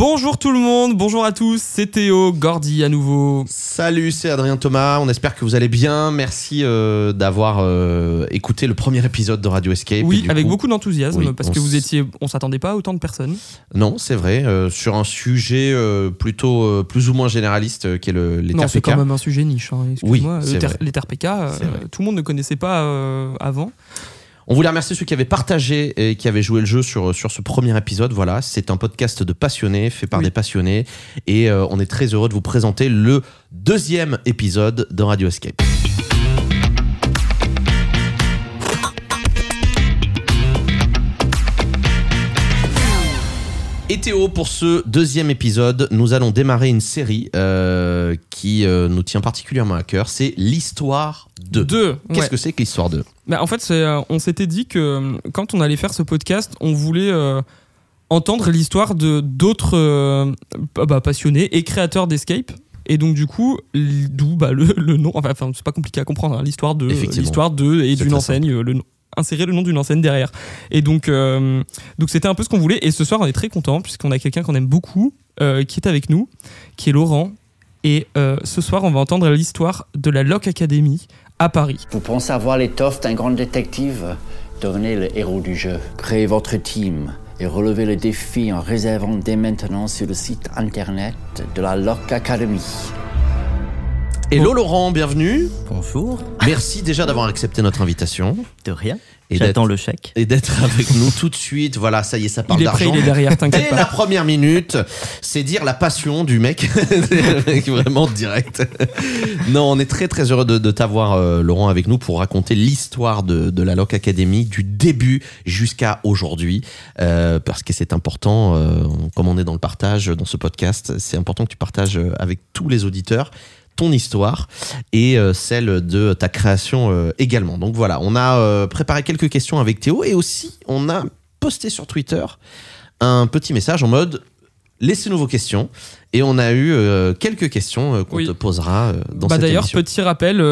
Bonjour tout le monde, bonjour à tous, c'est Théo, Gordy à nouveau. Salut, c'est Adrien Thomas, on espère que vous allez bien. Merci euh, d'avoir euh, écouté le premier épisode de Radio Escape. Oui, avec coup- beaucoup d'enthousiasme, oui, parce que vous étiez, on s'attendait pas à autant de personnes. Non, c'est vrai, euh, sur un sujet plutôt plus ou moins généraliste qui est le, les non, c'est quand même un sujet niche, hein, Oui, excuse-moi. vrai. les tout le monde ne connaissait pas avant. On voulait remercier ceux qui avaient partagé et qui avaient joué le jeu sur, sur ce premier épisode. Voilà, c'est un podcast de passionnés, fait par Oui. des passionnés. Et euh, on est très heureux de vous présenter le deuxième épisode de Radio Escape. Et Théo, pour ce deuxième épisode, nous allons démarrer une série euh, qui euh, nous tient particulièrement à cœur. C'est l'histoire de. Deux. Qu'est-ce ouais. que c'est que l'histoire 2 Bah, en fait, euh, on s'était dit que quand on allait faire ce podcast, on voulait entendre l'histoire de d'autres bah, passionnés et créateurs d'Escape. Et donc du coup, d'où bah, le, le nom. Enfin, c'est pas compliqué à comprendre. hein, l'histoire de l'histoire de et d'une enseigne. Le nom- insérer le nom d'une enseigne derrière. Et donc, euh, donc c'était un peu ce qu'on voulait. Et ce soir, on est très content puisqu'on a quelqu'un qu'on aime beaucoup euh, qui est avec nous, qui est Laurent. Et euh, ce soir, on va entendre l'histoire de la Lock Academy à Paris. Vous pensez avoir l'étoffe d'un grand détective? Devenez le héros du jeu. Créez votre team et relevez le défi en réservant dès maintenant sur le site internet de la Lock Academy. Hello Laurent, bienvenue. Bonjour, Merci déjà d'avoir accepté notre invitation de rien. Et J'attends le chèque. et d'être avec nous tout de suite. Voilà, ça y est, ça parle Il est prêt, d'argent. il est derrière, t'inquiète Dès pas. la première minute, c'est dire la passion du mec. Vraiment direct. Non, on est très très heureux de, de t'avoir, euh, Laurent, avec nous pour raconter l'histoire de, de la Loc Academy du début jusqu'à aujourd'hui. Euh, parce que c'est important, euh, comme on est dans le partage dans ce podcast, c'est important que tu partages avec tous les auditeurs ton histoire et euh, celle de ta création euh, également. Donc voilà, on a euh, préparé quelques questions avec Théo et aussi on a posté sur Twitter un petit message en mode laissez-nous vos questions et on a eu euh, quelques questions euh, qu'on Oui. te posera euh, dans Bah cette D'ailleurs, petit rappel,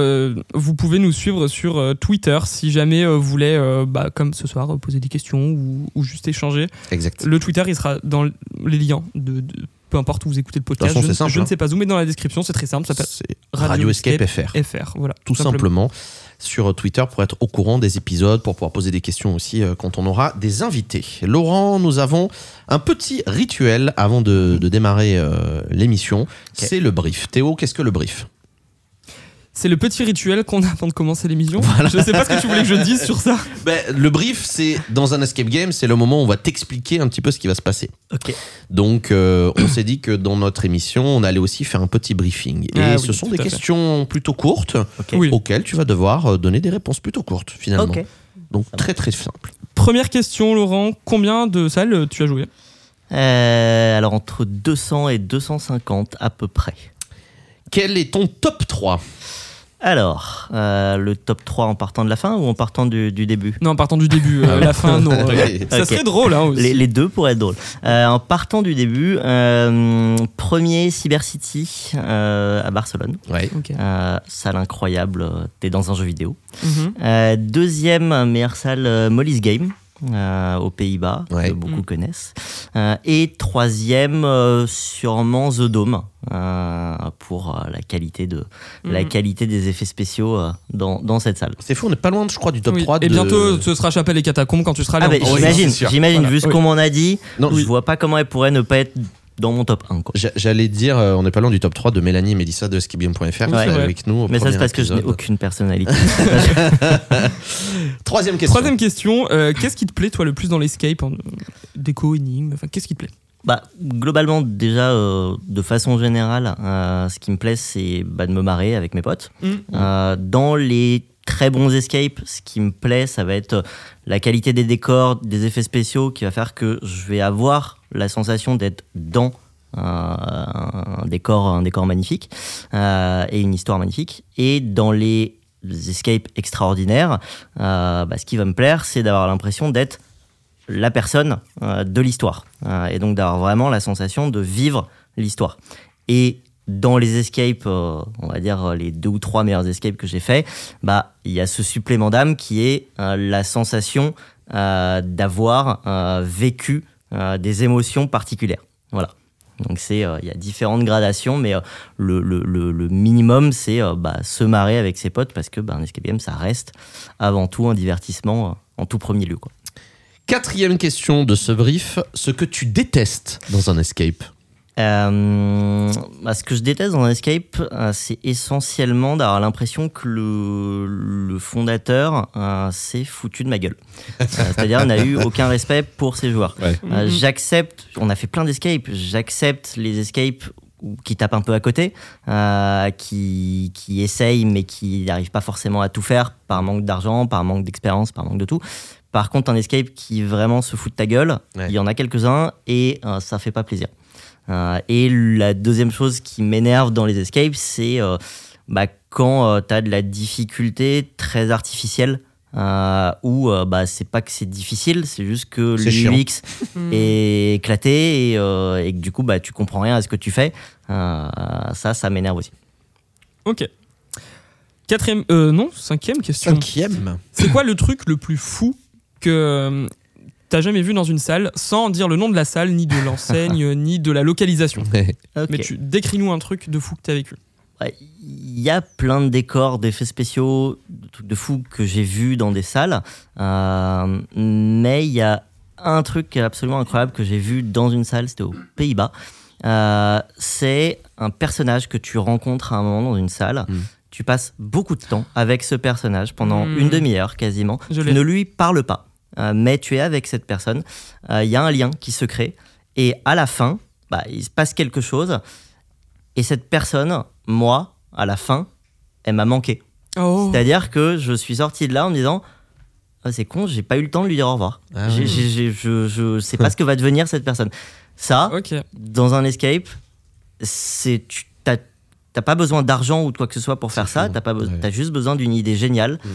vous pouvez nous suivre sur Twitter si jamais vous voulez, bah, comme ce soir, poser des questions ou, ou juste échanger. Exact. Le Twitter, il sera dans les liens de, de- peu importe où vous écoutez le podcast. façon, je, ne- simple, je ne hein. sais pas où, mais dans la description, c'est très simple. Ça s'appelle Radio Escape Escape FR. FR. Voilà, Tout simplement sur Twitter pour être au courant des épisodes, pour pouvoir poser des questions aussi euh, quand on aura des invités. Laurent, nous avons un petit rituel avant de, de démarrer euh, l'émission. C'est le brief. Théo, qu'est-ce que le brief? C'est le petit rituel qu'on a avant de commencer l'émission. Je ne sais pas ce que tu voulais que je dise sur ça. Ben, Le brief, c'est dans un escape game, c'est le moment où on va t'expliquer un petit peu ce qui va se passer. Ok. Donc, euh, on s'est dit que dans notre émission, on allait aussi faire un petit briefing. Et Ah oui, ce sont des fait. questions plutôt courtes. Oui. auxquelles tu vas devoir euh, donner des réponses plutôt courtes, finalement. Ok. Donc, très très simple. Première question, Laurent. Combien de salles euh, tu as joué? Euh, alors entre 200 et 250 à peu près. Quel est ton top 3 Alors, euh, le top 3 en partant de la fin ou en partant du, du début? Non, en partant du début, euh, Ah la fin, non. euh. Ça serait drôle, hein, aussi. les, les deux pour être drôle. Euh, en partant du début, euh, premier Cyber City euh, à Barcelone. Ouais. Ok. Euh, salle incroyable, t'es dans un jeu vidéo. Mhm. Euh, deuxième meilleure salle, Molly's Game. Euh, aux Pays-Bas, Ouais. que beaucoup Mm. connaissent. Euh, et troisième, euh, sûrement The Dome, euh, pour euh, la, qualité de, la Mhm. qualité des effets spéciaux euh, dans, dans cette salle. C'est fou, on n'est pas loin, je crois, du top Oui. 3. Et de- bientôt, ce sera Chapelle et Catacombes quand tu seras là. Ah, bah, oui, j'imagine, Voilà. vu ce Oui. qu'on m'en a dit, Non, je vois pas comment elle pourrait ne pas être dans mon top 1. Quoi. J'a- J'allais dire, euh, on n'est pas loin du top 3 de Mélanie et Mélissa de sont vrai. avec nous. au Mais ça c'est parce que je n'ai aucune personnalité. Troisième question. Troisième question, euh, qu'est-ce qui te plaît toi le plus dans l'escape en- Déco, énigme, enfin qu'est-ce qui te plaît? Bah, globalement, déjà, euh, de façon générale, euh, ce qui me plaît, c'est bah, de me marrer avec mes potes. Euh, dans les très bons escapes, ce qui me plaît, ça va être la qualité des décors, des effets spéciaux, qui va faire que je vais avoir la sensation d'être dans euh, un décor, un décor magnifique euh, et une histoire magnifique. Et dans les escapes extraordinaires, euh, bah, ce qui va me plaire, c'est d'avoir l'impression d'être la personne euh, de l'histoire. Euh, et donc d'avoir vraiment la sensation de vivre l'histoire. Et dans les escapes, euh, on va dire les deux ou trois meilleurs escapes que j'ai fait, bah il y a ce supplément d'âme qui est euh, la sensation euh, d'avoir euh, vécu euh, des émotions particulières. Voilà. Donc c'est, il y a différentes gradations, mais le, minimum, c'est bah, se marrer avec ses potes parce que bah, un escape game, ça reste avant tout un divertissement en tout premier lieu. Quatrième question de ce brief, ce que tu détestes dans un escape? Euh, bah, ce que je déteste dans un escape, euh, c'est essentiellement d'avoir l'impression que le, le fondateur euh, s'est foutu de ma gueule. C'est-à-dire, n'a eu aucun respect pour ses joueurs. Mhm. j'accepte, on a fait plein d'escapes, j'accepte les escapes qui tapent un peu à côté, qui, qui essayent mais qui n'arrivent pas forcément à tout faire par manque d'argent, par manque d'expérience, par manque de tout. Par contre, un escape qui vraiment se fout de ta gueule, il y en a quelques-uns et ça fait pas plaisir. Euh, et la deuxième chose qui m'énerve dans les escapes, c'est euh, bah, quand euh, tu as de la difficulté très artificielle. Euh, où bah, c'est pas que c'est difficile, c'est juste que l'UX hmm. est éclaté et, et, que du coup bah, tu comprends rien à ce que tu fais. ça, ça m'énerve aussi. Ok. Quatrième, non, cinquième question. Cinquième. C'est quoi le truc le plus fou que t'as jamais vu dans une salle sans dire le nom de la salle, ni de l'enseigne, ni de la localisation. Mais tu décris-nous un truc de fou que t'as vécu. Il y a plein de décors, d'effets spéciaux, de trucs de fou que j'ai vu dans des salles. Euh, mais il y a un truc absolument incroyable que j'ai vu dans une salle, c'était aux Pays-Bas. Euh, c'est un personnage que tu rencontres à un moment dans une salle. Hmm. Tu passes beaucoup de temps avec ce personnage pendant hmm. une demi-heure quasiment. Je tu ne lui parles pas. Euh, mais tu es avec cette personne, euh, il y a un lien qui se crée, et à la fin, bah, il se passe quelque chose, et cette personne, moi, à la fin, elle m'a manqué. Oh. C'est-à-dire que je suis sorti de là en me disant ah, c'est con, j'ai pas eu le temps de lui dire au revoir. Ah je, je sais pas ce que va devenir cette personne. Ça, dans un escape, c'est tu t'as pas besoin d'argent ou de quoi que ce soit pour faire ça. T'as pas, as juste besoin d'une idée géniale. Mm.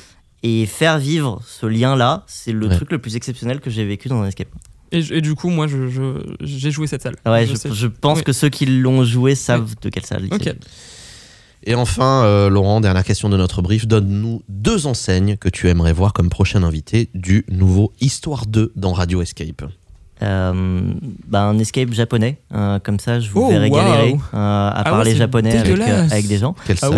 Et faire vivre ce lien-là, c'est le truc le plus exceptionnel que j'ai vécu dans un escape. Et, du coup, moi, j'ai je, joué cette salle. Ouais, je, pense que ceux qui l'ont joué savent de quelle salle il Et enfin, euh, Laurent, dernière question de notre brief. Donne-nous deux enseignes que tu aimerais voir comme prochain invité du nouveau Histoire 2 dans Radio Escape. Euh, bah, un escape japonais, euh, comme ça je vous oh, verrai galérer à ah parler japonais avec, avec, des gens. Quelle ah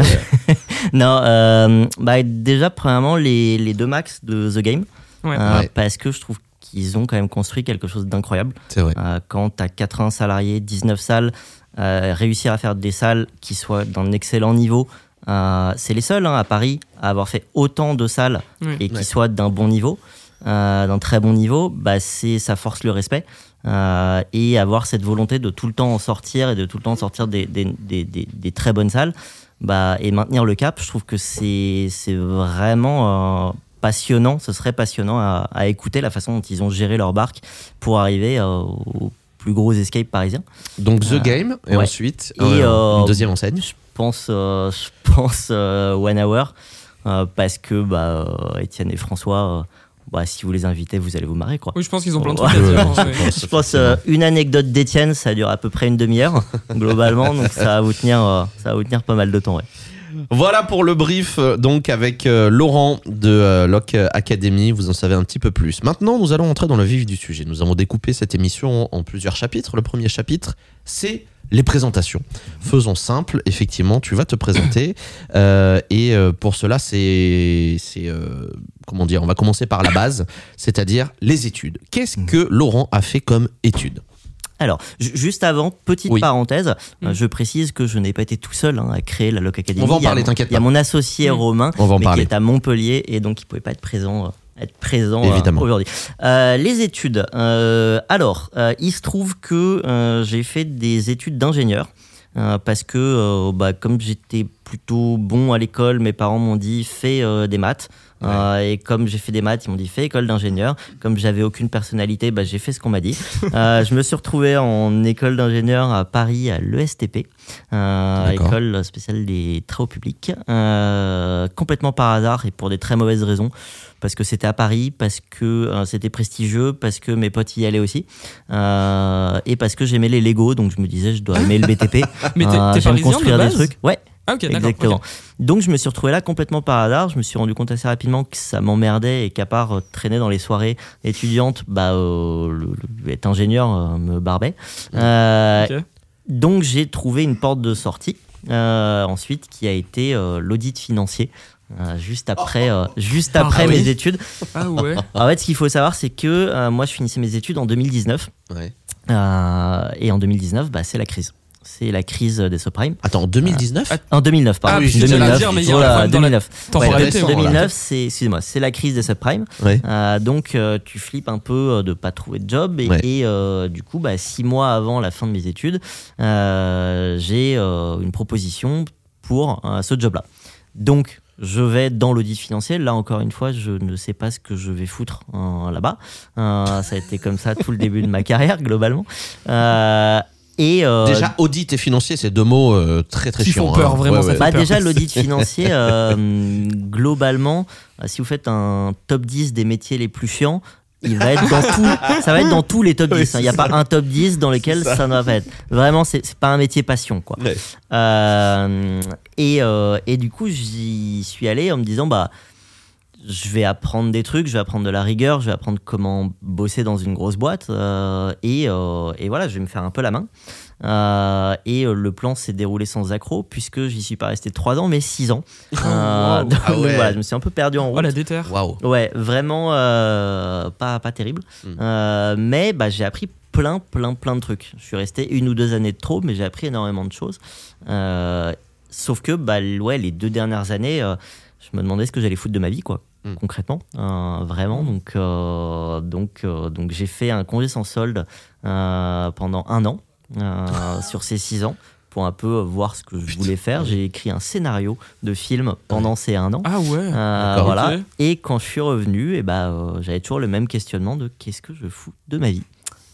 non, euh, bah, déjà, premièrement, les, les, deux max de The Game. Euh, parce que je trouve qu'ils ont quand même construit quelque chose d'incroyable. C'est vrai. Euh, quand tu as 80 salariés, 19 salles, réussir à faire des salles qui soient d'un excellent niveau, c'est les seuls hein, à Paris à avoir fait autant de salles et qui soient d'un bon niveau. d'un très bon niveau, bah ça force le respect. et avoir cette volonté de tout le temps en sortir et de tout le temps sortir des, des, des, des très bonnes salles, bah, et maintenir le cap, je trouve que c'est vraiment euh, passionnant. Ce serait passionnant à, écouter la façon dont ils ont géré leur barque pour arriver euh, au plus gros escape parisien. Donc The euh, Game, et ensuite une deuxième enseigne Je pense, je pense One Hour, parce que bah, Étienne et François bah, si vous les invitez, vous allez vous marrer. Quoi. Oui, je pense qu'ils ont plein de trucs à dire. je pense euh, une anecdote d'Étienne, ça dure à peu près une demi-heure, globalement, donc ça va vous tenir, euh, ça va vous tenir pas mal de temps. Ouais. Voilà pour le brief euh, donc avec Laurent de Lock Academy, vous en savez un petit peu plus. Maintenant, nous allons entrer dans le vif du sujet. Nous avons découpé cette émission en plusieurs chapitres. Le premier chapitre, c'est les présentations. Faisons simple, effectivement, tu vas te présenter. Euh, et euh, pour cela, c'est. Euh, comment dire On va commencer par la base, c'est-à-dire les études. Qu'est-ce mmh. que Laurent a fait comme études alors, juste avant, petite parenthèse, mmh. je précise que je n'ai pas été tout seul hein, à créer la Loc Academy. On va en parler, t'inquiète pas. Il y a mon associé mmh. Romain, qui est à Montpellier, et donc il ne pouvait pas être présent être présent euh, aujourd'hui. Euh, les études. Euh, alors, il se trouve que j'ai fait des études d'ingénieur. parce que bah, comme j'étais plutôt bon à l'école, mes parents m'ont dit fais des maths. Et comme j'ai fait des maths, ils m'ont dit fais école d'ingénieur. Comme j'avais aucune personnalité, bah, j'ai fait ce qu'on m'a dit. je me suis retrouvé en école d'ingénieur à Paris, à l'ESTP, école spéciale des travaux publics, complètement par hasard et pour des très mauvaises raisons parce que c'était à Paris, parce que euh, c'était prestigieux, parce que mes potes y allaient aussi, euh, et parce que j'aimais les Lego, donc je me disais je dois aimer le BTP. Mais t'es euh, construire des trucs. Ouais. Ah, exactement. Donc je me suis retrouvé là complètement par hasard. Je me suis rendu compte assez rapidement que ça m'emmerdait et qu'à part traîner dans les soirées étudiantes, bah, être ingénieur me barbait. donc j'ai trouvé une porte de sortie. euh, ensuite, qui a été euh, l'audit financier. euh, juste après, euh, juste après Ah mes oui. études. Ah ouais. En fait, ce qu'il faut savoir, c'est que euh, moi, je finissais mes études en 2019. Ouais. euh, et en 2019, bah, c'est la crise. C'est la crise des subprimes. Attends, en 2019 En 2009, pardon. Ah oui, j'allais 2009, dire, mais il y a un voilà, problème dans la- 2009. Temporalité, Ouais, on va 2009, c'est, excusez-moi, c'est la crise des subprimes. Ouais. Euh, donc, euh, tu flippes un peu euh, de pas trouver de job. Et, Ouais. et, euh, du coup, bah, six mois avant la fin de mes études, euh, j'ai euh, une proposition pour euh, ce job-là. Donc, je vais dans l'audit financier. Là, encore une fois, je ne sais pas ce que je vais foutre euh, là-bas. Euh, ça a été comme ça tout le début de ma carrière, globalement. Euh, et, euh, Déjà, audit et financier, c'est deux mots euh, très très Qui chiants. font peur, hein. vraiment, ça fait bah peur. déjà, l'audit financier, euh, globalement, si vous faites un top 10 des métiers les plus chiants, il va être dans tout, ça va être dans tous les top 10. Oui, hein. Il n'y a pas un top 10 dans lequel ça. ça. ne va pas être. Vraiment, c'est pas un métier passion, quoi. Ouais. Euh, et, euh, et du coup, j'y suis allé en me disant, bah, je vais apprendre des trucs, je vais apprendre de la rigueur, je vais apprendre comment bosser dans une grosse boîte. euh, et, euh, et voilà, je vais me faire un peu la main. Euh, et euh, le plan s'est déroulé sans accroc, puisque j'y suis pas resté 3 ans, mais 6 ans. Euh, wow. donc, Ah ouais. voilà, je me suis un peu perdu en route. Oh la déterre. Waouh. Ouais, vraiment euh, pas, pas terrible. Mm. Euh, mais bah, j'ai appris plein, plein, plein de trucs. Je suis resté une ou deux années de trop, mais j'ai appris énormément de choses. Euh, sauf que bah, ouais, les deux dernières années, euh, je me demandais ce que j'allais foutre de ma vie, quoi. Mm. Concrètement, Euh, vraiment. Donc, euh, donc, euh, donc j'ai fait un congé sans solde euh, pendant un an sur ces six ans pour un peu voir ce que je voulais faire. J'ai écrit un scénario de film pendant ces un an. Ah ouais. Euh, voilà. Et quand je suis revenu, et bah, euh, j'avais toujours le même questionnement de qu'est-ce que je fous de ma vie.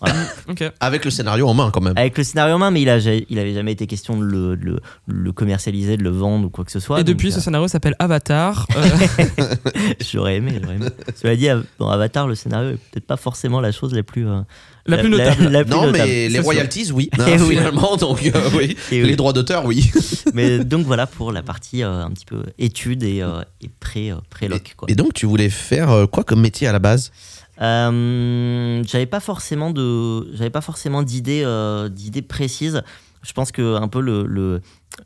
Voilà. Ok. Avec le scénario en main quand même. Avec le scénario en main, mais il, a, il avait jamais été question de le, de le, le commercialiser, de le vendre ou quoi que ce soit. Et donc, depuis, euh, ce scénario s'appelle Avatar. Euh, j'aurais aimé, j'aurais aimé. Cela dit, dans Avatar, le scénario est peut-être pas forcément la chose la plus, euh, la plus notable. la plus non, notable. mais les royalties, oui. Oui. Finalement, donc euh, oui. Et oui. Les droits d'auteur, oui. Mais donc voilà pour la partie euh, un petit peu étude et, euh, et pré, euh, pré-loc. Et donc, tu voulais faire euh, quoi comme métier à la base? Euh, j'avais pas forcément de, j'avais pas forcément d'idées, euh, d'idées précises. Je pense que un peu le, le,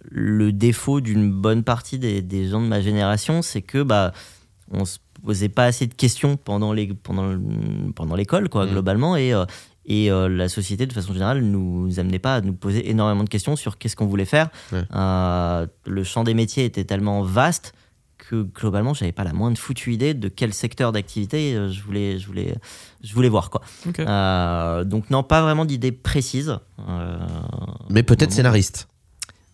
le défaut d'une bonne partie des, des gens de ma génération, c'est que bah on se posait pas assez de questions pendant les pendant pendant l'école quoi Mm. globalement et euh, et euh, la société de façon générale nous amenait pas à nous poser énormément de questions sur qu'est-ce qu'on voulait faire. Ouais. Euh, le champ des métiers était tellement vaste que globalement j'avais pas la moindre foutue idée de quel secteur d'activité euh, je voulais je voulais je voulais voir quoi. Euh, donc non pas vraiment d'idée précise Euh, Mais peut-être scénariste.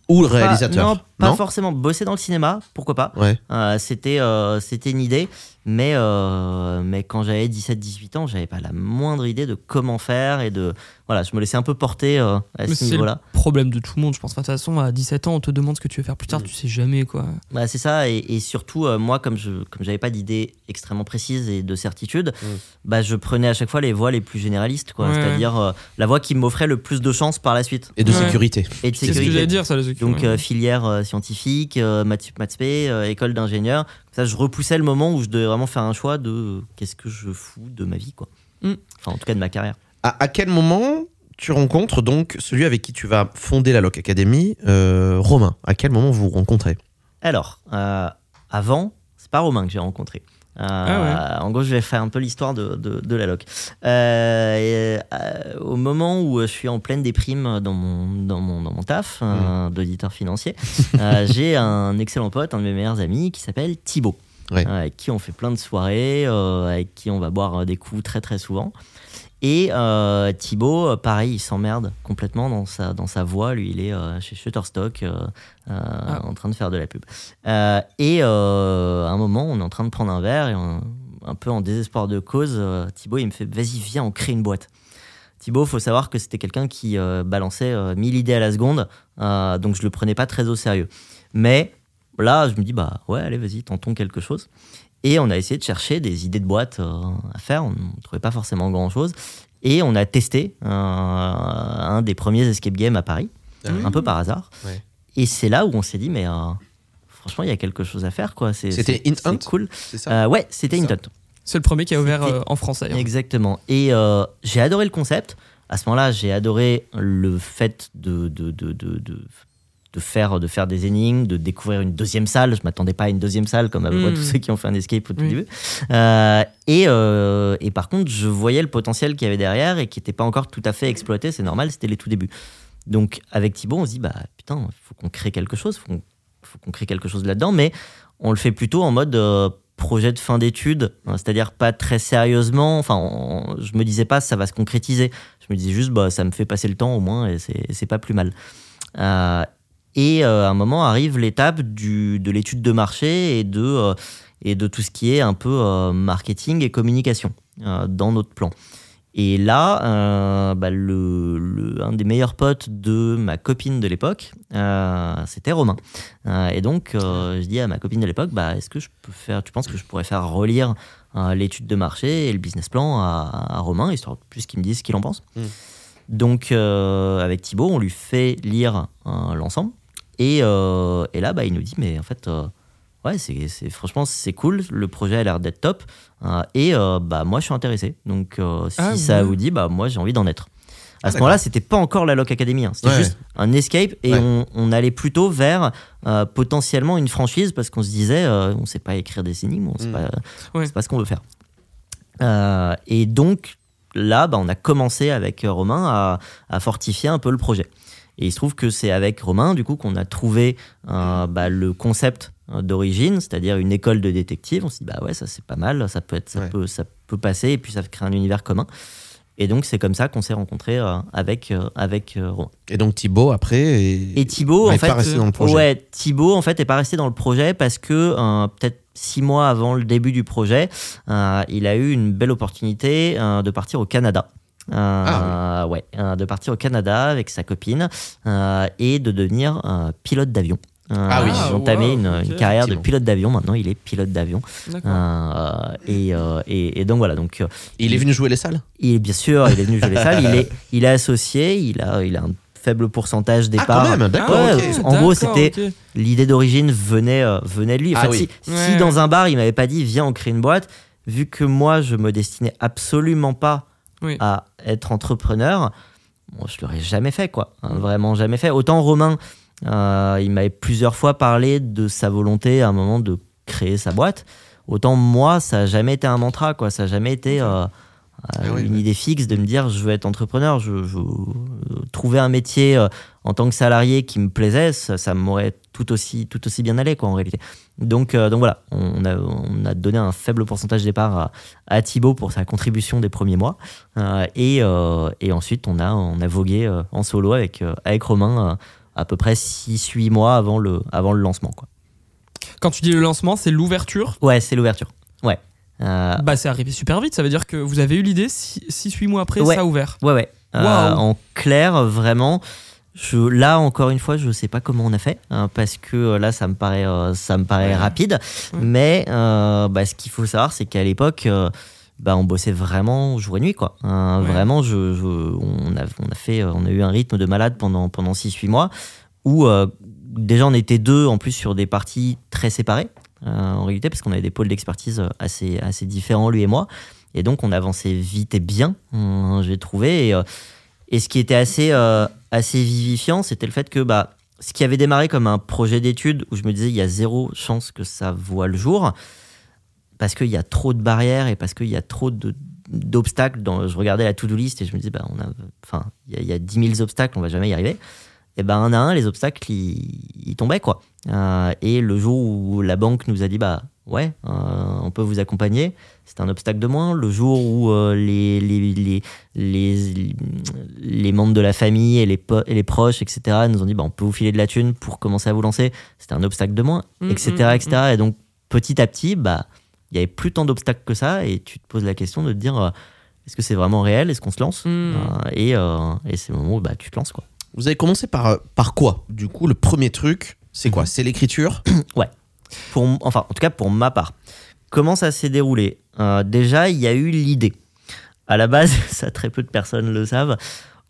Ou le pas- réalisateur. non pas forcément bosser dans le cinéma pourquoi pas Ouais. Euh, c'était euh, c'était une idée mais euh, mais quand j'avais 17 18 ans j'avais pas la moindre idée de comment faire et de voilà je me laissais un peu porter euh, à Mais ce c'est niveau là Problème de tout le monde, je pense. Enfin, De toute façon, à 17 ans, on te demande ce que tu veux faire plus tard, Mm. tu sais jamais quoi. Bah, c'est ça, et, et surtout, euh, moi, comme je comme j'avais pas d'idée extrêmement précise et de certitude, Mm. bah, je prenais à chaque fois les voies les plus généralistes, quoi. Ouais. C'est-à-dire euh, la voie qui m'offrait le plus de chances par la suite. Et de Ouais. sécurité. Et de C'est ce que sécurité. j'allais dire, ça, les Donc ouais. euh, filière euh, scientifique, euh, maths maths école d'ingénieur. Ça, je repoussais le moment où je devais vraiment faire un choix de euh, qu'est-ce que je fous de ma vie, quoi. Mm. Enfin, en tout cas de ma carrière. À, à quel moment tu rencontres donc celui avec qui tu vas fonder la Loc Academy, euh, Romain? À quel moment vous vous rencontrez? Alors, euh, avant, c'est pas Romain que j'ai rencontré. Euh, Ah En gros, je vais faire un peu l'histoire de, de, de la loc. Euh, euh, au moment où je suis en pleine déprime dans mon, dans mon, dans mon taf euh, d'auditeur financier, euh, j'ai un excellent pote, un de mes meilleurs amis, qui s'appelle Thibaut. Ouais. Euh, avec qui on fait plein de soirées, euh, avec qui on va boire des coups très très souvent. Et euh, Thibaut, euh, pareil, il s'emmerde complètement dans sa, dans sa voix. Lui, il est euh, chez Shutterstock euh, euh, en train de faire de la pub. Et à un moment, on est en train de prendre un verre et on- un peu en désespoir de cause, Thibaut, il me fait Vas-y, viens, on crée une boîte. Thibaut, faut savoir que c'était quelqu'un qui balançait euh, 1000 idées à la seconde, donc je le prenais pas très au sérieux. Mais là, je me dis Bah ouais, allez, vas-y, tentons quelque chose. Et on a essayé de chercher des idées de boîte euh, à faire. On ne trouvait pas forcément grand-chose. Et on a testé euh, un des premiers escape games à Paris, un peu par hasard. Ouais. Et c'est là où on s'est dit, mais euh, franchement, il y a quelque chose à faire. quoi. C'est- C'était cool. C'est ça Euh, ouais, c'était C'est ça. Intent. C'est le premier qui a ouvert euh, en France d'ailleurs. Exactement. Et euh, j'ai adoré le concept. à ce moment-là, j'ai adoré le fait de, de, de, de, de faire, de faire des énigmes, de découvrir une deuxième salle. Je m'attendais pas à une deuxième salle comme à peu près Mm. tous ceux qui ont fait un escape au tout Oui. début. Euh, et, euh, et par contre, je voyais le potentiel qu'il y avait derrière et qui n'était pas encore tout à fait exploité. C'est normal, c'était les tout débuts. Donc avec Thibaut, on se dit bah putain, il faut qu'on crée quelque chose, faut qu'on faut qu'on crée quelque chose là-dedans, mais on le fait plutôt en mode euh, projet de fin d'études, hein, c'est-à-dire pas très sérieusement. Enfin, on- je me disais pas ça va se concrétiser. Je me disais juste bah ça me fait passer le temps au moins et c'est c'est pas plus mal. Euh, et euh, à un moment arrive l'étape de l'étude de marché et de, euh, et de tout ce qui est un peu euh, marketing et communication dans notre plan. Et là, bah, le, le- un des meilleurs potes de ma copine de l'époque, c'était Romain. Et donc, je dis à ma copine de l'époque, bah, est-ce que je peux faire, tu penses que je pourrais faire relire l'étude de marché et le business plan à, à Romain, histoire de plus qu'il me dise ce qu'il en pense. Mm. Donc, euh, avec Thibaut, on lui fait lire euh, l'ensemble. Et, euh, et là, bah, il nous dit, mais en fait, euh, ouais, c'est, franchement, c'est cool. Le projet a l'air d'être top. Euh, et bah, moi, je suis intéressé. Donc, si Ah, ça vous dit, bah, moi, j'ai envie d'en être. À Ah, ce moment-là, c'était pas encore la Lock Academy. hein. C'était Ouais. juste un escape et Ouais. on, on allait plutôt vers potentiellement une franchise parce qu'on se disait, on sait pas écrire des énigmes, on sait Mm. pas, Ouais. pas ce qu'on veut faire. Euh, et donc là, bah, on a commencé avec Romain à, à fortifier un peu le projet. Et il se trouve que c'est avec Romain, du coup, qu'on a trouvé euh, bah, le concept euh, d'origine, c'est-à-dire une école de détective. On s'est dit, bah ouais, ça c'est pas mal, ça peut, être, ça, Ouais. peut, ça peut passer, et puis ça crée un univers commun. Et donc, c'est comme ça qu'on s'est rencontrés euh, avec, avec Romain. Et donc Thibaut après. Et, Et Thibaut, en fait, pas resté dans le projet. ouais, Thibaut, en fait, est pas resté dans le projet parce que euh, peut-être six mois avant le début du projet, euh, il a eu une belle opportunité euh, de partir au Canada. Euh, Ah ouais, euh, de partir au Canada avec sa copine euh, et de devenir pilote d'avion. Ah oui. Ils ont entamé wow, une, carrière de pilote d'avion. Maintenant, il est pilote d'avion. Euh, et, euh, et, et donc voilà. Donc il est venu jouer les salles? Il bien sûr, il est venu jouer les salles. Il est, il est associé. Il a, il a un faible pourcentage Ah départ. quand même, d'accord. Ouais, ok. en gros, c'était- l'idée d'origine venait, euh, venait de lui. Ah oui. si, Ouais, si dans un bar, il m'avait pas dit viens, on crée une boîte, vu que moi, je me destinais absolument pas Oui. à être entrepreneur, bon, je l'aurais jamais fait, quoi. Hein, vraiment jamais fait. Autant Romain, euh, il m'avait plusieurs fois parlé de sa volonté à un moment de créer sa boîte. Autant moi, ça a jamais été un mantra, quoi. Ça a jamais été euh, euh, Ah oui, une oui. idée fixe de me dire je veux être entrepreneur. Je, je- trouver un métier euh, en tant que salarié qui me plaisait, ça, ça m'aurait tout aussi, tout aussi bien allé, quoi, en réalité. Donc, euh, donc voilà, on a, on a donné un faible pourcentage de départ à, à Thibaut pour sa contribution des premiers mois. Euh, et, euh, et ensuite, on a, on a vogué en solo avec, avec Romain à peu près 6-8 mois avant le, avant le lancement. Quoi. Quand tu dis le lancement, c'est l'ouverture. Ouais, c'est l'ouverture. Ouais. Euh, Bah, c'est arrivé super vite. Ça veut dire que vous avez eu l'idée 6-8 mois après, Ouais. ça a ouvert. Ouais, ouais. Euh, en clair, vraiment. Je, là, encore une fois, je sais pas comment on a fait, hein, parce que euh, là, ça me paraît, euh, ça me paraît Ouais. rapide. Ouais. Mais euh, bah, ce qu'il faut savoir, c'est qu'à l'époque, euh, bah, on bossait vraiment jour et nuit, quoi. Hein, Ouais. Vraiment, je, je- on, a, on a fait, on a eu un rythme de malade pendant pendant 6-8 mois, où déjà on était deux en plus sur des parties très séparées en réalité, parce qu'on avait des pôles d'expertise assez assez différents lui et moi, et donc on avançait vite et bien, hein, j'ai trouvé. Et, et ce qui était assez, euh, assez vivifiant, c'était le fait que bah, ce qui avait démarré comme un projet d'étude où je me disais il y a zéro chance que ça voit le jour, parce qu'il y a trop de barrières et parce qu'il y a trop de d'obstacles. Dans, je regardais la to-do list et je me disais, bah, il y, a- il y a 10 000 obstacles, on va jamais y arriver. Et ben un à un, les obstacles, ils, ils tombaient quoi. Euh, et le jour où la banque nous a dit, bah ouais, euh, on peut vous accompagner, c'est un obstacle de moins. Le jour où euh, les, les, les, les, les membres de la famille et les, et les proches, etc., nous ont dit, bah, on peut vous filer de la thune pour commencer à vous lancer, c'était un obstacle de moins, Mm, etc., mm, etc. Et donc, petit à petit, bah, il y avait plus tant d'obstacles que ça, et tu te poses la question de te dire, euh, est-ce que c'est vraiment réel? Est-ce qu'on se lance? Mm. Euh, Et, euh, et c'est le moment où bah, tu te lances, quoi. Vous avez commencé par, par quoi? Du coup, le premier truc, c'est quoi? C'est l'écriture? Pour, m- enfin, en tout cas pour ma part. Comment ça s'est déroulé? Euh, Déjà, il y a eu l'idée. À la base, ça très peu de personnes le savent.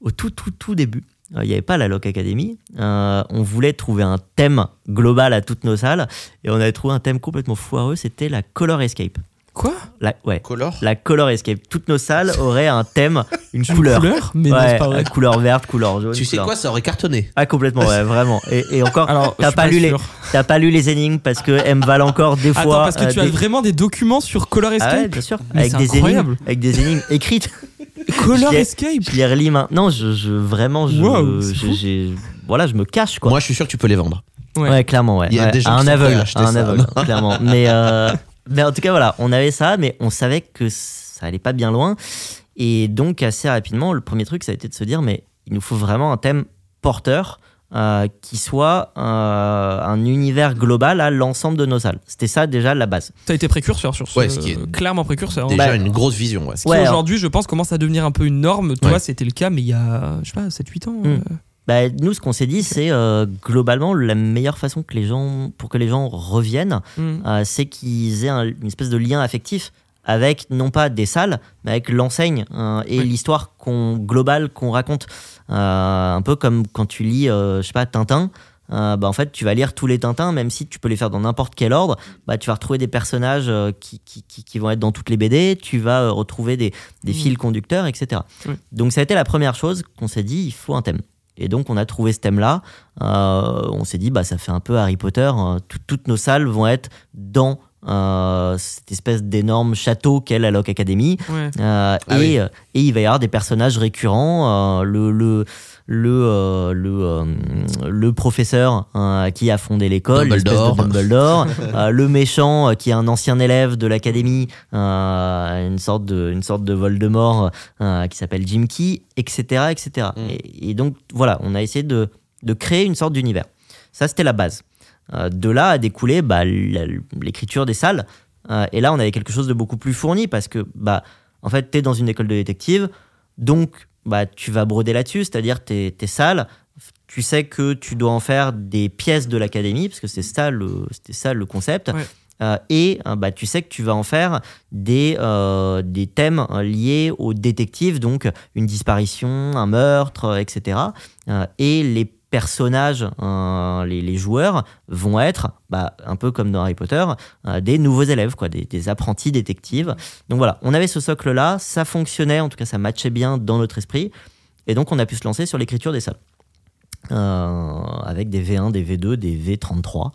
Au tout, tout, tout début, euh, il n'y avait pas la Loc Academy. Euh, on voulait trouver un thème global à toutes nos salles et on avait trouvé un thème complètement foireux. C'était la Color Escape. Quoi La, ouais. Color La color escape. Toutes nos salles auraient un thème, une Une couleur. Mais non, Ouais, c'est pas vrai. couleur verte, couleur jaune. Tu sais couleur- quoi, ça aurait cartonné. Ah complètement, ouais, vraiment. Et, et encore, Alors, t'as pas, lu les, t'as pas lu les énigmes parce que me valent encore des Attends, fois. parce que euh, tu as vraiment des documents sur Color Ah ouais, Escape bien sûr. Mais avec c'est des incroyable. énigmes, avec des énigmes écrites. Color Je Escape Je les relis maintenant. Je, je vraiment, je, Wow, je- voilà, je me cache quoi. Moi, je suis sûr que tu peux les vendre. Ouais. Ouais, clairement, ouais. Il y a Ouais, des gens à qui un aveugle, un aveugle, clairement. Mais, euh, mais en tout cas, voilà, on avait ça, mais on savait que ça allait pas bien loin. Et donc, assez rapidement, le premier truc, ça a été de se dire, mais il nous faut vraiment un thème porteur euh, qui soit euh, un univers global à l'ensemble de nos salles. C'était ça déjà la base. T'as été précurseur sur ce. Ouais, ce qui est Clairement précurseur. Déjà Bah, une grosse vision. Ouais. Ce qui Ouais, aujourd'hui, je pense, commence à devenir un peu une norme. Toi, Ouais. c'était le cas, mais il y a, je sais pas, 7-8 ans. Mm. euh. Bah, nous, ce qu'on s'est dit, c'est euh, globalement la meilleure façon que les gens, pour que les gens reviennent, Mm. euh, c'est qu'ils aient un- une espèce de lien affectif avec non pas des salles, mais avec l'enseigne euh, et Oui. l'histoire qu'on, globale qu'on raconte. Euh, un peu comme quand tu lis, je sais pas, Tintin. euh, bah, en fait, tu vas lire tous les Tintins, même si tu peux les faire dans n'importe quel ordre. Bah, tu vas retrouver des personnages euh, qui, qui, qui- vont être dans toutes les BD. Tu vas euh, retrouver des, des Mhm. fils conducteurs, etc. Donc, ça a été la première chose qu'on s'est dit il faut un thème. Et donc, on a trouvé ce thème-là. Euh, on s'est dit, bah, ça fait un peu Harry Potter. euh, tout- toutes nos salles vont être dans euh, cette espèce d'énorme château qu'est la Lock Academy. Ouais. Euh, Ah et, oui. et il va y avoir des personnages récurrents. euh, le, le, le, euh, le, euh, le professeur euh, qui a fondé l'école, de Dumbledore. Le méchant qui est un ancien élève de l'académie, une, sorte de, une sorte de Voldemort qui s'appelle Jim Key, etc. etc. Mm. Et, et donc, voilà, on a essayé de, de créer une sorte d'univers. Ça, c'était la base. De là a découlé bah, l'écriture des salles. Et là, on avait quelque chose de beaucoup plus fourni parce que, bah, en fait, tu es dans une école de détective, donc bah, tu vas broder là-dessus, c'est-à-dire tes, tes salles. Tu sais que tu dois en faire des pièces de l'académie, parce que c'est ça le, c'était ça le concept. Ouais. Euh, et euh, bah, tu sais que tu vas en faire des, euh, des thèmes liés aux détectives, donc une disparition, un meurtre, etc. Euh, et les personnages, euh, les, joueurs vont être, bah, un peu comme dans Harry Potter, euh, des nouveaux élèves, quoi, des, apprentis détectives. Donc voilà, on avait ce socle-là, ça fonctionnait, en tout cas ça matchait bien dans notre esprit, et donc on a pu se lancer sur l'écriture des salles. Euh, avec des V1, des V2, des V33.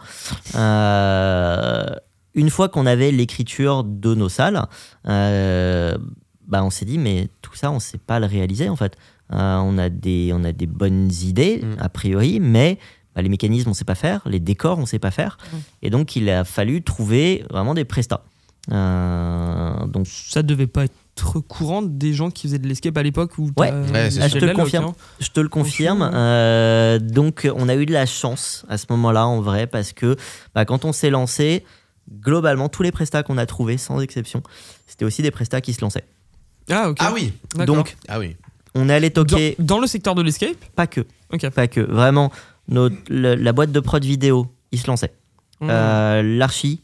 Euh, une fois qu'on avait l'écriture de nos salles, bah on s'est dit, mais tout ça, on ne sait pas le réaliser en fait. Euh, on, a des, on a des bonnes idées, Mm. a priori, mais bah, les mécanismes, on ne sait pas faire, les décors, on ne sait pas faire. Mm. Et donc, il a fallu trouver vraiment des prestats. Euh, donc, Ça devait pas être courant des gens qui faisaient de l'escape à l'époque où Ouais. je te le confirme. Je te le confirme. Euh, donc, on a eu de la chance à ce moment-là, en vrai, parce que bah, quand on s'est lancé, globalement, tous les prestats qu'on a trouvés, sans exception, c'était aussi des prestats qui se lançaient. Ah, ok. Ah oui. D'accord. Donc, Ah oui. On est allé toquer, dans, dans le secteur de l'escape? Pas que, pas que, vraiment, notre, le- la boîte de prod vidéo, ils se lançaient. Mm. Euh, L'archi,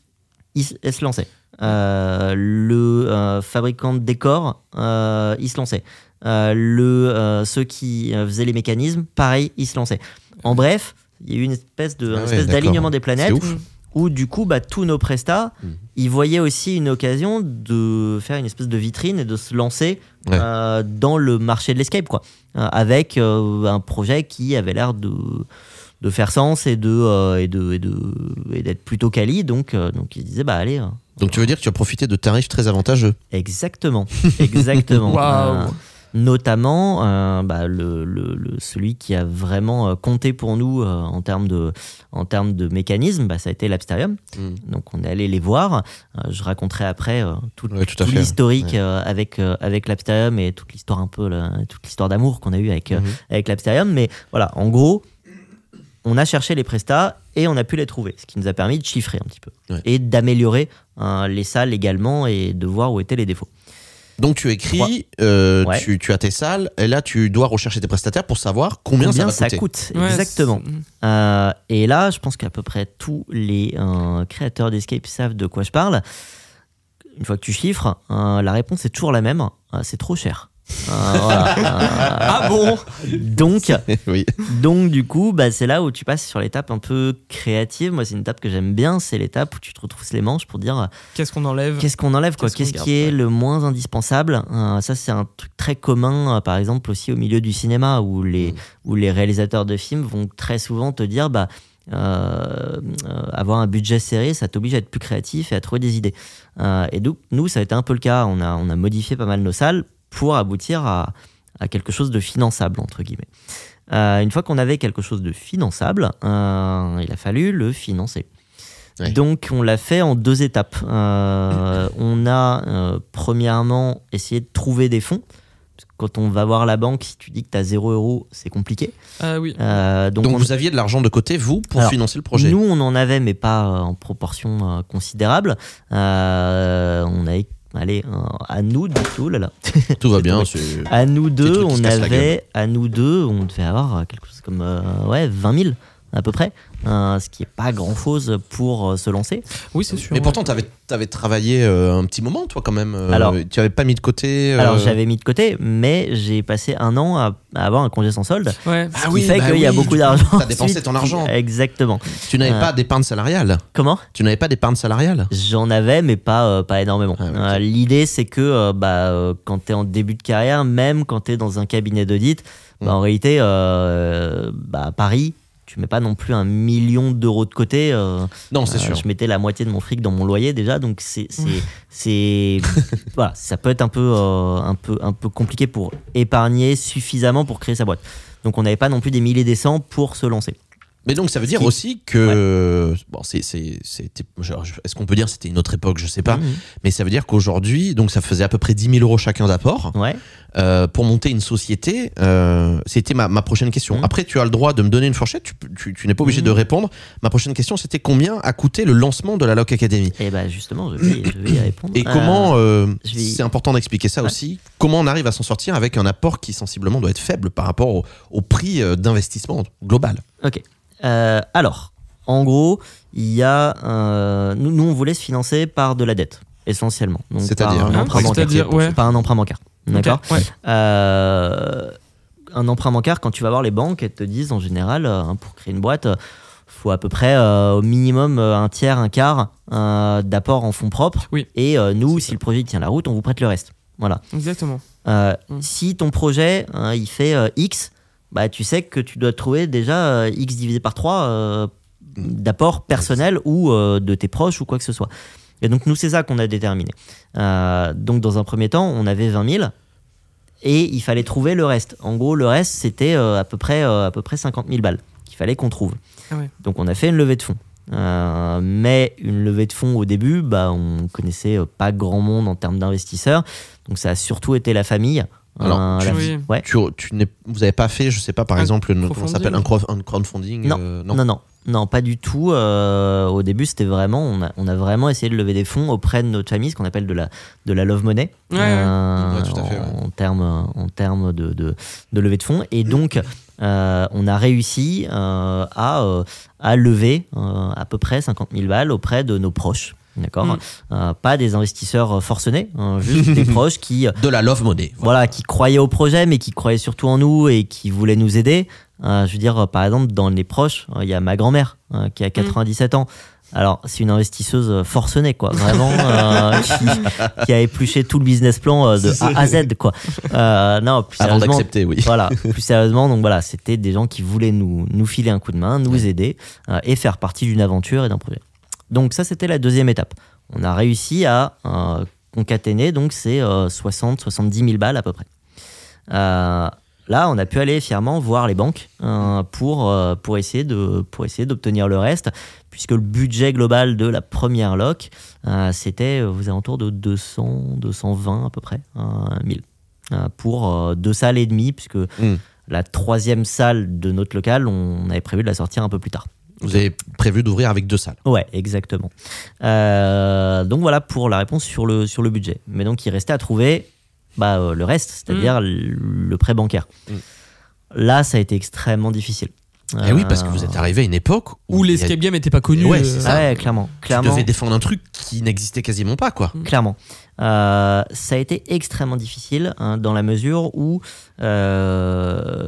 il, s- elle se lançait. Euh, le euh, fabricant de décors, euh, il se lançait. Euh, le, euh, ceux qui euh, faisaient les mécanismes, pareil, ils se lançaient. En bref, il y a eu une espèce de- Ah ouais, d'alignement des planètes C'est ouf. Où du coup bah, tous nos prestats Mhm. ils voyaient aussi une occasion de faire une espèce de vitrine et de se lancer Ouais. euh, dans le marché de l'escape quoi Euh, avec euh, un projet qui avait l'air de de faire sens et de euh, et de et de et d'être plutôt quali donc euh, donc ils disaient bah allez Donc tu veux dire que tu as profité de tarifs très avantageux exactement exactement Waouh. Notamment euh, bah, le, le- le- celui qui a vraiment euh, compté pour nous euh, en termes de en termes de mécanisme bah, ça a été l'Absterium Mm. donc on est allé les voir. Euh, je raconterai après tout, Ouais, tout tout l'historique Ouais. avec avec l'Absterium et toute l'histoire un peu là, toute l'histoire d'amour qu'on a eu avec avec l'Absterium. Mais voilà, en gros, on a cherché les prestats et on a pu les trouver, ce qui nous a permis de chiffrer un petit peu Ouais. et d'améliorer les salles également et de voir où étaient les défauts. Donc tu écris, euh, Ouais. tu, tu as tes salles, et là tu dois rechercher tes prestataires pour savoir combien, ça va coûter. coûte Ouais, exactement. mm. Euh, et là, je pense qu'à peu près tous les euh, créateurs d'Escape savent de quoi je parle. Une fois que tu chiffres, euh, la réponse est toujours la même. euh, c'est trop cher. Euh, voilà. Ah bon Donc, oui. donc du coup, bah, c'est là où tu passes sur l'étape un peu créative. Moi, c'est une étape que j'aime bien. C'est l'étape où tu te retrouves les manches pour dire Qu'est-ce qu'on enlève? qu'est-ce qu'on enlève, quoi? Qu'est-ce qui est ouais. le moins indispensable? Euh, ça, c'est un truc très commun, euh, par exemple, aussi au milieu du cinéma, où les, Mm. où les réalisateurs de films vont très souvent te dire, bah, euh, euh, avoir un budget serré, ça t'oblige à être plus créatif et à trouver des idées. Euh, et donc, nous, ça a été un peu le cas. On a, on a modifié pas mal nos salles pour aboutir à, à quelque chose de finançable, entre guillemets. Euh, une fois qu'on avait quelque chose de finançable, euh, il a fallu le financer. Ouais. Donc on l'a fait en deux étapes. Euh, on a euh, premièrement essayé de trouver des fonds. Quand on va voir la banque, si tu dis que tu as 0 euros, c'est compliqué. Ah oui. Euh, donc Donc on- vous aviez de l'argent de côté, vous, pour Alors, financer le projet nous, on en avait, mais pas en proportion euh, considérable. Euh, on avait, allez, euh, à nous, du tout, là, là. Tout va bien. À nous deux, on avait, à nous deux, on devait avoir quelque chose comme euh, ouais, 20 000 à peu près, Euh, ce qui est pas grand chose pour euh, se lancer. Oui, c'est sûr. Mais ouais. pourtant, tu avais, travaillé euh, un petit moment, toi, quand même. euh, Alors- tu avais pas mis de côté. euh, Alors j'avais mis de côté, mais j'ai passé un an à, à avoir un congé sans solde. Ouais. Ah Ce qui oui, fait bah qu'il y a beaucoup d'argent. t'as dépensé ensuite ton argent. Exactement. Tu n'avais Euh, pas d'épargne salariale. Comment? Tu n'avais pas d'épargne salariale. J'en avais, mais pas, euh, pas énormément. Ah. Euh, L'idée, c'est que euh, bah, euh, quand tu es en début de carrière, même quand tu es dans un cabinet d'audit, bah, Mm. en réalité, euh, bah, Paris, tu mets pas non plus un million d'euros de côté. euh, Non, c'est euh, sûr. Je mettais la moitié de mon fric dans mon loyer déjà, donc c'est, c'est, c'est- voilà, ça peut être un peu, euh, un peu, un peu compliqué pour épargner suffisamment pour créer sa boîte. Donc on n'avait pas non plus des milliers des cents pour se lancer. Mais donc ça veut dire Qui- aussi que bon, c'est, c'est, est-ce qu'on peut dire c'était une autre époque, je sais pas. Mhm. Mais ça veut dire qu'aujourd'hui, donc ça faisait à peu près 10 000 euros chacun d'apport Ouais. Euh, pour monter une société. euh, c'était ma, ma prochaine question. Mhm. Après, tu as le droit de me donner une fourchette. Tu, tu, tu n'es pas obligé de répondre. Ma prochaine question, c'était combien a coûté le lancement de la Loc Academy? Et bah justement, je vais, je vais y répondre. Et Euh, comment, vais- c'est important d'expliquer ça Ouais. aussi, comment on arrive à s'en sortir avec un apport qui sensiblement doit être faible par rapport au, au prix d'investissement global? Ok. Euh, alors, en gros, il y a. euh, nous, nous, on voulait se financer par de la dette, essentiellement. C'est-à-dire, un hein, emprunt bancaire. C'est-à-dire, ouais. Par un emprunt bancaire. D'accord ouais. Euh, Un emprunt bancaire, quand tu vas voir les banques, elles te disent en général, euh, pour créer une boîte, euh, faut à peu près euh, au minimum un tiers, un quart euh, d'apport en fonds propres. Oui. Et euh, nous, si le projet tient la route, on vous prête le reste. Voilà. Exactement. Euh, Mm. Si ton projet hein, il fait euh, X, bah, tu sais que tu dois trouver déjà euh, X divisé par 3 d'apport personnel ou euh, de tes proches ou quoi que ce soit. Et donc nous c'est ça qu'on a déterminé. Euh, donc dans un premier temps on avait 20 000 et il fallait trouver le reste. En gros le reste c'était euh, à peu près euh, à peu près 50 000 balles qu'il fallait qu'on trouve. Ah ouais. Donc on a fait une levée de fonds. Euh, mais une levée de fonds au début, bah, on connaissait euh, pas grand monde en termes d'investisseurs. Donc ça a surtout été la famille. Alors, Euh, tu- Oui. ouais. tu, tu n'es- Vous n'avez pas fait, je sais pas, par Un exemple, comment s'appelle un, crowd- un crowdfunding Non. euh, Non, non, non, pas du tout. Euh, au début, c'était vraiment, on a, on a vraiment essayé de lever des fonds auprès de notre famille, ce qu'on appelle de la, de la love money, Ouais, euh, Ouais, tout à fait, ouais. en termes, en termes de, de, de levée de fonds. Et donc, euh, on a réussi euh, à, euh, à lever euh, à peu près 50 000 balles auprès de nos proches. D'accord Mm. Euh, Pas des investisseurs forcenés, hein, juste des proches qui, De la love money. Voilà. voilà, qui croyaient au projet, mais qui croyaient surtout en nous et qui voulaient nous aider. Euh, je veux dire, euh, par exemple, dans les proches, euh, il y a ma grand-mère euh, qui a 97 ans. Alors, c'est une investisseuse euh, forcenée, quoi. Vraiment, euh, qui, qui a épluché tout le business plan euh, de A à Z, quoi. Euh, non, plus Avant sérieusement, d'accepter, oui. voilà, plus sérieusement, donc voilà, c'était des gens qui voulaient nous, nous filer un coup de main, nous aider euh, et faire partie d'une aventure et d'un projet. Donc ça, c'était la deuxième étape. On a réussi à euh, concaténer, donc c'est 60-70 000 balles à peu près. Euh, là, on a pu aller fièrement voir les banques euh, pour, euh, pour essayer de pour essayer d'obtenir le reste, puisque le budget global de la première loc, euh, c'était euh, aux alentours de 200, 220 à peu près, euh, 1000 euh, pour euh, deux salles et demie, puisque Mm. la troisième salle de notre local, on avait prévu de la sortir un peu plus tard. Vous avez prévu d'ouvrir avec deux salles. Ouais, exactement. Euh, donc voilà pour la réponse sur le, sur le budget. Mais donc il restait à trouver bah, euh, le reste, c'est-à-dire le, le prêt bancaire. Mm. Là, ça a été extrêmement difficile. Eh oui, parce que vous êtes arrivé à une époque Où il y a- l'escape game n'était pas connu. Ouais, euh, c'est ça. Ouais, clairement. Tu clairement. devais défendre un truc qui n'existait quasiment pas, quoi. clairement. Euh, ça a été extrêmement difficile hein, dans la mesure où, euh,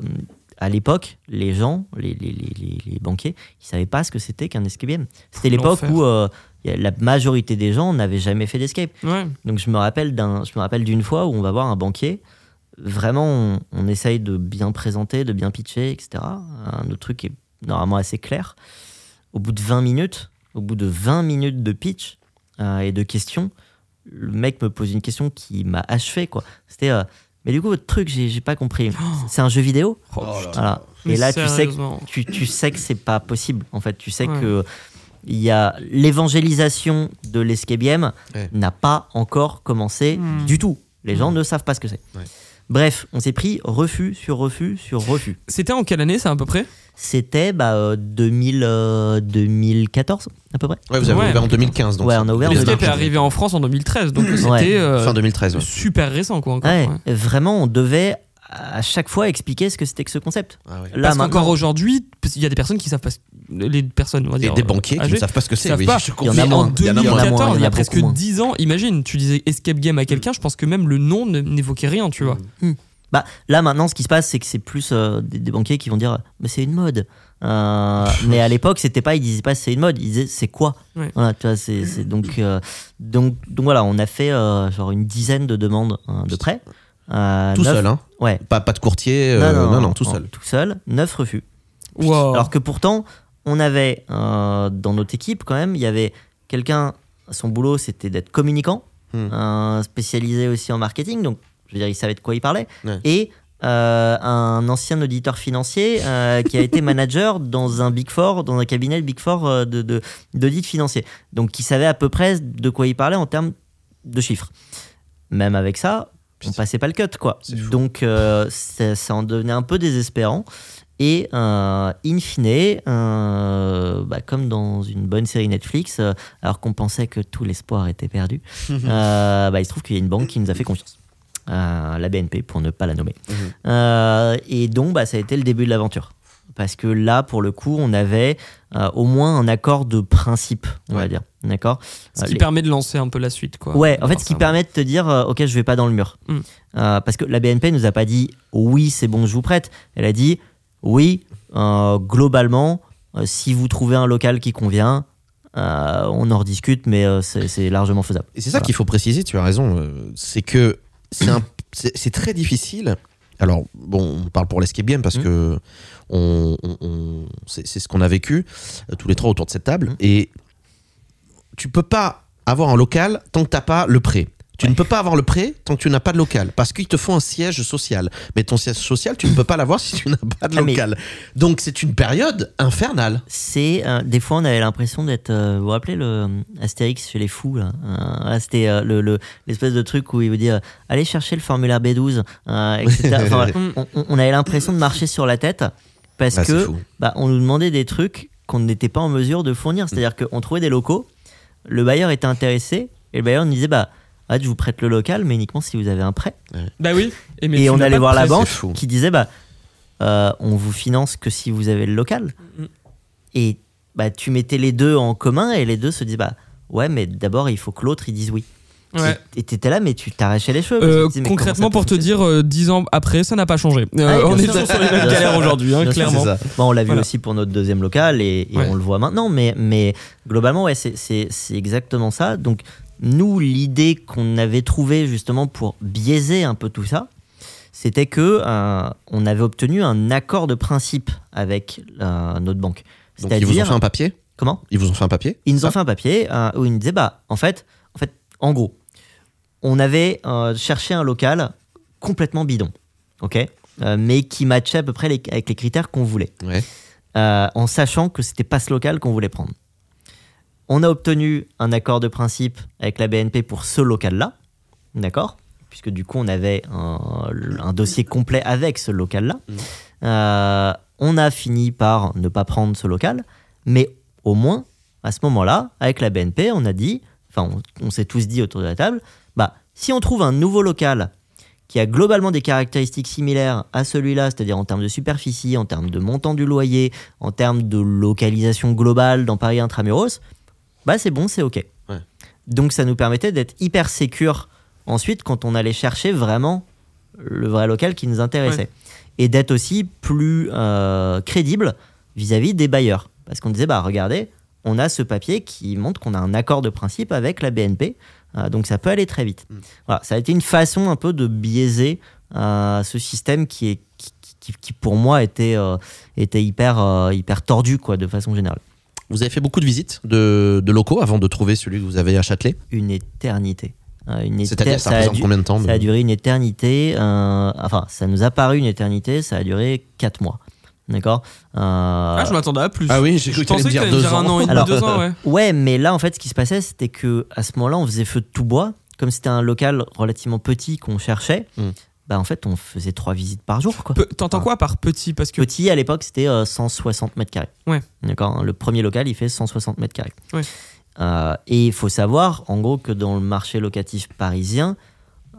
à l'époque, les gens, les, les, les, les- les banquiers, ils savaient pas ce que c'était qu'un escape game. C'était l'époque où euh, la majorité des gens n'avaient jamais fait d'escape. Ouais. Donc je me rappelle d'un, je me rappelle d'une fois où on va voir un banquier. Vraiment, on, on essaye de bien présenter, de bien pitcher, etc. Un autre truc qui est normalement assez clair. Au bout de 20 minutes, au bout de 20 minutes de pitch euh, et de questions, le mec me pose une question qui m'a achevé quoi. C'était euh, mais du coup votre truc j'ai, pas compris. C'est un jeu vidéo. Oh, là. Voilà. Et là tu sais que tu, tu sais que c'est pas possible. En fait, tu sais Ouais. que il y a l'évangélisation de l'escape game Ouais. n'a pas encore commencé Hmm. du tout. Les gens ne savent pas ce que c'est. Ouais. Bref, on s'est pris refus sur refus sur refus. C'était en quelle année, ça, à peu près? C'était bah, euh, 2000, euh, 2014 à peu près. Ouais, vous avez Ouais, ouvert en ok. 2015. Donc Ouais, on a ouvert en est arrivé en France en 2013, donc c'était Ouais. euh, Fin 2013. ouais. super récent, quoi. Encore, Ouais, ouais. Vraiment, on devait à chaque fois expliquer ce que c'était que ce concept. Ah ouais. Là, Parce qu'encore aujourd'hui, il y a des personnes qui savent pas. ce- Les personnes, on va Et dire. des euh, banquiers qui ne savent pas ce que c'est. oui, Il y en a confirme. Mais en moins. En a moins. 2014, moins, il y a presque beaucoup moins. 10 ans, imagine, tu disais Escape Game à quelqu'un, je pense que même le nom ne- n'évoquait rien, tu vois. Bah, là maintenant, ce qui se passe, c'est que c'est plus euh, des, des banquiers qui vont dire, mais c'est une mode. Euh, mais à l'époque, c'était pas, ils disaient pas c'est une mode, ils disaient c'est quoi? Ouais. Voilà, tu vois, c'est, c'est donc, euh, donc, donc voilà, on a fait euh, genre une dizaine de demandes hein, de prêts. Euh, Tout seul, hein? Ouais. Pas, pas de courtier. euh, non, non, tout seul. Tout seul, neuf refus. Wow. Alors que pourtant, on avait euh, dans notre équipe quand même, il y avait quelqu'un, son boulot c'était d'être communicant, Hmm. spécialisé aussi en marketing, donc je veux dire, il savait de quoi il parlait, Ouais. et euh, un ancien auditeur financier euh, qui a été manager dans un Big Four, dans un cabinet Big Four euh, de, d'audit financier, donc qui savait à peu près de quoi il parlait en termes de chiffres. Même avec ça, on passait pas le cut, quoi. Donc ça, ça en devenait un peu désespérant. Et euh, in fine, euh, bah, comme dans une bonne série Netflix, euh, alors qu'on pensait que tout l'espoir était perdu, bah, il se trouve qu'il y a une banque qui nous a fait confiance. La BNP, pour ne pas la nommer. Mhm. Euh, et donc, bah, ça a été le début de l'aventure. Parce que là, pour le coup, on avait euh, au moins un accord de principe, on va dire. D'accord Ce Euh, qui les- permet de lancer un peu la suite, quoi. Ouais, en fait, ce qui permet de te dire, euh, ok, je vais pas dans le mur. Mm. Euh, parce que la BNP nous a pas dit, oui, c'est bon, je vous prête. Elle a dit, oui, euh, globalement, euh, si vous trouvez un local qui convient, euh, on en rediscute, mais euh, c'est largement faisable. Et c'est ça qu'il faut préciser, tu as raison. euh, c'est que c'est très difficile. Alors, bon, on parle pour l'escape game parce Mm. que on, on- on- c'est ce qu'on a vécu euh, tous les trois autour de cette table. Mm. Et tu peux pas avoir un local tant que t'as pas le prêt. Tu ne peux pas avoir le prêt tant que tu n'as pas de local parce qu'ils te font un siège social. Mais ton siège social, tu ne peux pas l'avoir si tu n'as pas de Ah, mais- local. Donc c'est une période infernale. C'est euh, des fois on avait l'impression d'être euh, vous vous rappelez le euh, Astérix chez les fous là Euh, là, c'était euh, le le- l'espèce de truc où il vous dit allez chercher le formulaire B12 euh, etc. Enfin, voilà. Mm. on, avait l'impression de marcher sur la tête parce Ah, c'est que bah, on nous demandait des trucs qu'on n'était pas en mesure de fournir c'est-à-dire qu'on trouvait des locaux le bailleur était intéressé et le bailleur nous disait bah ah, je vous prête le local mais uniquement si vous avez un prêt Bah oui. Et, mais et tu on allait voir la banque qui disait bah euh, on vous finance que si vous avez le local Mm. et bah tu mettais les deux en commun et les deux se disent bah ouais mais d'abord il faut que l'autre il dise oui Ouais. et t'étais là mais tu t'arrachais les cheveux Euh, disais, concrètement, pour te dire, euh, dix ans après, ça n'a pas changé. Euh, Ouais, bien on est toujours sur les mêmes galères aujourd'hui, hein, sûr, clairement. C'est ça. Bon, on l'a vu Voilà. aussi pour notre deuxième local et, et Ouais. on le voit maintenant, mais, mais globalement, ouais, c'est- c'est c'est exactement ça. Donc, nous, l'idée qu'on avait trouvée justement pour biaiser un peu tout ça, c'était que euh, on avait obtenu un accord de principe avec euh, notre banque. Donc ils vous ont fait un papier? Comment? Ils vous ont fait un papier? Ils nous ont fait un papier euh, où ils nous disaient, bah, en fait, en fait, en gros, on avait cherché un local complètement bidon, ok, mais qui matchait à peu près les- avec les critères qu'on voulait, Ouais. en sachant que c'était pas ce local qu'on voulait prendre. On a obtenu un accord de principe avec la BNP pour ce local-là, d'accord, puisque du coup on avait un, un dossier complet avec ce local-là. Euh, on a fini par ne pas prendre ce local, mais au moins à ce moment-là, avec la BNP, on a dit, enfin, on, on s'est tous dit autour de la table, bah, si on trouve un nouveau local qui a globalement des caractéristiques similaires à celui-là, c'est-à-dire en termes de superficie, en termes de montant du loyer, en termes de localisation globale dans Paris intramuros, bah c'est bon, c'est ok. Ouais. Donc ça nous permettait d'être hyper sécure ensuite quand on allait chercher vraiment le vrai local qui nous intéressait. Et d'être aussi plus euh, crédible vis-à-vis des bailleurs. Parce qu'on disait, bah regardez, on a ce papier qui montre qu'on a un accord de principe avec la BNP, euh, donc ça peut aller très vite. Mm. Voilà, ça a été une façon un peu de biaiser euh, ce système qui, est, qui, qui- qui, pour moi était, euh, était hyper, hyper tordu quoi, de façon générale. Vous avez fait beaucoup de visites de, de locaux avant de trouver celui que vous avez à Châtelet Une éternité. Euh, une éter- C'est-à-dire, ça a représente dû- combien de temps de- Ça a duré une éternité. euh, enfin, ça nous a paru une éternité. Ça a duré 4 mois. D'accord Euh, Ah, je m'attendais à plus. Ah oui, j'ai cru que tu allais pensais me que dire dire un ans. an et demi, Alors- deux ans, ouais. Ouais, mais là, en fait, ce qui se passait, c'était que à ce moment-là, on faisait feu de tout bois. Comme c'était un local relativement petit qu'on cherchait, Hmm. Bah en fait, on faisait trois visites par jour. Quoi. T'entends quoi par petit? Parce que. Petit, à l'époque, c'était euh, 160 mètres carrés. Ouais. D'accord. Le premier local, il fait 160 mètres carrés. Ouais. Euh, et il faut savoir, en gros, que dans le marché locatif parisien,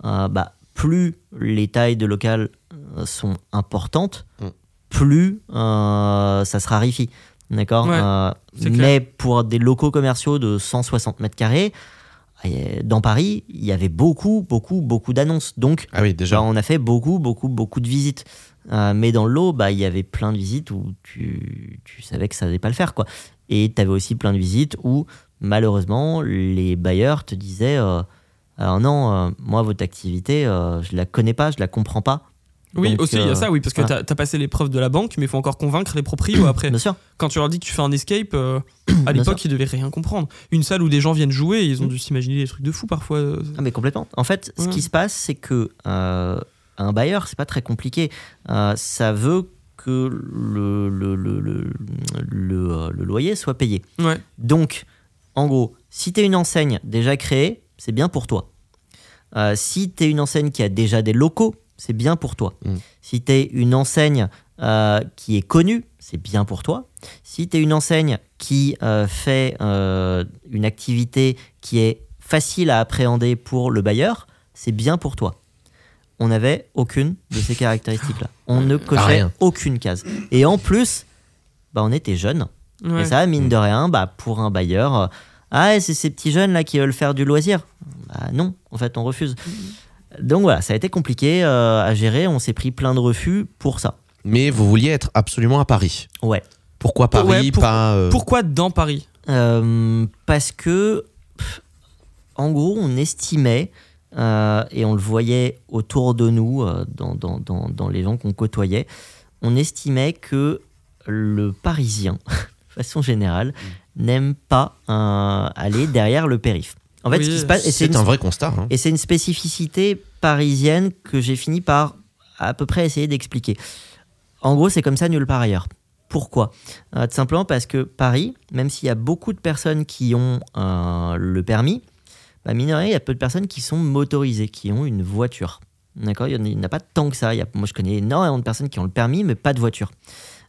euh, bah, plus les tailles de local euh, sont importantes, Mm. plus euh, ça se raréfie. D'accord Ouais, Euh, c'est clair. Mais pour des locaux commerciaux de 160 mètres carrés, euh, dans Paris, il y avait beaucoup, beaucoup, beaucoup d'annonces. Donc, Ah oui, déjà. bah, on a fait beaucoup, beaucoup, beaucoup de visites. Euh, mais dans le lot, bah, il y avait plein de visites où tu, tu savais que ça n'allait pas le faire. Quoi. Et tu avais aussi plein de visites où, malheureusement, les bailleurs te disaient euh, Alors non, euh, moi, votre activité, euh, je la connais pas, je la comprends pas. Oui, Donc, aussi, il y euh, a ça, oui, parce que voilà. t'as as passé l'épreuve de la banque, mais il faut encore convaincre les proprios après. Bien sûr. Quand tu leur dis que tu fais un escape, euh, à l'époque, ils devaient rien comprendre. Une salle où des gens viennent jouer, ils ont dû s'imaginer des trucs de fou parfois. euh. Ah, mais complètement. En fait, ce Ouais. qui se passe, c'est que euh, un bailleur, c'est pas très compliqué. Euh, ça veut que le, le, le, le, euh, loyer soit payé. Ouais. Donc, en gros, si tu es une enseigne déjà créée, c'est bien pour toi. Euh, si tu es une enseigne qui a déjà des locaux, c'est bien pour toi. Mm. Si tu es une enseigne euh, qui est connue, c'est bien pour toi. Si tu es une enseigne qui euh, fait euh, une activité qui est facile à appréhender pour le bailleur, c'est bien pour toi. On n'avait aucune de ces caractéristiques-là. On ne cochait rien. aucune case. Et en plus, bah, on était jeunes. Ouais. Et ça, mine de rien, bah, pour un bailleur, euh, ah, c'est ces petits jeunes là qui veulent faire du loisir? Bah, non, en fait, on refuse. Donc voilà, ça a été compliqué euh, à gérer. On s'est pris plein de refus pour ça. Mais vous vouliez être absolument à Paris. Ouais. Pourquoi Paris Ouais, pour- pas euh, Pourquoi dans Paris? Euh, parce que, pff, en gros, on estimait, euh, et on le voyait autour de nous, euh, dans, dans, dans, dans les gens qu'on côtoyait, on estimait que le Parisien, de façon générale, n'aime pas euh, aller derrière le périph. En fait, Oui, ce qui se passe, et c'est une un vrai constat. hein. et c'est une spécificité parisienne que j'ai fini par à peu près essayer d'expliquer. En gros, c'est comme ça nulle part ailleurs. Pourquoi? Euh, Tout simplement parce que Paris, même s'il y a beaucoup de personnes qui ont euh, le permis, bah, mine de rien, il y a peu de personnes qui sont motorisées, qui ont une voiture. D'accord? Il en n'y en a pas tant que ça. Il y a, moi, je connais énormément de personnes qui ont le permis, mais pas de voiture.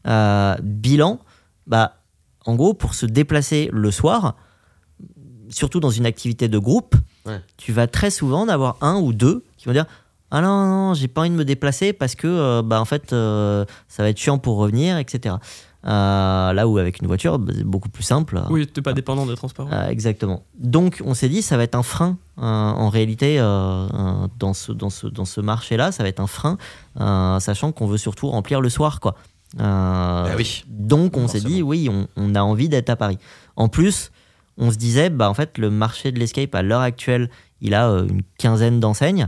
Euh, bilan, bah, en gros, pour se déplacer le soir, surtout dans une activité de groupe, Ouais. tu vas très souvent en avoir un ou deux qui vont dire Ah non, non, non, j'ai pas envie de me déplacer parce que, euh, bah, en fait, euh, ça va être chiant pour revenir, etc. Euh, là où, avec une voiture, bah, c'est beaucoup plus simple. Oui, t'es pas dépendant des transports. Euh, exactement. Donc, on s'est dit, ça va être un frein. euh, en réalité, dans ce, dans ce, dans ce marché-là, ça va être un frein, euh, sachant qu'on veut surtout remplir le soir, quoi. Euh, Bah oui. donc, on s'est dit, oui, on, on a envie d'être à Paris. En plus, on se disait, bah, en fait, le marché de l'escape, à l'heure actuelle, il a euh, une quinzaine d'enseignes.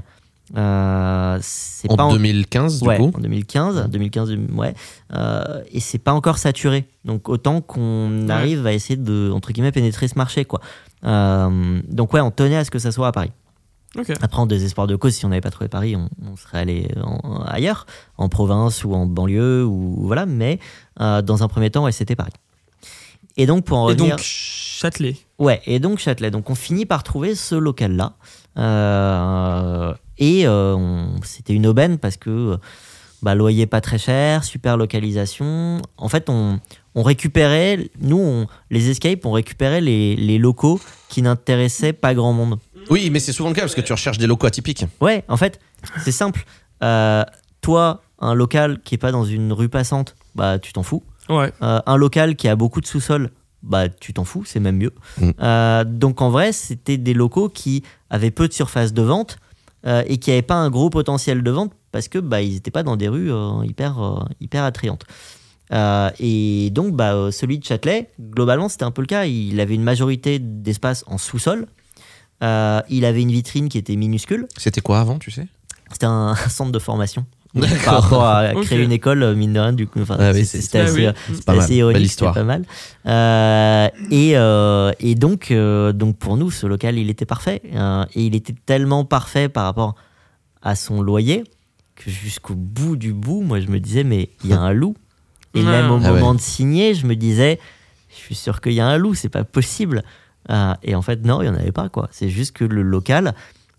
Euh, c'est En pas en- 2015, du ouais, coup. en 2015, 2015, ouais. Euh, et c'est pas encore saturé. Donc autant qu'on Ouais. arrive à essayer de entre guillemets pénétrer ce marché, quoi. Euh, donc ouais, on tenait à ce que ça soit à Paris. Après, en désespoir de cause, si on n'avait pas trouvé Paris, on, on serait allé en- ailleurs, en province ou en banlieue ou voilà. Mais euh, dans un premier temps, ouais, c'était Paris. Et donc pour en Et revenir, donc, Châtelet. Ouais, et donc Châtelet. Donc on finit par trouver ce local-là. Euh, et euh, on- c'était une aubaine parce que bah, loyer pas très cher, super localisation. En fait, on, on récupérait, nous, on- les escapes, on récupérait les, les locaux qui n'intéressaient pas grand monde. Oui, mais c'est souvent le cas parce que tu recherches des locaux atypiques. Ouais, en fait, c'est simple. Euh, toi, un local qui est pas dans une rue passante, bah tu t'en fous. Ouais. Euh, un local qui a beaucoup de sous-sol, bah tu t'en fous, c'est même mieux. Mm. Euh, donc en vrai, c'était des locaux qui avaient peu de surface de vente euh, et qui n'avaient pas un gros potentiel de vente parce que bah ils n'étaient pas dans des rues euh, hyper hyper attrayantes. Et donc bah celui de Châtelet, globalement c'était un peu le cas. Il avait une majorité d'espace en sous-sol. Il avait une vitrine qui était minuscule. C'était quoi avant, tu sais? C'était un centre de formation. Par rapport à créer une école, euh, mine de rien, du coup, enfin, Ah oui, c'est- Ah assez, oui. euh, C'est c'était pas mal. assez ironique, Belle c'était histoire. pas mal. Euh, et, euh, et donc, euh, donc pour nous, ce local, il était parfait. Euh, et il était tellement parfait par rapport à son loyer que jusqu'au bout du bout, moi, je me disais, mais il y a un loup. Et Ah. même au Ah ouais. moment de signer, je me disais, je suis sûr qu'il y a un loup, c'est pas possible. Euh, et en fait, non, il n'y en avait pas, quoi. C'est juste que le local,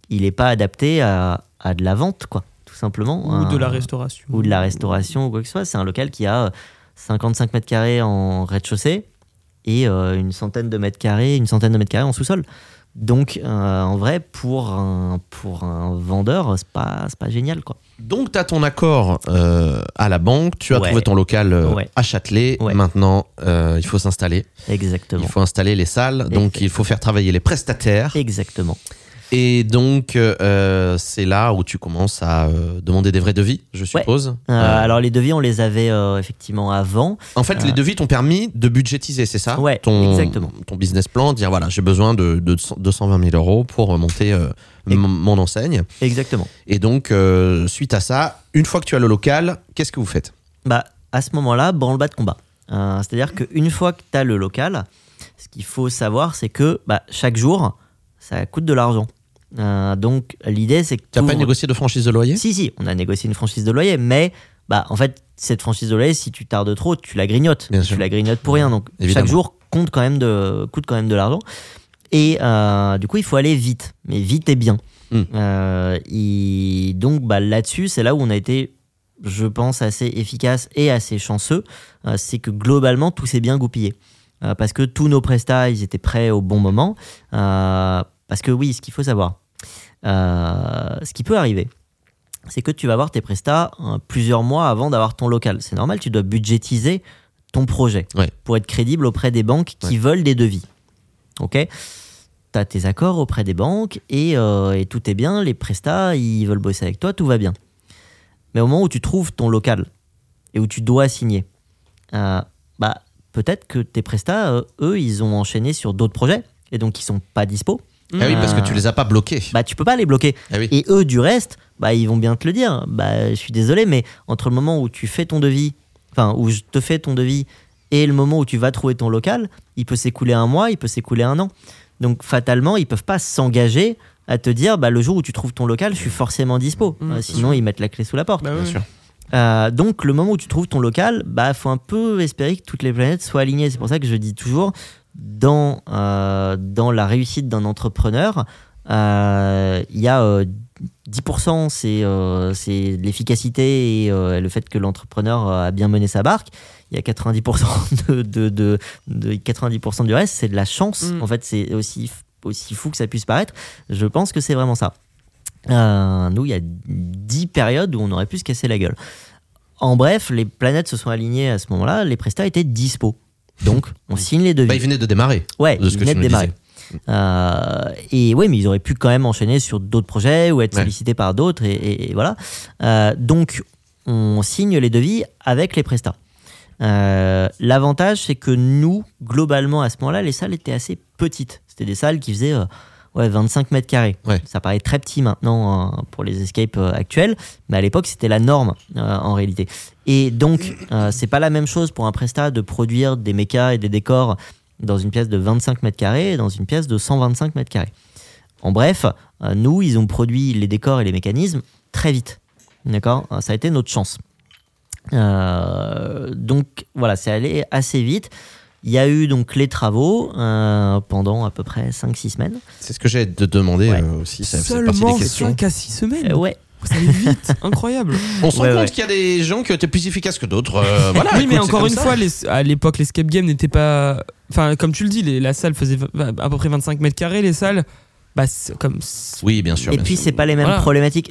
il n'est pas adapté à, à de la vente, quoi, simplement. Ou de Euh, la restauration. ou de la restauration ou quoi que ce soit. C'est un local qui a euh, 55 mètres carrés en rez-de-chaussée et euh, une centaine de mètres carrés, une centaine de mètres carrés en sous-sol. Donc, euh, en vrai, pour un, pour un vendeur, c'est pas, c'est pas génial, quoi. Donc, tu as ton accord euh, à la banque, tu as Ouais. trouvé ton local euh, Ouais. à Châtelet. Ouais. Maintenant, euh, il faut s'installer. Exactement. Il faut installer les salles. Donc, il faut faire travailler les prestataires. Exactement. Et donc, euh, c'est là où tu commences à euh, demander des vrais devis, je suppose. Euh, Euh, alors, les devis, on les avait effectivement avant. en fait, les devis t'ont permis de budgétiser, c'est ça? Ouais, ton, exactement. Ton business plan, dire voilà, j'ai besoin de, de 220 000 euros pour monter mon- enseigne. Exactement. Et donc, suite à ça, une fois que tu as le local, qu'est-ce que vous faites? Bah, à ce moment-là, branle-bas de combat. C'est-à-dire qu'une fois que tu as le local, ce qu'il faut savoir, c'est que bah, chaque jour, ça coûte de l'argent. Euh, donc, l'idée, c'est que. Tu n'as pas négocié de franchise de loyer Si, si, on a négocié une franchise de loyer, mais bah, en fait, cette franchise de loyer, si tu tardes trop, tu la grignotes. Bien tu sûr. la grignotes pour rien. Donc, Évidemment. chaque jour compte quand même de, coûte quand même de l'argent. Et euh, du coup, il faut aller vite, mais vite et bien. Mm. Euh, et donc, bah, là-dessus, c'est là où on a été, je pense, assez efficace et assez chanceux. C'est que globalement, tout s'est bien goupillé. Parce que tous nos prestats, ils étaient prêts au bon moment. Euh, parce que oui, ce qu'il faut savoir, euh, ce qui peut arriver, c'est que tu vas avoir tes prestats euh, plusieurs mois avant d'avoir ton local. C'est normal, tu dois budgétiser ton projet Ouais. pour être crédible auprès des banques qui veulent des devis. Ok? Tu as tes accords auprès des banques et, euh, et tout est bien, les prestats, ils veulent bosser avec toi, tout va bien. Mais au moment où tu trouves ton local et où tu dois signer, euh, bah, peut-être que tes prestats, eux, ils ont enchaîné sur d'autres projets et donc ils sont pas dispo. Ah oui, parce que Ah. tu les as pas bloqués. Bah, tu peux pas les bloquer. Ah oui. Et eux, du reste, bah, ils vont bien te le dire. Bah, je suis désolé, mais entre le moment où tu fais ton devis, enfin, où je te fais ton devis, et le moment où tu vas trouver ton local, il peut s'écouler un mois, il peut s'écouler un an. Donc, fatalement, ils peuvent pas s'engager à te dire, bah, le jour où tu trouves ton local, je suis forcément dispo. Mmh, Euh, sinon, ils mettent la clé sous la porte. Bah. Bien sûr. Euh, donc, le moment où tu trouves ton local, bah, faut un peu espérer que toutes les planètes soient alignées. C'est pour ça que je dis toujours, dans, euh, dans la réussite d'un entrepreneur, euh, il y a euh, 10% c'est euh, l'efficacité et euh, le fait que l'entrepreneur a bien mené sa barque. Il y a 90% de, de, de, de 90% du reste, c'est de la chance. Mm. En fait, c'est aussi, aussi fou que ça puisse paraître. Je pense que c'est vraiment ça. Nous, il y a 10 périodes où on aurait pu se casser la gueule. En bref, les planètes se sont alignées à ce moment-là, les prestats étaient dispo. Donc, on signe les devis. Bah, ils venaient de démarrer. Ouais, de ce ils venaient de démarrer. Euh, et ouais, mais ils auraient pu quand même enchaîner sur d'autres projets ou être Ouais. sollicités par d'autres, et, et- et voilà. Euh, donc, on signe les devis avec les prestats. Euh, L'avantage, c'est que nous, globalement, à ce moment-là, les salles étaient assez petites. C'était des salles qui faisaient ouais, 25 mètres carrés. Ouais. Ça paraît très petit maintenant euh, pour les escapes euh, actuels, mais à l'époque, c'était la norme euh, en réalité. Et donc, euh, c'est pas la même chose pour un prestat de produire des mechas et des décors dans une pièce de 25 mètres carrés et dans une pièce de 125 mètres carrés. En bref, euh, nous, ils ont produit les décors et les mécanismes très vite. D'accord? Ça a été notre chance. Donc voilà, c'est allé assez vite. Il y a eu donc les travaux euh, pendant à peu près 5-6 semaines. C'est ce que j'ai de demander Ouais. euh, aussi. Seulement questions. 5 à 6 semaines. Euh, ouais, Ça allait vite, incroyable. On se rend Ouais, compte ouais. qu'il y a des gens qui ont été plus efficaces que d'autres. euh, voilà, oui, mais écoute, encore une ça. fois, les- à l'époque, l'escape game n'était pas. Enfin, comme tu le dis, les- la salle faisait à peu près 25 mètres carrés. Les salles, bah, comme. Oui, bien sûr. Et bien puis c'est pas les mêmes Voilà. problématiques.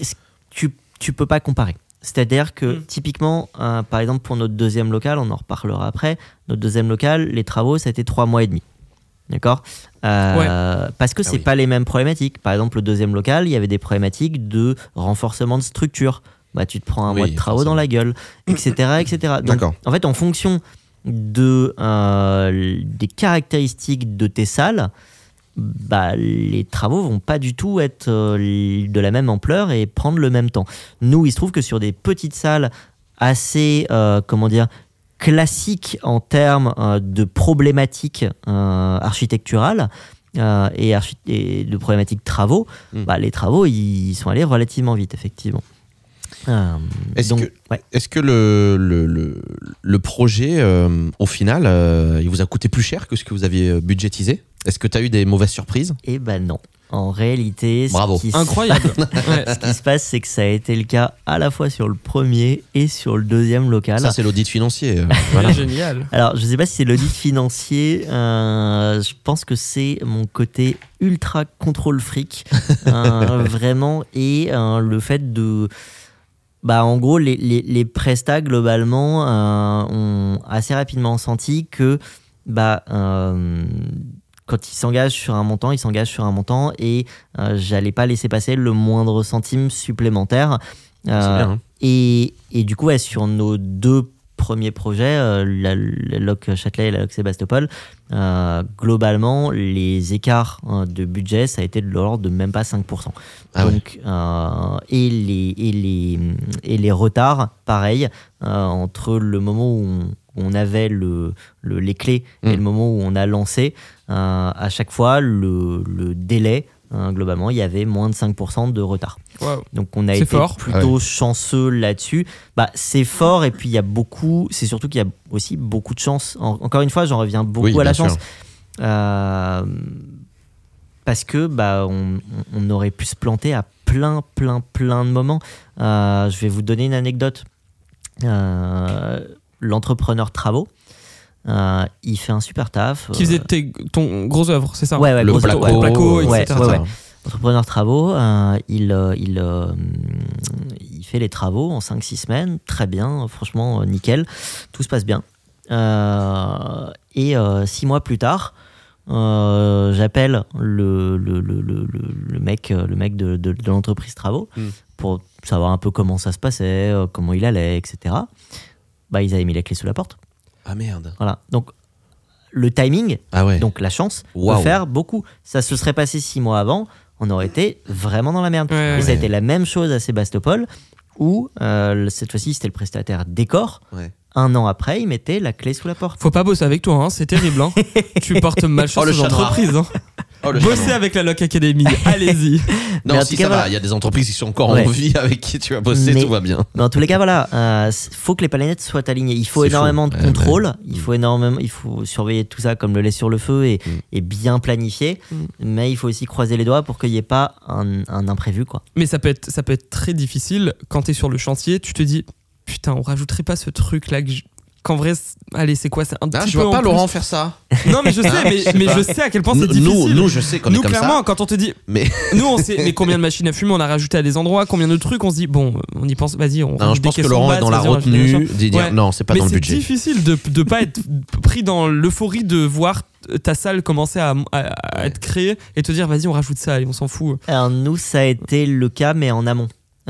Tu tu peux pas comparer? C'est-à-dire que Mm. typiquement, euh, par exemple pour notre deuxième local, on en reparlera après, notre deuxième local, les travaux, ça a été trois mois et demi. D'accord? Euh, Parce que Ah c'est oui. pas les mêmes problématiques. Par exemple, le deuxième local, il y avait des problématiques de renforcement de structure. Bah, tu te prends un Oui, mois de travaux forcément. dans la gueule, etc. etc. Donc, D'accord. en fait, en fonction de, euh, des caractéristiques de tes salles, bah, les travaux vont pas du tout être euh, de la même ampleur et prendre le même temps. Nous, il se trouve que sur des petites salles assez, euh, comment dire, classiques en termes euh, de problématiques euh, architecturales euh, et, de problématiques travaux, Mm. bah, les travaux, ils sont allés relativement vite, effectivement. Euh, Est-ce que- ouais. Est-ce que le, le, le, le projet, euh, au final, euh, il vous a coûté plus cher que ce que vous aviez budgétisé? Est-ce que tu as eu des mauvaises surprises? Eh ben non. En réalité, ce Bravo. qui, Incroyable. Ouais. ce qui se passe, c'est que ça a été le cas à la fois sur le premier et sur le deuxième local. Ça, c'est l'audit financier. Voilà. Génial. Alors, je sais pas si c'est l'audit financier. euh, je pense que c'est mon côté ultra contrôle fric, euh, vraiment, et euh, le fait de. Bah, en gros, les, les, les prestats, globalement, euh, ont assez rapidement senti que bah, euh, quand ils s'engagent sur un montant, ils s'engagent sur un montant et euh, j'allais pas laisser passer le moindre centime supplémentaire. Bien. hein. et, et du coup, ouais, sur nos deux premiers projets, euh, la, la Loc Châtelet et la Loc Sébastopol, euh, globalement, les écarts hein, de budget, ça a été de l'ordre de même pas 5%. Ah. Donc, euh, et, les, et, les, et les retards, pareil, euh, entre le moment où on, avait le, le- les clés et Mm. le moment où on a lancé, euh, à chaque fois, le, le délai, hein, globalement, il y avait moins de 5% de retard. Donc on a été fort. plutôt chanceux là-dessus. Bah, c'est fort et puis il y a beaucoup, c'est surtout qu'il y a aussi beaucoup de chance. En- encore une fois, j'en reviens beaucoup Oui, à la chance. Euh, parce que bah, on, on aurait pu se planter à plein, plein, plein de moments. Euh, je vais vous donner une anecdote. Euh, L'entrepreneur travaux, euh, il fait un super taf. Qui faisait tes- ton gros œuvre, c'est ça Ouais, ouais, Le grosse- placo, ouais, placo, ouais, etc. ouais, ouais. Entrepreneur travaux, euh, il, euh, il, euh, il fait les travaux en 5-6 semaines, très bien, franchement, euh, nickel, tout se passe bien. Euh, et euh, six mois plus tard, euh, j'appelle le, le, le, le, le- le mec, euh, le mec de, de, de l'entreprise travaux Mm. pour savoir un peu comment ça se passait, euh, comment il allait, etc. Bah, ils avaient mis la clé sous la porte. Ah merde. Voilà. Donc, le timing, Ah ouais. donc la chance Waouh. peut faire beaucoup. Ça se serait passé six mois avant, on aurait été vraiment dans la merde. Ouais, Et ça a été la même chose à Sébastopol, où euh, cette fois-ci c'était le prestataire décor. Ouais. Un an après, il mettait la clé sous la porte. Faut pas bosser avec toi, hein, c'est terrible. Hein. tu portes malchance Oh, aux entreprises. Hein. Oh, le Bossez charbon. avec la Loc Academy, allez-y. Non, Mais en si tout cas, ça va. voilà. Il y a des entreprises qui sont encore Ouais. en vie avec qui tu vas bosser, Mais- tout va bien. Mais en tous les cas, voilà, euh, c- faut que les planètes soient alignées. Il faut C'est énormément fou. de Ouais, contrôle, ouais. il faut énormément, il faut surveiller tout ça comme le lait sur le feu et, Mm. et bien planifier. Mm. Mais il faut aussi croiser les doigts pour qu'il n'y ait pas un, un imprévu, quoi. Mais ça peut, être, ça peut être très difficile quand t'es sur le chantier, tu te dis putain, on rajouterait pas ce truc là que je- qu'en vrai, c'est- allez, c'est quoi C'est un Ah, petit je peu vois en pas plus. Laurent faire ça. Non, mais je sais, mais, Je sais mais je sais à quel point c'est Nous, difficile. nous, je sais qu'on est Nous, comme clairement, ça. quand on te dit, Mais nous, on sait, mais combien de machines à fumer on a rajouté à des endroits, combien de trucs, on se dit, bon, on y pense, vas-y, on non, rajoute je des pense que caissons Laurent est dans la vas-y, on rajoute des retenue machins. d'y dire Ouais. non, c'est pas mais dans le c'est budget. difficile de ne pas être pris dans l'euphorie de voir ta salle commencer à, à- à Ouais. être créée et te dire vas-y on rajoute ça allez on s'en fout Alors nous, ça a été le cas, mais en amont.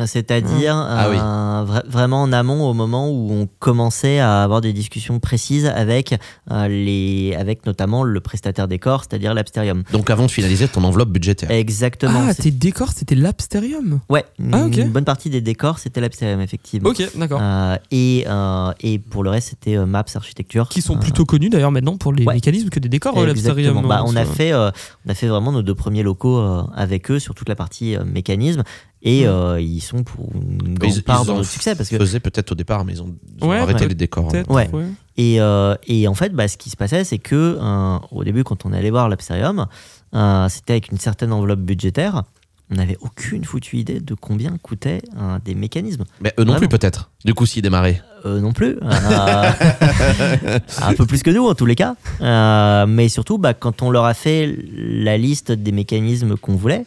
C'est-à-dire Ah oui. euh, vra- vraiment en amont au moment où on commençait à avoir des discussions précises avec, euh, les, avec notamment le prestataire décor, c'est-à-dire l'Absterium. Donc avant de finaliser ton enveloppe budgétaire. Exactement. ah tes décors c'était l'Absterium? Ouais, une Ah, ok. bonne partie des décors, c'était l'Absterium, effectivement. ok d'accord Euh, et, euh, et pour le reste, c'était euh, Maps Architecture. qui sont Euh, plutôt connus d'ailleurs maintenant pour les Ouais. mécanismes que des décors euh, l'Absterium. Bah, on, a fait, euh, on a fait vraiment nos deux premiers locaux euh, avec eux sur toute la partie euh, mécanisme. Et Mm. euh, ils sont pour une grande ils- part ils le succès. Parce que, faisaient peut-être au départ, mais ils ont, ils ont Ouais, arrêté les décors. hein. Ouais. ouais. et, euh, et en fait, bah, ce qui se passait, c'est que euh, au début, quand on allait voir l'Absterium, euh, c'était avec une certaine enveloppe budgétaire. On n'avait aucune foutue idée de combien coûtaient des mécanismes. Mais eux non Vraiment. plus, peut-être. Du coup, s'ils démarraient. Euh, non plus. Euh, un peu plus que nous, en tous les cas. Euh, mais surtout, bah, quand on leur a fait la liste des mécanismes qu'on voulait,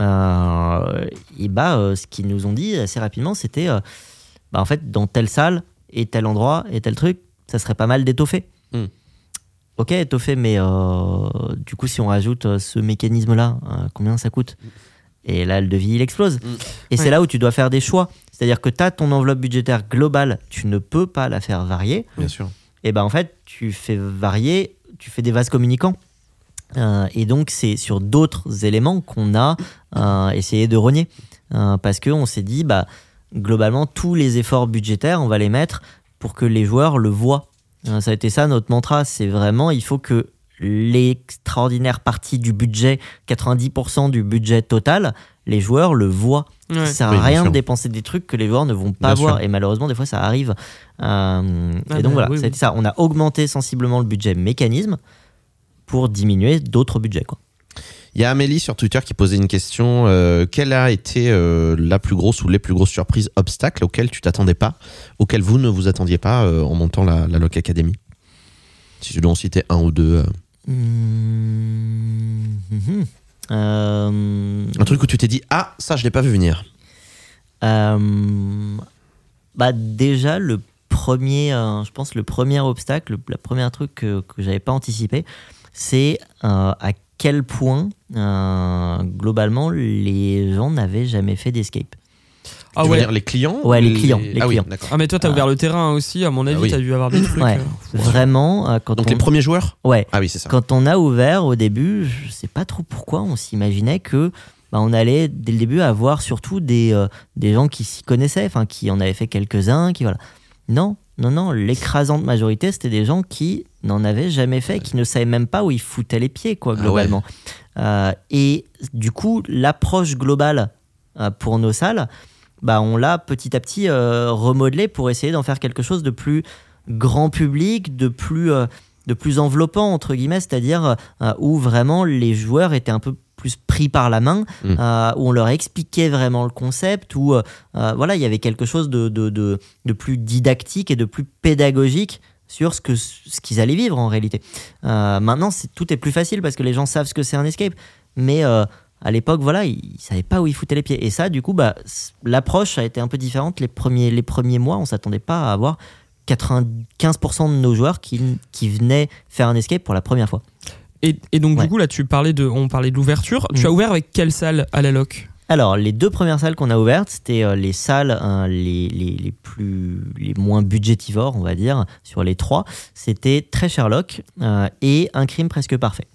euh, et bah, euh, ce qu'ils nous ont dit assez rapidement, c'était euh, bah en fait, dans telle salle et tel endroit et tel truc, ça serait pas mal d'étoffer. Hmm. Ok, étoffer, mais euh, du coup, si on rajoute euh, ce mécanisme-là, euh, combien ça coûte? Et là, le devis, il explose. Hmm. Et c'est là où tu dois faire des choix. C'est-à-dire que tu as ton enveloppe budgétaire globale, tu ne peux pas la faire varier. Bien sûr. Et ben en fait, tu fais varier, tu fais des vases communicants. Euh, et donc, c'est sur d'autres éléments qu'on a euh, essayé de rogner. Euh, parce qu'on s'est dit, bah, globalement, tous les efforts budgétaires, on va les mettre pour que les joueurs le voient. Euh, ça a été ça notre mantra. C'est vraiment, il faut que l'extraordinaire partie du budget, 90% du budget total, les joueurs le voient. Ouais. Ça sert Oui, à rien de dépenser des trucs que les joueurs ne vont pas Bien voir. sûr. Et malheureusement, des fois, ça arrive. Euh, Ah et bah, donc voilà, oui, ça a oui. été ça. On a augmenté sensiblement le budget mécanisme pour diminuer d'autres budgets. Quoi. Il y a Amélie sur Twitter qui posait une question. euh, quelle a été euh, la plus grosse ou les plus grosses surprises, obstacles auxquels tu t'attendais pas, auxquels vous ne vous attendiez pas euh, en montant la, la Loc Academy? Si tu dois en citer un ou deux. Mmh, mhm. Euh, un truc où tu t'es dit Ah, ça, je l'ai pas vu venir. bah déjà, le premier, je pense, le premier obstacle, le, la première truc que, que j'avais pas anticipé, c'est euh, à quel point, euh, globalement, les gens n'avaient jamais fait d'escape. Ah tu veux ouais. dire les clients Ouais, ou les clients, les ah clients. oui, d'accord. Ah mais toi t'as ouvert le terrain aussi, à mon avis Ah oui. t'as dû avoir des trucs. Ouais. euh, Vraiment, euh, quand Donc on... les premiers joueurs Ouais, Ah oui, c'est ça. Quand on a ouvert au début, je sais pas trop pourquoi, on s'imaginait que bah, on allait dès le début avoir surtout des, euh, des gens qui s'y connaissaient, enfin qui en avaient fait quelques-uns, qui voilà. Non, non, non, l'écrasante majorité, c'était des gens qui n'en avaient jamais fait, qui ne savaient même pas où ils foutaient les pieds, quoi, Ah globalement. Euh, et du coup, l'approche globale euh, pour nos salles, bah, on l'a petit à petit euh, remodelé pour essayer d'en faire quelque chose de plus grand public, de plus, de plus enveloppant, entre guillemets, c'est-à-dire euh, où vraiment les joueurs étaient un peu plus pris par la main, Mm. euh, où on leur expliquait vraiment le concept, où euh, voilà, il y avait quelque chose de, de, de, de plus didactique et de plus pédagogique sur ce que ce qu'ils allaient vivre en réalité. Euh, maintenant, tout est plus facile parce que les gens savent ce que c'est un escape, mais euh, à l'époque, voilà, ils, ils savaient pas où ils foutaient les pieds. Et ça, du coup, bah, l'approche a été un peu différente. Les premiers, les premiers mois, on s'attendait pas à avoir 95% de nos joueurs qui, qui venaient faire un escape pour la première fois. Et, et donc Ouais. du coup là tu parlais de, on parlait de l'ouverture. Tu Mm. as ouvert avec quelle salle à la loc? Alors, les deux premières salles qu'on a ouvertes, c'était euh, les salles hein, les, les, les plus, les moins budgétivores, on va dire, sur les trois. C'était Très Sherlock euh, et Un crime presque parfait.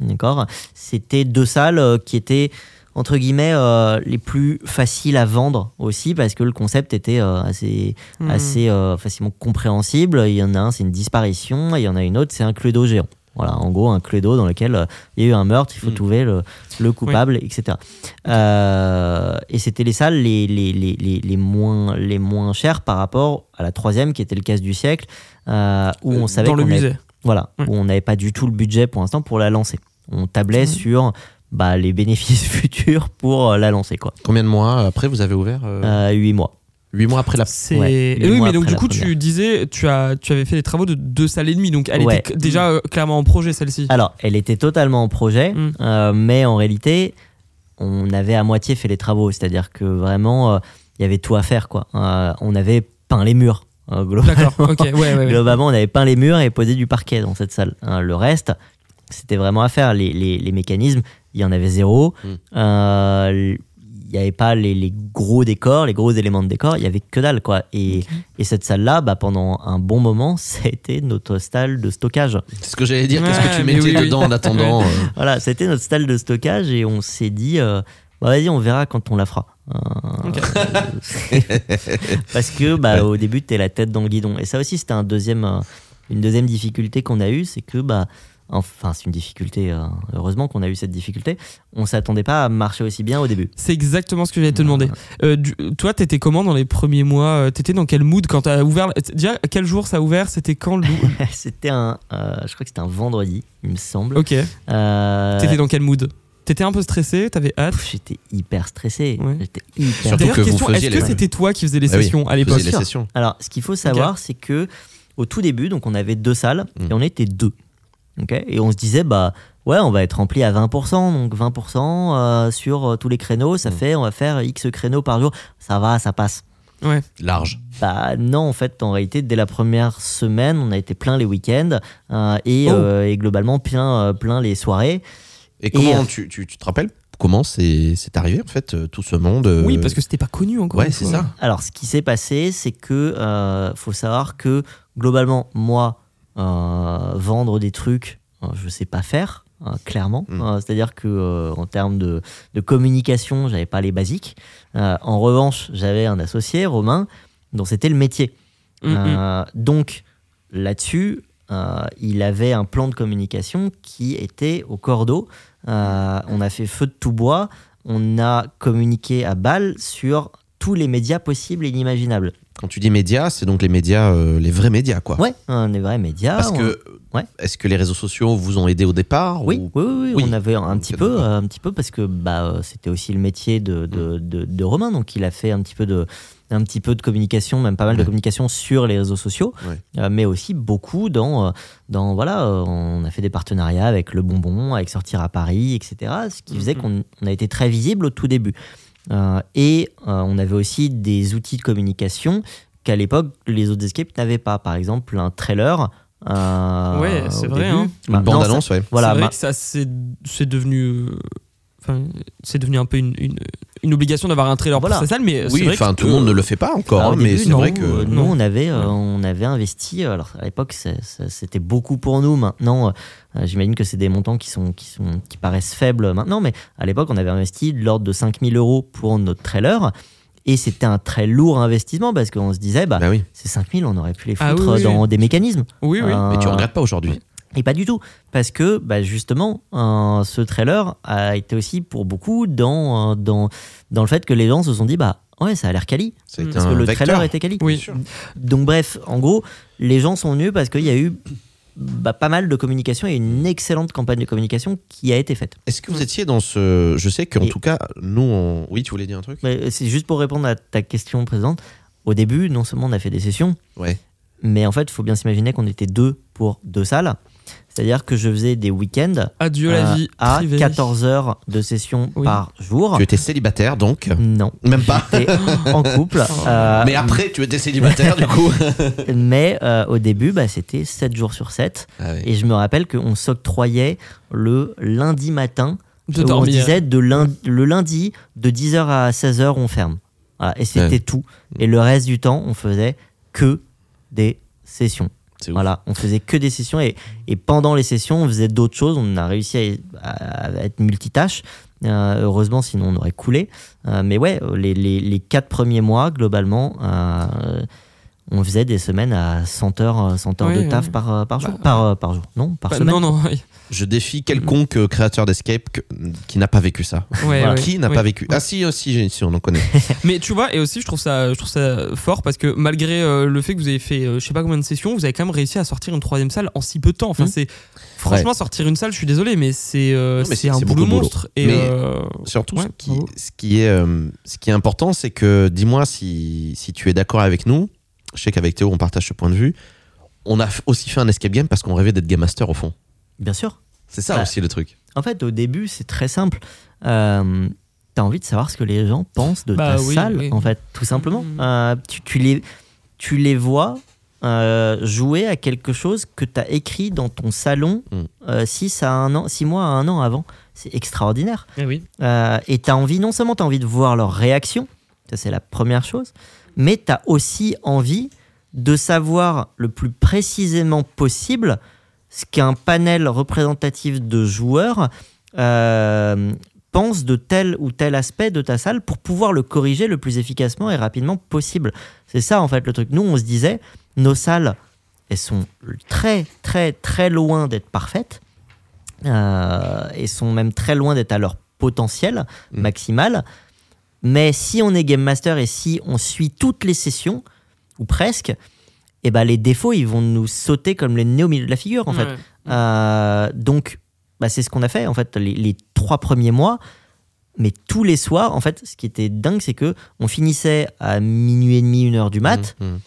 D'accord? C'était deux salles euh, qui étaient, entre guillemets, euh, les plus faciles à vendre aussi, parce que le concept était euh, assez, Hmm. assez euh, facilement compréhensible. Il y en a un, c'est une disparition, et il y en a une autre, c'est un cluedo géant. Voilà, en gros, un cluedo dans lequel euh, il y a eu un meurtre, il faut Mm. trouver le, le coupable, etc. Euh, et c'était les salles les, les, les, les, les moins, les moins chères par rapport à la troisième, qui était le casse du siècle, euh, où on savait dans le avait- musée. voilà, où on n'avait pas du tout le budget pour l'instant pour la lancer. On tablait Mhm. sur bah, les bénéfices futurs pour euh, la lancer, quoi. Combien de mois après vous avez ouvert euh, Euh, Huit mois. Huit mois après la. C'est Ouais, oui, mois mais donc du coup, tu disais, tu as, tu avais fait les travaux de deux salles et demie, donc elle Ouais. était déjà euh, clairement en projet celle-ci. Alors, elle était totalement en projet, Mm. euh, mais en réalité, on avait à moitié fait les travaux. C'est-à-dire que vraiment, euh, il y avait tout à faire, quoi. Euh, on avait peint les murs. euh, globalement. D'accord, ok, ouais, ouais, ouais. Globalement, on avait peint les murs et posé du parquet dans cette salle. Hein, le reste, c'était vraiment à faire. Les, les- les mécanismes, il y en avait zéro. Mm. Il n'y avait pas les, les gros décors, les gros éléments de décor, il y avait que dalle quoi. Et, et cette salle-là, bah, pendant un bon moment, ça a été notre salle de stockage. C'est ce que j'allais dire. Qu'est-ce que tu mettais oui, oui. dedans en attendant euh, Voilà, c'était notre salle de stockage et on s'est dit, euh, bah, vas-y, on verra quand on la fera. Euh. Parce que bah, au début, t'es la tête dans le guidon. Et ça aussi, c'était un deuxième, euh, une deuxième difficulté qu'on a eue, c'est que, bah, enfin, c'est une difficulté, euh, heureusement qu'on a eu cette difficulté, on s'attendait pas à marcher aussi bien au début. C'est exactement ce que j'allais te demander. Euh, du- toi, t'étais comment dans les premiers mois euh, T'étais dans quel mood quand t'as ouvert Déjà, quel jour ça a ouvert C'était quand le c'était un, euh, je crois que c'était un vendredi, il me semble. Ok. Euh, T'étais dans quel mood? T'étais un peu stressé T'avais hâte? J'étais hyper stressé. Ouais. J'étais hyper Surtout D'ailleurs, que vous question, est-ce que les- c'était toi qui faisais les Ah oui, sessions à vous l'époque? Alors, ce qu'il faut savoir, c'est que au tout début, donc on avait deux salles Mm. et on était deux. Ok et on se disait, bah ouais, on va être rempli à 20%, donc 20% euh, sur euh, tous les créneaux, ça Mm. fait, on va faire X créneaux par jour, ça va, ça passe. Ouais. Large. Bah non, en fait, en réalité, dès la première semaine, on a été plein les week-ends euh, et, Oh. euh, et globalement plein, euh, plein les soirées. Et comment tu, tu, tu te rappelles comment c'est c'est arrivé en fait tout ce monde euh, Oui, parce que c'était pas connu encore. ouais c'est ça. Alors, ce qui s'est passé, c'est que euh, faut savoir que globalement, moi, euh, vendre des trucs, euh, je sais pas faire. hein, clairement, Mm. Euh, c'est-à-dire que euh, en termes de, de communication, j'avais pas les basiques. Euh, en revanche, j'avais un associé, Romain, dont c'était le métier. Mm, mm. Euh, donc là-dessus, euh, il avait un plan de communication qui était au cordeau. Euh, on a fait feu de tout bois. On a communiqué à balle sur tous les médias possibles et inimaginables. Quand tu dis médias, c'est donc les médias, euh, les vrais médias quoi. Ouais, des vrais médias. Parce On- que Ouais. est-ce que les réseaux sociaux vous ont aidé au départ Oui, ou- oui, oui, oui, on avait un petit peu, euh, un petit peu parce que bah c'était aussi le métier de, de, de, de Romain, donc il a fait un petit peu de un petit peu de communication, même pas mal de communication sur les réseaux sociaux, Ouais. euh, mais aussi beaucoup dans dans voilà, on a fait des partenariats avec le Bonbon, avec Sortir à Paris, etc. Ce qui faisait Mhm. qu'on on a été très visible au tout début. Euh, et euh, on avait aussi des outils de communication qu'à l'époque les autres escapes n'avaient pas. Par exemple, un trailer. euh, Ouais, c'est vrai, début. hein. Une Maintenant, bande ça- annonce, ouais. Voilà, c'est vrai ma- que ça c'est c'est devenu euh, enfin c'est devenu un peu une, une, une obligation d'avoir un trailer Voilà. pour sa salle mais c'est Oui, vrai enfin que, tout le monde ne le fait pas encore, hein, mais c'est non, vrai que euh, nous, on avait, euh, on avait investi. Alors à l'époque, c'était beaucoup pour nous. Maintenant, euh, j'imagine que c'est des montants qui sont, qui sont, qui paraissent faibles maintenant, mais à l'époque, on avait investi de l'ordre de 5000 euros pour notre trailer. Et c'était un très lourd investissement parce qu'on se disait, bah, bah oui. ces 5000, on aurait pu les Ah foutre oui, oui, dans oui. des mécanismes. oui oui Euh, Mais tu regrettes pas aujourd'hui. Et pas du tout, parce que bah, justement, euh, ce trailer a été aussi pour beaucoup dans, euh, dans, dans le fait que les gens se sont dit, bah ouais, ça a l'air quali, parce que le vecteur. trailer était quali. oui sûr. Donc bref, en gros, les gens sont venus parce qu'il y a eu bah, pas mal de communication et une excellente campagne de communication qui a été faite. Est-ce que vous étiez dans ce Je sais qu'en Et- tout cas, nous, on... oui, tu voulais dire un truc? Mais c'est juste pour répondre à ta question présente. Au début, non seulement on a fait des sessions, Ouais. mais en fait, il faut bien s'imaginer qu'on était deux pour deux salles. C'est-à-dire que je faisais des week-ends adieu la euh, vie à privée. 14 heures de session Oui. par jour. Tu étais célibataire donc Non, Même pas. en couple. euh, Mais après, tu étais célibataire du coup. mais, euh, au début, bah, c'était 7 jours sur 7. Ah. Et je me rappelle qu'on s'octroyait le lundi matin de où on disait de lundi, le lundi de 10h à 16h on ferme. Voilà, et c'était Ouais. tout. Et le reste du temps, on faisait que des sessions. Voilà, on faisait que des sessions et, pendant les sessions, on faisait d'autres choses. On a réussi à, être multitâche. Euh, heureusement, sinon on aurait coulé. Euh, mais ouais, les quatre premiers mois, globalement, euh, on faisait des semaines à 100 heures, 100 heures Ouais, de taf par, par jour. Bah, par, euh, par jour, non, par Bah, semaine. non non oui. Je défie quiconque euh, créateur d'escape que- qui n'a pas vécu ça. Ouais, Voilà. ouais, qui n'a pas vécu Ah si, aussi, j'ai- si, on en connaît. Mais tu vois, et aussi je trouve ça, je trouve ça fort parce que malgré euh, le fait que vous avez fait, euh, je sais pas combien de sessions, vous avez quand même réussi à sortir une troisième salle en si peu de temps. Enfin, Mhm. c'est franchement sortir une salle. Je suis désolé, mais c'est euh, c'est un boulot monstre. Et Mais- euh, Surtout, Ouais, ce, qui, ce, qui est, euh, ce qui est important, c'est que, dis-moi si, si tu es d'accord avec nous. Je sais qu'avec Théo, on partage ce point de vue. On a aussi fait un escape game parce qu'on rêvait d'être game master au fond. Bien sûr. C'est ça Ouais. aussi le truc. En fait, au début, c'est très simple. Euh, T'as envie de savoir ce que les gens pensent de Bah ta oui, salle, oui. en fait, tout simplement. Mhm. Euh, tu, tu les, tu les vois euh, jouer à quelque chose que tu as écrit dans ton salon Mhm. euh, six, à un an, six mois à un an avant. C'est extraordinaire. oui. Euh, et tu as envie, non seulement tu as envie de voir leur réaction, ça c'est la première chose, mais tu as aussi envie de savoir le plus précisément possible ce qu'un panel représentatif de joueurs euh, pense de tel ou tel aspect de ta salle pour pouvoir le corriger le plus efficacement et rapidement possible. C'est ça en fait le truc. Nous on se disait, nos salles, elles sont très très très loin d'être parfaites euh, et sont même très loin d'être à leur potentiel Mm. maximal. Mais si on est Game Master et si on suit toutes les sessions, ou presque, et ben les défauts, ils vont nous sauter comme les nez au milieu de la figure, en fait. Euh, donc, bah, c'est ce qu'on a fait, en fait, les, les trois premiers mois. Mais tous les soirs, en fait, ce qui était dingue, c'est que on finissait à minuit et demi, une heure du mat, Mhm, mhm.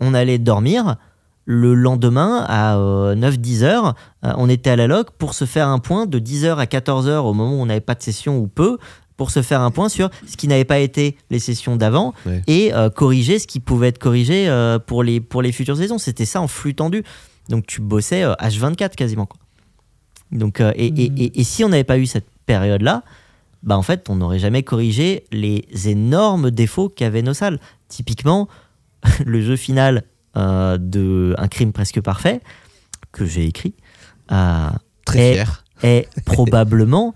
on allait dormir. Le lendemain, à 9-10 heures, euh, on était à la loc pour se faire un point de 10 heures à 14 heures au moment où on n'avait pas de session ou peu, pour se faire un point sur ce qui n'avait pas été les sessions d'avant Ouais. et euh, corriger ce qui pouvait être corrigé euh, pour, les, pour les futures saisons. C'était ça en flux tendu. Donc tu bossais euh, H24 quasiment. quoi. Donc, euh, et, et- et- et si on n'avait pas eu cette période-là, bah en fait, on n'aurait jamais corrigé les énormes défauts qu'avaient nos salles. Typiquement, le jeu final euh, de Un crime presque parfait, que j'ai écrit, euh, Très fier. est probablement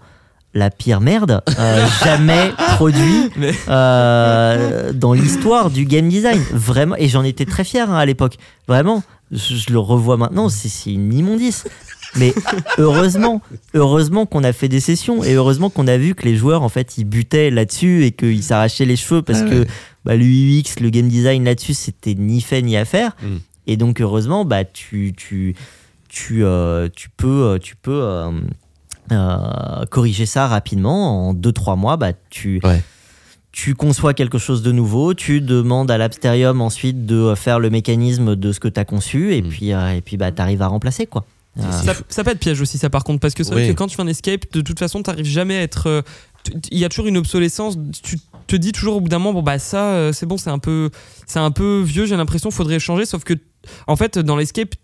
la pire merde euh, jamais produit Mais- euh, dans l'histoire du game design. Vraiment, et j'en étais très fier hein, à l'époque. Vraiment, je, je le revois maintenant, c'est c'est une immondice. Mais heureusement, heureusement qu'on a fait des sessions et heureusement qu'on a vu que les joueurs en fait ils butaient là-dessus et qu'ils s'arrachaient les cheveux parce Ah que bah, le UX, le game design là-dessus c'était ni fait ni à faire. Mm. Et donc heureusement bah tu tu tu euh, tu peux tu peux euh, corriger ça rapidement en 2-3 mois bah tu Ouais. tu conçois quelque chose de nouveau, tu demandes à l'Absterium ensuite de faire le mécanisme de ce que tu as conçu, et Mm. puis, euh, et puis bah, tu arrives à remplacer. quoi. Euh, Ça, ça peut être piège aussi, ça par contre, parce que c'est vrai Oui. que quand tu fais un escape, de toute façon, t'arrives jamais à être. tu- Il y a toujours une obsolescence. Tu te dis toujours au bout d'un moment, bon bah ça, c'est bon, c'est un peu, c'est un peu vieux. J'ai l'impression, faudrait changer. Sauf que, en fait, dans l'escape.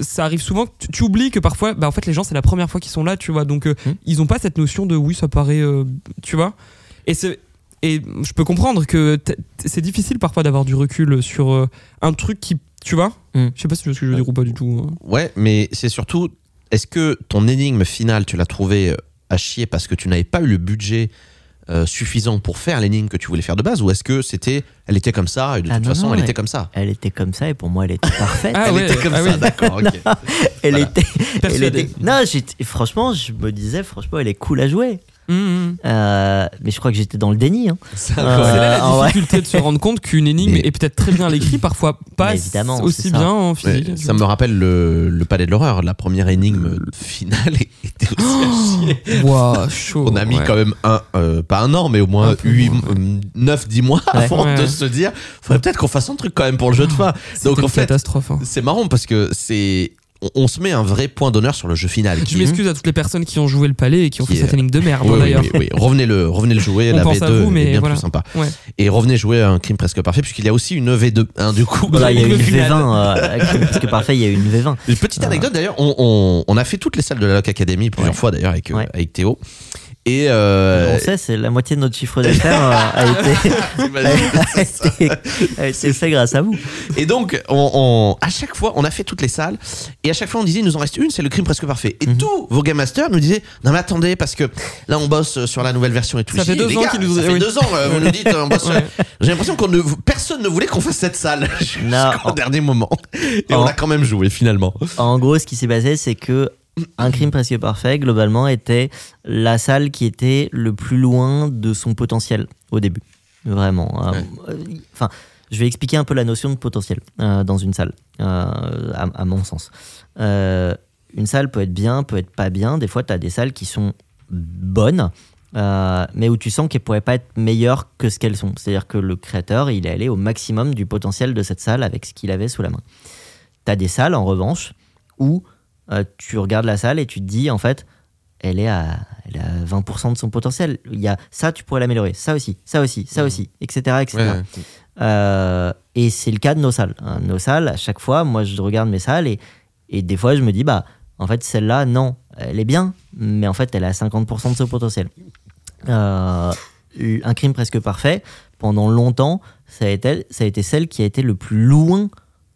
Ça arrive souvent tu, tu oublies que parfois bah en fait les gens c'est la première fois qu'ils sont là tu vois donc euh, Hmm. ils ont pas cette notion de oui ça paraît euh, tu vois et c'est et je peux comprendre que c'est difficile parfois d'avoir du recul sur euh, un truc qui tu vois Hmm. je sais pas si tu vois ce que je veux dire ou pas du tout hein. Ouais, mais c'est surtout, est-ce que ton énigme finale, tu l'as trouvé euh, à chier parce que tu n'avais pas eu le budget euh, suffisant pour faire l'énigme que tu voulais faire de base, ou est-ce que c'était, elle était comme ça et de Ah toute non, façon, non, elle était comme ça? Elle était comme ça, et pour moi, elle était parfaite. Ah Elle ouais, était comme ah ça, oui. d'accord, ok. elle voilà. était. elle Persuadé. était- Non, franchement, je me disais, franchement, elle est cool à jouer. Hum, hum. Euh, mais je crois que j'étais dans le déni. hein. Euh, ouais. C'est la ouais. difficulté de se rendre compte qu'une énigme Mais- est peut-être très bien écrite, parfois pas aussi bien en Ouais, physique. ça me rappelle le, le palais de l'horreur. La première énigme finale était aussi à chier. Ouah, chaud. On a mis ouais. quand même un, euh, pas un an, mais au moins peu 8, moins. 9, 10 mois Ouais. avant de Ouais. se dire, faudrait peut-être qu'on fasse un truc quand même pour le jeu de fin. C'était Donc en une fait, catastrophe. hein. c'est marrant parce que c'est, on, on se met un vrai point d'honneur sur le jeu final. Je m'excuse à toutes les personnes qui ont joué le palais et qui ont Qui fait est- cette énigme de merde Oui, oui, d'ailleurs. oui, oui. Revenez le, revenez le jouer. On la pense à V2 vous, est mais bien voilà. plus sympa. Ouais. Et revenez jouer à un crime presque parfait puisqu'il y a aussi une V2. hein, du coup, Voilà, il y a eu une Le final. V20. euh, parce que parfait, il y a eu une V20. Une petite anecdote d'ailleurs, on, on- on a fait toutes les salles de la Loc Academy plusieurs Ouais. fois d'ailleurs avec, euh, Ouais. avec Théo. Et euh, On sait, c'est la moitié de notre chiffre d'affaires euh, a, été, a, été, a été fait grâce à vous. Et donc, on, on- à chaque fois, on a fait toutes les salles, et à chaque fois, on disait, il nous en reste une, c'est le crime presque parfait. Et Mhm. tous vos game masters nous disaient, non mais attendez, parce que là, on bosse sur la nouvelle version et tout. Ça fait deux ans gars, qu'ils nous- ça fait oui. deux ans, euh, vous nous dites, on bosse. sur- Ouais. J'ai l'impression qu'on ne, personne ne voulait qu'on fasse cette salle jusqu'au Non. dernier moment. Et En- on a quand même joué finalement. En gros, ce qui s'est passé, c'est que Un crime presque parfait, globalement, était la salle qui était le plus loin de son potentiel au début. Vraiment. Euh, euh, Enfin, je vais expliquer un peu la notion de potentiel euh, dans une salle, euh, à, à mon sens. Une salle peut être bien, peut être pas bien. Des fois, tu as des salles qui sont bonnes, mais où tu sens qu'elles pourraient pas être meilleures que ce qu'elles sont. C'est-à-dire que le créateur, il est allé au maximum du potentiel de cette salle avec ce qu'il avait sous la main. Tu as des salles, en revanche, où euh, tu regardes la salle et tu te dis, en fait, elle est à, elle est à 20% de son potentiel. Il y a ça, tu pourrais l'améliorer, ça aussi, ça aussi, ça aussi, etc. etc. Ouais. Euh, et c'est le cas de nos salles. hein. Nos salles, à chaque fois, moi, je regarde mes salles et, et des fois, je me dis, bah, en fait, celle-là, non, elle est bien, mais en fait, elle a 50% de son potentiel. Euh, un crime presque parfait, pendant longtemps, ça a, été, ça a été celle qui a été le plus loin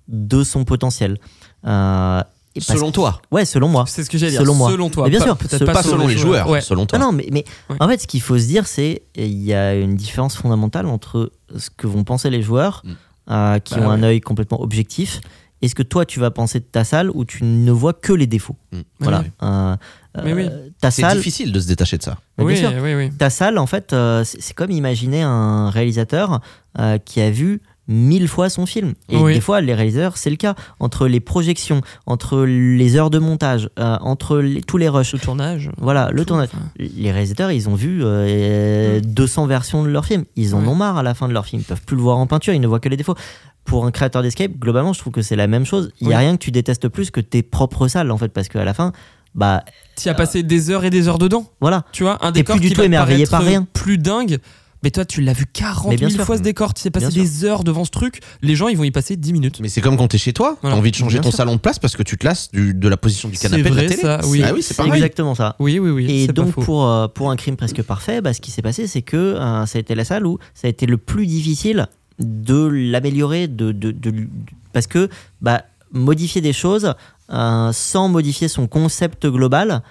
de son potentiel. Euh, et Selon toi. Ouais, selon moi. C'est ce que j'allais dire. Selon moi. Selon toi. Mais bien pas- sûr, Peut-être pas, Pas selon les joueurs, Ouais. selon toi. Non, non, mais, mais Ouais. en fait, ce qu'il faut se dire, c'est il y a une différence fondamentale entre ce que vont penser les joueurs, Mm. euh, qui Bah ont un œil complètement objectif, et ce que toi, tu vas penser de ta salle où tu ne vois que les défauts. Mm. Voilà. Oui. Euh, Mais oui. euh, C'est difficile de se détacher de ça. Mais bien Oui, sûr. oui, oui. ta salle, en fait, euh, c'est comme imaginer un réalisateur euh, qui a vu mille fois son film. Et Oui. des fois, les réalisateurs, c'est le cas. Entre les projections, entre les heures de montage, euh, entre les- tous les rushs, Le tournage. voilà, le tout, tournage. enfin. Les réalisateurs, ils ont vu euh, 200 versions de leur film. Ils en Ouais. ont marre à la fin de leur film. Ils peuvent plus le voir en peinture, ils ne voient que les défauts. Pour un créateur d'escape, globalement, je trouve que c'est la même chose. Il n'y a rien que tu détestes plus que tes propres salles, en fait, parce qu'à la fin, bah Tu as passé des heures et des heures dedans. voilà. Tu vois, un décor plus du qui tout émerveillé par rien. plus dingue. Mais toi, tu l'as vu 40 Mais bien 000 sûr. fois ce décor. Tu sais passer Bien des heures devant ce truc. Les gens, ils vont y passer 10 minutes. Mais c'est comme quand t'es chez toi, Voilà. t'as envie de changer Bien ton sûr. salon de place parce que tu te lasses du- de la position du canapé de la télé. ça, oui. Ah oui, c'est exactement ça. Oui, oui, oui. Et donc pour, euh, pour un crime presque parfait, bah, ce qui s'est passé, c'est que euh, ça a été la salle où ça a été le plus difficile de l'améliorer, de, de, de- de- parce que bah, modifier des choses euh, sans modifier son concept global,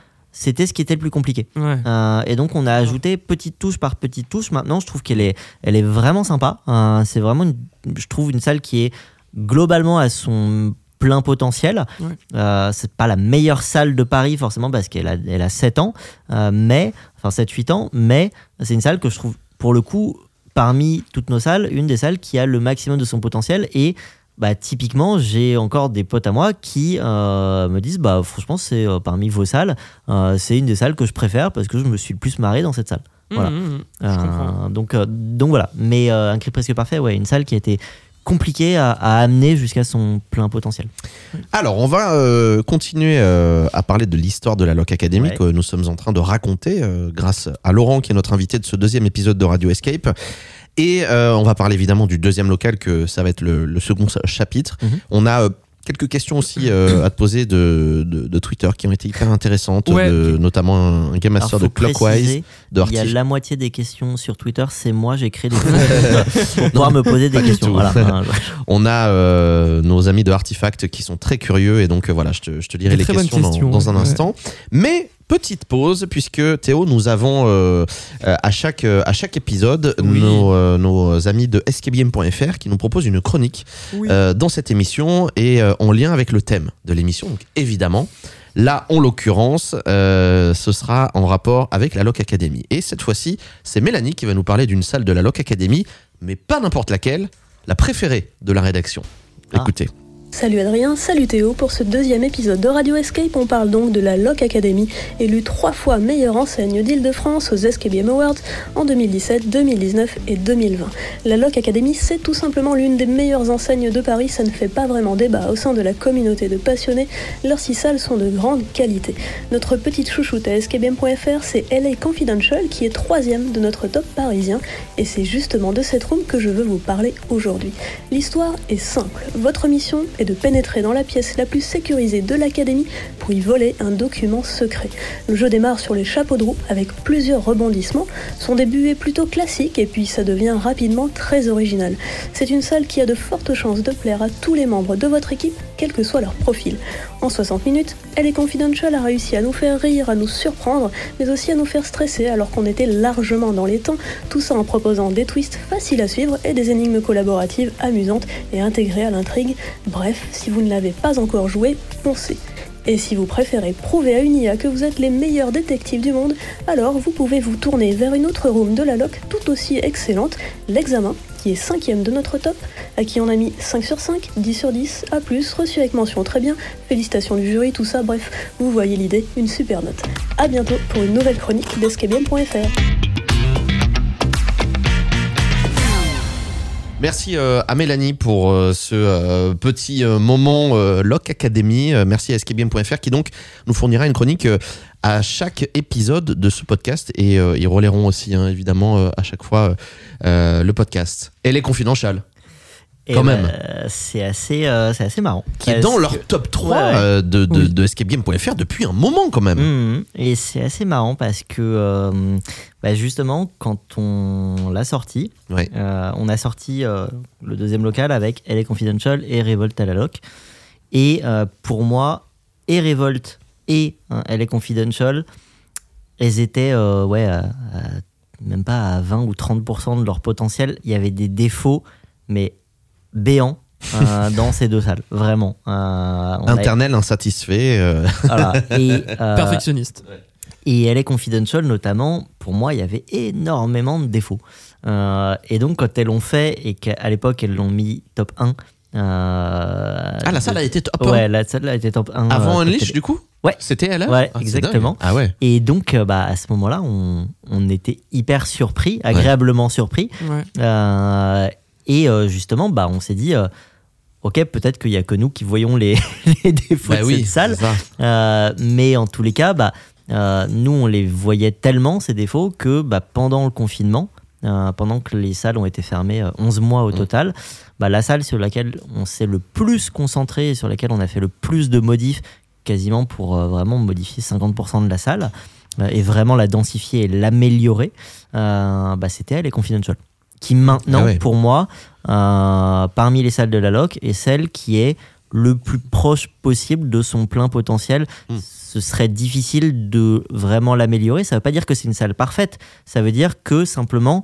c'était ce qui était le plus compliqué. Ouais. Euh, et donc on a ajouté petite touche par petite touche. Maintenant, je trouve qu'elle est, elle est vraiment sympa. Euh, c'est vraiment, une- je trouve, une salle qui est globalement à son plein potentiel. Ouais. Euh, c'est pas la meilleure salle de Paris forcément parce qu'elle a, elle a 7 ans, euh, mais enfin 7-8 ans, mais c'est une salle que je trouve pour le coup parmi toutes nos salles une des salles qui a le maximum de son potentiel et bah, typiquement, j'ai encore des potes à moi qui euh, me disent bah franchement c'est euh, parmi vos salles, euh, c'est une des salles que je préfère parce que je me suis le plus marré dans cette salle. Voilà. Mmh, mmh, mmh. Je Euh, comprends. donc euh, donc voilà. Mais euh, un cri presque parfait, ouais, une salle qui a été compliquée à, à amener jusqu'à son plein potentiel. Alors, on va euh, continuer euh, à parler de l'histoire de la Loc Academy Ouais. que nous sommes en train de raconter euh, grâce à Laurent qui est notre invité de ce deuxième épisode de Radio Escape. Et euh, on va parler évidemment du deuxième local que ça va être le, le second chapitre. Mhm. On a euh, quelques questions aussi euh, à te poser de, de, de Twitter qui ont été hyper intéressantes, Ouais. de- notamment un Game Master de Clockwise, préciser, de Il y a la moitié des questions sur Twitter, c'est moi, j'ai créé des pour pouvoir me poser des questions. Voilà. On a euh, nos amis de Artifact qui sont très curieux et donc euh, voilà, je te, je te dirai Des les questions, dans- un ouais. instant. Mais petite pause puisque Théo, nous avons euh, euh, à chaque euh, à chaque épisode Oui. nos, nos amis de escapegame.fr qui nous proposent une chronique Oui. dans cette émission et en lien avec le thème de l'émission. Donc évidemment. Là, en l'occurrence, euh, ce sera en rapport avec la Loc Academy. Et cette fois-ci, c'est Mélanie qui va nous parler d'une salle de la Loc Academy, mais pas n'importe laquelle, la préférée de la rédaction. Ah. Écoutez. Salut Adrien, salut Théo. Pour ce deuxième épisode de Radio Escape, on parle donc de la Loc Academy, élue trois fois meilleure enseigne d'Île-de-France aux Escape Game Awards en 2017, 2019 et 2020. La Loc Academy, c'est tout simplement l'une des meilleures enseignes de Paris, ça ne fait pas vraiment débat au sein de la communauté de passionnés, leurs six salles sont de grande qualité. Notre petite chouchoute à escapegame.fr, c'est LA Confidential qui est troisième de notre top parisien, et c'est justement de cette room que je veux vous parler aujourd'hui. L'histoire est simple. Votre mission est de pénétrer dans la pièce la plus sécurisée de l'académie pour y voler un document secret. Le jeu démarre sur les chapeaux de roue avec plusieurs rebondissements. Son début est plutôt classique et puis ça devient rapidement très original. C'est une salle qui a de fortes chances de plaire à tous les membres de votre équipe, quel que soit leur profil. En 60 minutes, Elle est Confidential a réussi à nous faire rire, à nous surprendre, mais aussi à nous faire stresser alors qu'on était largement dans les temps, tout ça en proposant des twists faciles à suivre et des énigmes collaboratives amusantes et intégrées à l'intrigue. Bref, si vous ne l'avez pas encore joué, foncez. Et si vous préférez prouver à une IA que vous êtes les meilleurs détectives du monde, alors vous pouvez vous tourner vers une autre room de la LOC tout aussi excellente, l'examen, qui est cinquième de notre top, à qui on a mis 5 sur 5, 10 sur 10, A+, reçu avec mention très bien, félicitations du jury, tout ça, bref, vous voyez l'idée, une super note. A bientôt pour une nouvelle chronique d'escabium.fr. Merci euh, à Mélanie pour euh, ce euh, petit moment Loc Academy. Merci à escapegame.fr qui donc nous fournira une chronique à chaque épisode de ce podcast et ils relaieront aussi hein, évidemment à chaque fois le podcast. Elle est confidentielle, Et Quand bah, même. c'est assez, euh, c'est assez marrant. qui est dans que- leur top 3 Ouais, ouais. euh, de, de, Oui. de escapegame.fr depuis un moment quand même. Mhm. Et c'est assez marrant parce que euh, bah, justement, quand on l'a sorti, Ouais. euh, on a sorti le deuxième local avec LA Confidential et Revolt à la loc. Et pour moi, et Revolt et hein, LA Confidential, elles étaient ouais, à- à- même pas à 20 ou 30% de leur potentiel. Il y avait des défauts, mais béants. euh, dans ces deux salles, vraiment. Euh, a- Internel insatisfait. euh, voilà. Et, euh, Perfectionniste. et LA Confidential, notamment, pour moi, il y avait énormément de défauts. Euh, et donc, quand elles l'ont fait, et qu'à l'époque, elles l'ont mis top 1. euh, Ah, la salle a été top 1 Ouais, la salle a été top 1. avant euh, Unleash du coup Ouais. C'était elle Ouais, Ah, exactement. Ah ouais. Et donc, euh, bah, à ce moment-là, on, on était hyper surpris, agréablement surpris. Ouais. Et euh, justement, bah, on s'est dit, euh, ok, peut-être qu'il y a que nous qui voyons les, les défauts Bah de oui, cette salle. Euh, mais en tous les cas, bah, euh, nous, on les voyait tellement, ces défauts, que bah, pendant le confinement, euh, pendant que les salles ont été fermées euh, 11 mois au Mm. total, bah, la salle sur laquelle on s'est le plus concentré et sur laquelle on a fait le plus de modifs, quasiment pour vraiment modifier 50% de la salle, et vraiment la densifier et l'améliorer, bah, c'était elle et Confidential. Qui maintenant, Ah ouais. pour moi, euh, parmi les salles de la loc, est celle qui est le plus proche possible de son plein potentiel. Mm. Ce serait difficile de vraiment l'améliorer. Ça ne veut pas dire que c'est une salle parfaite. Ça veut dire que simplement,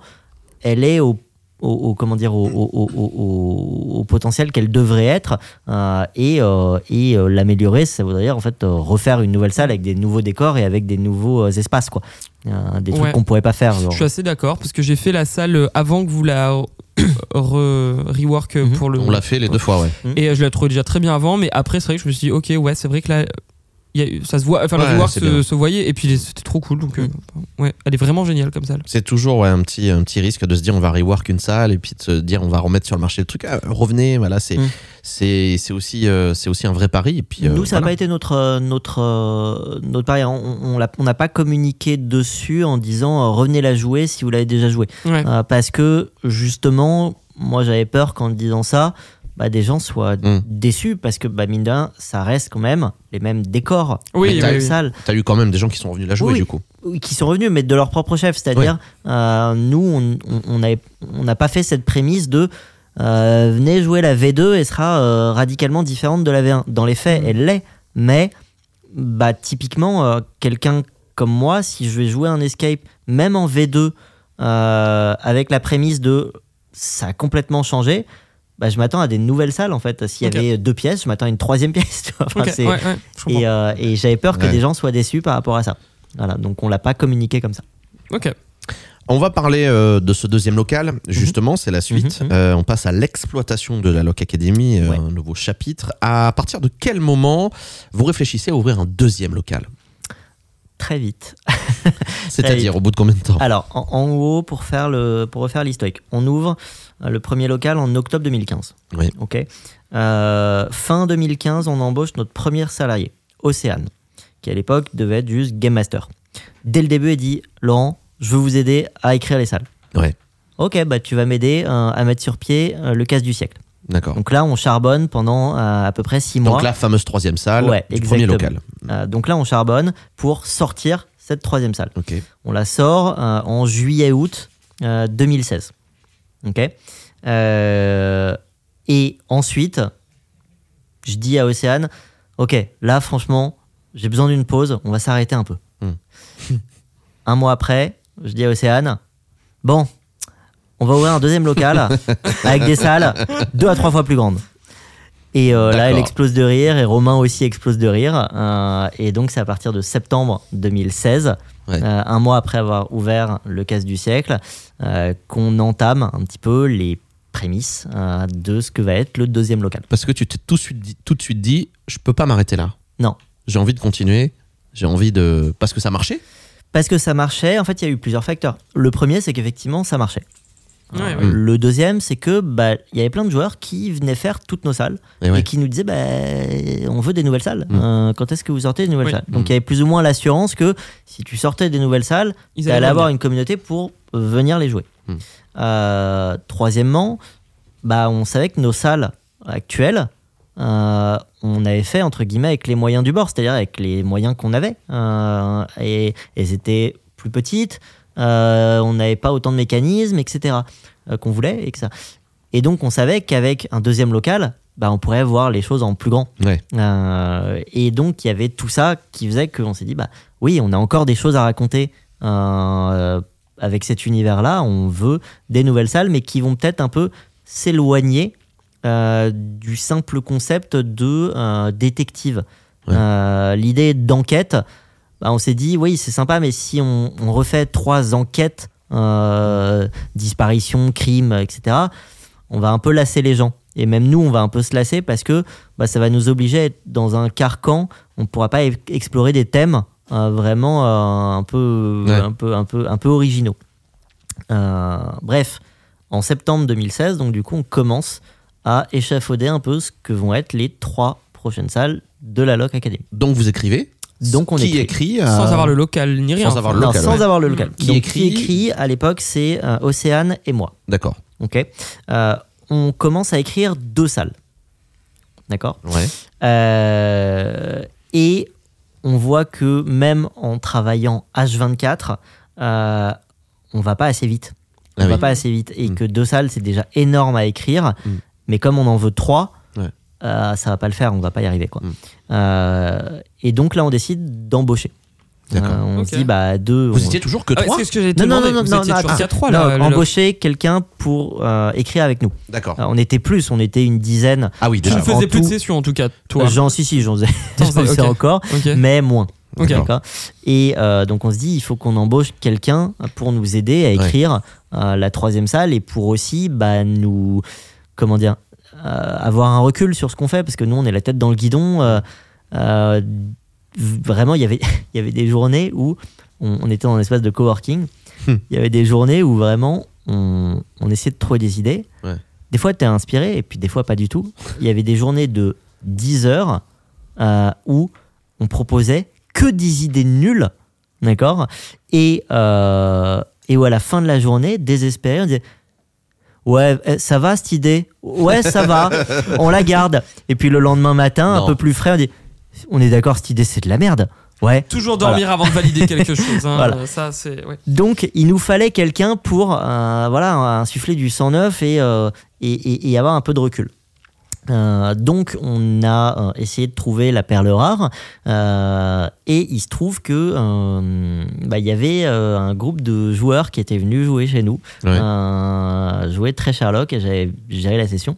elle est au, au- au- comment dire, au, potentiel qu'elle devrait être. euh, et euh, et euh, l'améliorer, ça voudrait dire en fait refaire une nouvelle salle avec des nouveaux décors et avec des nouveaux espaces. Quoi. Des trucs Ouais. qu'on pourrait pas faire. genre. Je suis assez d'accord parce que j'ai fait la salle euh, avant que vous la re- rework euh, Mhm. pour le. On l'a fait les deux fois, ouais. Et euh, je la trouvais déjà très bien avant, mais après, c'est vrai que je me suis dit, ok, ouais, c'est vrai que là, y a ça se voit, enfin, Ouais, bien. se, se voyait, et puis les- c'était trop cool, donc, euh, ouais, elle est vraiment géniale comme salle. C'est toujours ouais, un, petit, un petit risque de se dire on va rework une salle et puis de se dire on va remettre sur le marché le truc. Ah, revenez, voilà, c'est Mm. c'est c'est aussi, euh, c'est aussi un vrai pari. Et puis, euh, Nous, ça n'a voilà. pas été notre, notre, euh, notre pari. On on l'a- on n'a pas communiqué dessus en disant euh, revenez la jouer si vous l'avez déjà joué. Ouais. Euh, parce que justement, moi j'avais peur qu'en disant ça, bah, des gens soient Mm. déçus parce que bah, mine de rien, ça reste quand même les mêmes décors, Oui, les oui, mêmes oui. salles T'as eu quand même des gens qui sont revenus la jouer Oui. du coup. oui, qui sont revenus, mais de leur propre chef. C'est-à-dire, euh, nous, on- on on n'a pas fait cette prémisse de euh, venez jouer la V2 et sera euh, radicalement différente de la V1. Dans les faits, elle l'est, mais bah, typiquement, euh, quelqu'un comme moi, si je vais jouer un escape, même en V2, euh, avec la prémisse de ça a complètement changé, bah, je m'attends à des nouvelles salles en fait. S'il y avait deux pièces, je m'attends à une troisième pièce. tu vois. Enfin, Ok, c'est- ouais, ouais, je comprends. et, euh, et j'avais peur que Ouais. des gens soient déçus par rapport à ça. Voilà, donc on l'a pas communiqué comme ça. Ok. On va parler euh, de ce deuxième local, justement, c'est la suite. Mhm, mhm. Euh, on passe à l'exploitation de la Loc Academy, euh, Ouais. un nouveau chapitre. À partir de quel moment vous réfléchissez à ouvrir un deuxième local? Très vite. C'est-à-dire au bout de combien de temps? Alors, en, en gros, pour, faire le, pour refaire l'historique, on ouvre euh, le premier local en octobre 2015. Oui. Ok. Euh, fin 2015, on embauche notre premier salarié, Océane, qui à l'époque devait être juste Game Master. Dès le début, il dit Laurent, je veux vous aider à écrire les salles. Ouais. Ok, bah tu vas m'aider euh, à mettre sur pied euh, le casse du siècle. D'accord. Donc là, on charbonne pendant euh, à peu près six mois. Donc la fameuse troisième salle Ouais, du premier local. Euh, donc là, on charbonne pour sortir cette troisième salle. Ok. On la sort euh, en juillet-août euh, 2016. Ok Euh, Et ensuite, je dis à Océane, ok, là franchement, j'ai besoin d'une pause, on va s'arrêter un peu. Hmm. un mois après, je dis à Océane, bon, on va ouvrir un deuxième local avec des salles deux à trois fois plus grandes. Et euh, là, elle explose de rire, et Romain aussi explose de rire. euh, et donc, c'est à partir de septembre 2016, Ouais. euh, un mois après avoir ouvert le casse du siècle, euh, qu'on entame un petit peu les prémices euh, de ce que va être le deuxième local. Parce que tu t'es tout, de suite dit- tout de suite dit, je peux pas m'arrêter là. Non. J'ai envie de continuer. J'ai envie de. Parce que ça marchait? Parce que ça marchait, en fait, il y a eu plusieurs facteurs. Le premier, c'est qu'effectivement, ça marchait. Ouais, ouais. Le deuxième, c'est que bah, il y avait plein de joueurs qui venaient faire toutes nos salles Et ouais. et qui nous disaient bah, on veut des nouvelles salles. Mm. Euh, quand est-ce que vous sortez des nouvelles Oui. salles? Donc il y avait plus ou moins l'assurance que si tu sortais des nouvelles salles, tu allais avoir une communauté pour venir les jouer. Mm. Euh, troisièmement, bah, on savait que nos salles actuelles, euh, on avait fait entre guillemets avec les moyens du bord, c'est-à-dire avec les moyens qu'on avait. Euh, et elles étaient plus petites, euh, on n'avait pas autant de mécanismes, etc. euh, qu'on voulait. Et, que ça. et donc on savait qu'avec un deuxième local, bah, on pourrait voir les choses en plus grand. Ouais. Euh, et donc, il y avait tout ça qui faisait qu'on s'est dit, bah oui, on a encore des choses à raconter avec cet univers-là. On veut des nouvelles salles, mais qui vont peut-être un peu s'éloigner du simple concept de détective. Ouais. L'idée d'enquête, bah, on s'est dit, oui, c'est sympa, mais si on, on refait trois enquêtes, euh, disparition, crime, etc., on va un peu lasser les gens. Et même nous, on va un peu se lasser parce que bah, ça va nous obliger à être dans un carcan. On ne pourra pas e- explorer des thèmes euh, vraiment euh, un, peu, Ouais. un, peu, un, peu, un peu originaux. Bref, en septembre 2016, donc du coup, on commence à échafauder un peu ce que vont être les trois prochaines salles de la Loc Academy. Donc vous écrivez. Donc on qui écrit. écrit euh, Sans avoir le local ni rien. sans avoir le Non, local, sans ouais. avoir le local. Qui Donc, écrit qui écrit à l'époque, c'est euh, Océane et moi. D'accord. Ok. Euh, on commence à écrire deux salles. D'accord? Ouais. Euh, et on voit que même en travaillant H24, euh, on va pas assez vite. On Ah va oui. pas assez vite. Et Mm. que deux salles, c'est déjà énorme à écrire. Mm. Mais comme on en veut trois. Euh, ça va pas le faire. On va pas y arriver. Quoi. Mm. Euh, et donc là, on décide d'embaucher. Euh, on se dit, bah, deux. Vous on- étiez toujours que Ah, trois ce que Non, non, demandé. non, Vous non, étiez non, sur attends. 4-3 Non, là. embaucher quelqu'un pour euh, écrire avec nous. D'accord. On était plus, on était une dizaine. Ah oui, Tu déjà. ne faisais plus de sessions en tout cas, toi. J'en si si, j'en faisais, encore, mais moins. Ok. D'accord. Et euh, donc on se dit, il faut qu'on embauche quelqu'un pour nous aider à écrire euh, la troisième salle et pour aussi bah, nous, comment dire, avoir un recul sur ce qu'on fait parce que nous on est la tête dans le guidon. euh, euh, vraiment, il y avait, il y avait des journées où on, on était dans un espace de coworking. Hmm. Il y avait des journées où vraiment on, on essayait de trouver des idées. Ouais. Des fois, tu es inspiré et puis des fois pas du tout. Il y avait des journées de 10 heures euh, où on proposait que des idées nulles, d'accord? Et, euh, et où à la fin de la journée, désespéré, on disait Ouais, eh, ça va cette idée? Ouais, ça va, on la garde. Et puis le lendemain matin, Non. un peu plus frais, on dit On est d'accord, cette idée c'est de la merde. Ouais. Toujours dormir avant de valider quelque chose. hein. Voilà. Ça, c'est. ouais. Donc, il nous fallait quelqu'un pour euh, voilà, insuffler du sang neuf et, euh, et, et- et avoir un peu de recul. Euh, donc, on a euh, essayé de trouver la perle rare euh, et il se trouve que bah, il y avait un groupe de joueurs qui étaient venus jouer chez nous, Ouais. jouer très Sherlock et j'avais géré la session.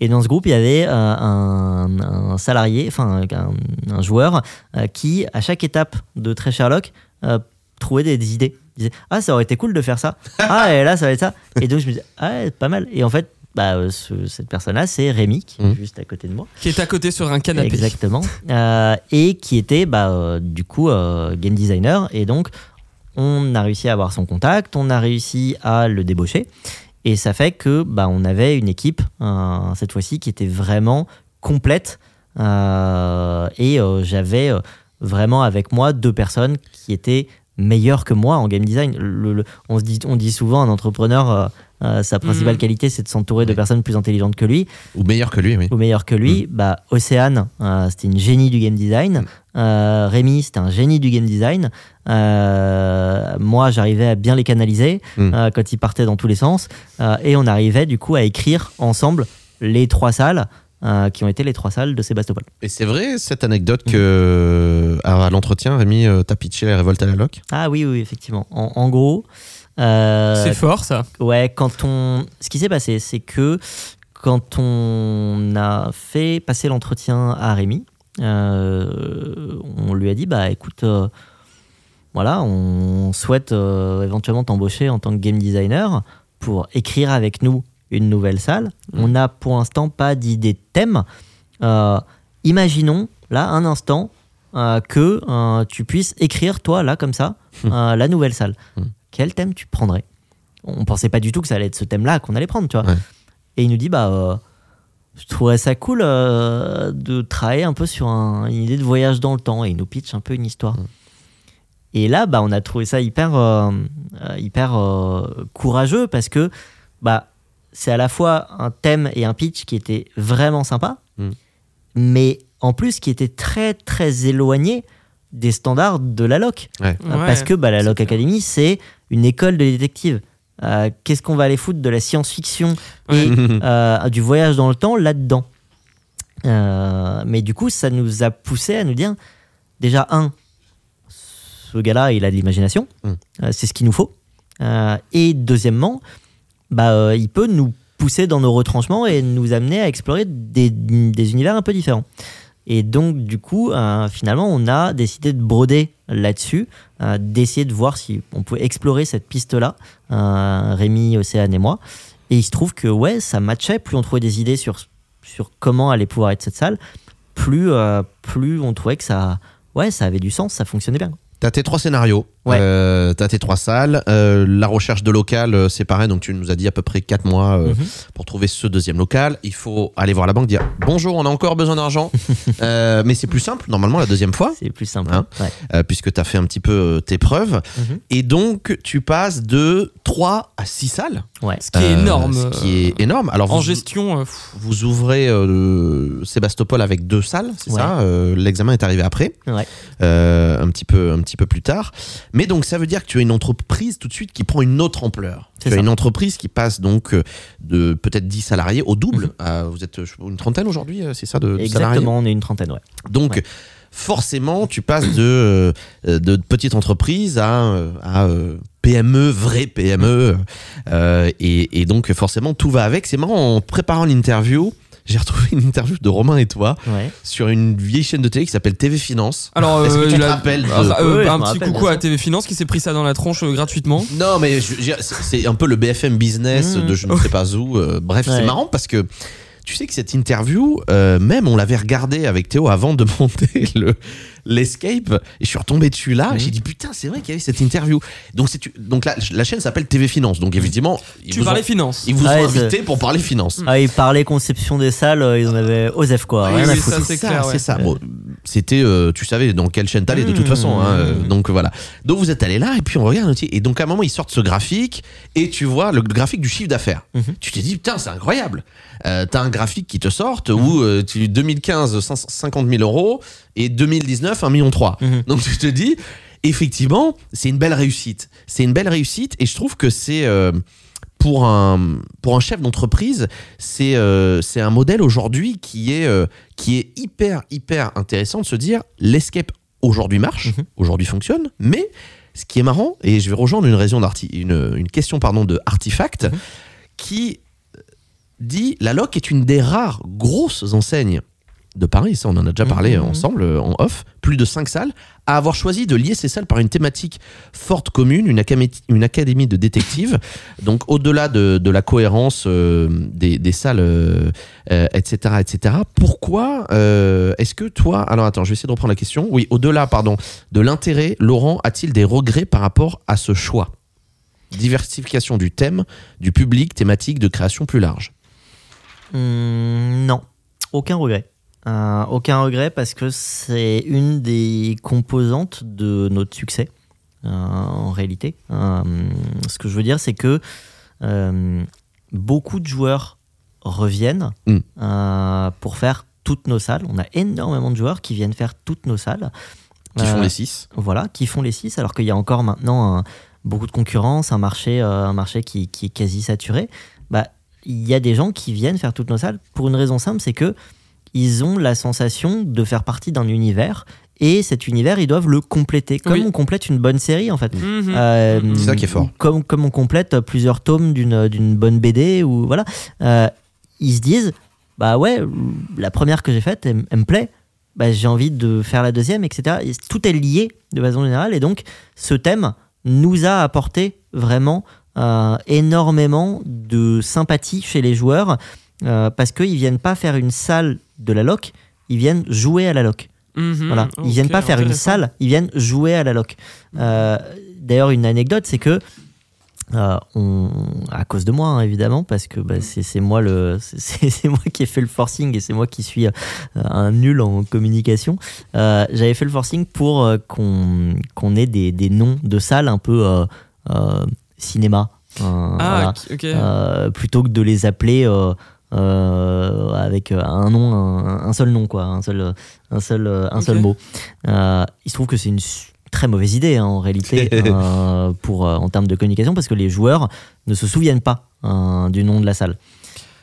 Et dans ce groupe, il y avait un, un salarié, enfin un, un joueur qui, à chaque étape de très Sherlock, trouvait des, des idées. Il disait Ah, ça aurait été cool de faire ça. Ah, et là, ça va être ça. Et donc, je me disais Ah, pas mal. Et en fait, bah, euh, ce- cette personne-là, c'est Rémi, qui est Mhm. juste à côté de moi. Qui est à côté sur un canapé. Exactement. Euh, et qui était, bah, euh, du coup, euh, game designer. Et donc, on a réussi à avoir son contact, on a réussi à le débaucher. Et ça fait que bah, on avait une équipe, euh, cette fois-ci, qui était vraiment complète. Euh, et euh, j'avais euh, vraiment avec moi deux personnes qui étaient meilleures que moi en game design. Le- le- on, se dit, on dit souvent, un entrepreneur, euh, sa principale Mhm. qualité, c'est de s'entourer de personnes plus intelligentes que lui Ou meilleur que lui, oui. ou meilleur que lui, bah, Océane, euh, c'était une génie du game design. Euh, Rémi, c'était un génie du game design. Moi, j'arrivais à bien les canaliser Mm. quand ils partaient dans tous les sens. Et on arrivait du coup à écrire ensemble les trois salles euh, qui ont été les trois salles de Sébastopol. Et c'est vrai cette anecdote que à l'entretien, Rémi, euh, t'as pitché la révolte à la loc Ah oui, oui, effectivement. En, en gros, euh, C'est fort ça. Ouais, quand on. Ce qui s'est passé, c'est que quand on a fait passer l'entretien à Rémi, euh, on lui a dit bah écoute, euh, voilà, on souhaite éventuellement t'embaucher en tant que game designer pour écrire avec nous une nouvelle salle. On n'a pour l'instant pas d'idée de thème. Imaginons là un instant que tu puisses écrire toi là comme ça euh, la nouvelle salle. Quel thème tu prendrais? On pensait pas du tout que ça allait être ce thème-là qu'on allait prendre, tu vois. Ouais. Et il nous dit bah euh, je trouverais ça cool euh, de travailler un peu sur un- une idée de voyage dans le temps et il nous pitch un peu une histoire. Et là, bah, on a trouvé ça hyper, euh, hyper euh, courageux parce que bah, c'est à la fois un thème et un pitch qui était vraiment sympa, Mm. mais en plus qui était très très éloigné des standards de la LOC. Ouais. Ouais, parce que bah, la Loc. Academy, c'est une école de détectives. Euh, Qu'est-ce qu'on va aller foutre de la science-fiction et euh, du voyage dans le temps là-dedans Euh, Mais du coup, ça nous a poussé à nous dire déjà, un, ce gars-là, il a de l'imagination, Mm. C'est ce qu'il nous faut. Et deuxièmement, bah, il peut nous pousser dans nos retranchements et nous amener à explorer des, des univers un peu différents. Et donc, du coup, euh, finalement, on a décidé de broder là-dessus, euh, d'essayer de voir si on pouvait explorer cette piste-là, euh, Rémi, Océane et moi. Et il se trouve que, ouais, ça matchait. Plus on trouvait des idées sur, sur comment allait pouvoir être cette salle, plus, plus on trouvait que ça, ouais, ça avait du sens, ça fonctionnait bien. T'as tes trois scénarios, Ouais. euh, t'as tes trois salles. Euh, la recherche de local, euh, c'est pareil. Donc tu nous as dit à peu près quatre mois euh, Mhm. pour trouver ce deuxième local. Il faut aller voir la banque, dire bonjour, on a encore besoin d'argent. Euh, mais c'est plus simple normalement la deuxième fois, C'est plus simple. Hein Ouais. euh, puisque t'as fait un petit peu euh, tes preuves. Mhm. Et donc tu passes de 3 à 6 salles. Ouais. Ce qui est énorme. Ce qui est énorme. Alors En vous, gestion, euh, vous ouvrez euh, Sébastopol avec deux salles, c'est Ouais. ça Euh, L'examen est arrivé après, Ouais. euh, un petit peu, un petit peu plus tard. Mais donc ça veut dire que tu as une entreprise tout de suite qui prend une autre ampleur. Tu as une entreprise qui passe donc euh, de peut-être 10 salariés au double. Mhm. à- vous êtes une trentaine aujourd'hui, euh, c'est ça de, de salariés Exactement, on est une trentaine, ouais. donc, Ouais. forcément, tu passes de, euh, de petite entreprise à, euh, à euh, PME, vraie PME. euh, et, et donc, forcément, tout va avec. C'est marrant, en préparant l'interview, j'ai retrouvé une interview de Romain et toi ouais. sur une vieille chaîne de télé qui s'appelle TV Finance. Alors, Est-ce que euh, tu te la- rappelles de- Ah, euh, oui, je un petit coucou à. TV Finance qui s'est pris ça dans la tronche euh, gratuitement. Non, mais c'est un peu le BFM business Mmh. de je ne sais pas où. euh, bref, c'est marrant parce que tu sais que cette interview, euh, même on l'avait regardée avec Théo avant de monter le l'escape et je suis retombé dessus là et Mmh. j'ai dit putain c'est vrai qu'il y avait cette interview donc c'est donc la, la chaîne s'appelle TV Finance donc évidemment ils Tu vous parlais ont, finance. ils vous ont invité pour parler finance Ah, ils parlaient conception des salles, euh, ils en avaient Osef quoi, Oui, rien à oui, ça, c'est ça, clair, ouais. c'est ça. Bon, c'était, euh, tu savais dans quelle chaîne t'allais de toute Mmh. façon. hein, euh, donc voilà. Donc vous êtes allé là et puis on regarde. Et donc à un moment ils sortent ce graphique et tu vois le graphique du chiffre d'affaires. Mhm. Tu t'es dit putain c'est incroyable. Euh, T'as un graphique qui te sorte où euh, tu 2015 50 000 euros et 2019 1 million 3. Mhm. Donc tu te dis effectivement c'est une belle réussite. C'est une belle réussite et je trouve que c'est euh, pour un, pour un chef d'entreprise, c'est euh, un modèle aujourd'hui qui, est euh, qui est hyper, hyper intéressant de se dire l'escape aujourd'hui marche, Mhm. aujourd'hui fonctionne, mais ce qui est marrant, et je vais rejoindre une, raison une question pardon, de Artifact, Mhm. qui dit la loc est une des rares grosses enseignes de Paris, ça on en a déjà parlé Mhm. ensemble euh, en off, plus de 5 salles, à avoir choisi de lier ces salles par une thématique forte commune, une, acamé- une académie de détectives. Donc au-delà de, de la cohérence euh, des, des salles, euh, euh, etc., etc., pourquoi euh, est-ce que toi... Alors attends, je vais essayer de reprendre la question. Oui, au-delà, pardon, de l'intérêt, Laurent a-t-il des regrets par rapport à ce choix? Diversification du thème, du public, thématique, de création plus large. Hum, non, aucun regret. Euh, aucun regret parce que c'est une des composantes de notre succès euh, en réalité. Euh, ce que je veux dire, c'est que beaucoup de joueurs reviennent Mm. pour faire toutes nos salles. On a énormément de joueurs qui viennent faire toutes nos salles. Qui font les 6 voilà, qui font les six, alors qu'il y a encore maintenant un- beaucoup de concurrence, un marché, un marché qui, qui est quasi saturé. Bah, il y a des gens qui viennent faire toutes nos salles pour une raison simple, c'est que ils ont la sensation de faire partie d'un univers et cet univers, ils doivent le compléter, comme Oui. on complète une bonne série en fait. Mhm. Euh, C'est ça qui est fort. Comme, comme on complète plusieurs tomes d'une bonne BD ou voilà, Euh, ils se disent bah ouais, la première que j'ai faite, elle, elle me plaît. Bah, j'ai envie de faire la deuxième, etc. Et tout est lié de façon générale et donc ce thème nous a apporté vraiment euh, énormément de sympathie chez les joueurs parce qu'ils viennent pas faire une salle de la loc, ils viennent jouer à la loc. Mhm. Voilà. Ils viennent pas faire une salle, ils viennent jouer à la loc. Euh, D'ailleurs, une anecdote, c'est que euh, on, à cause de moi hein, évidemment parce que bah, c'est moi le c'est moi qui ai fait le forcing et c'est moi qui suis euh, un nul en communication Euh, j'avais fait le forcing pour qu'on ait des, des noms de salles un peu cinéma voilà. Ah. Euh, plutôt que de les appeler euh, avec euh, un nom, un, un seul nom, quoi, un seul, un seul, un seul mot. Euh, il se trouve que c'est une très mauvaise idée hein, en réalité euh, pour, en termes de communication parce que les joueurs ne se souviennent pas du nom de la salle.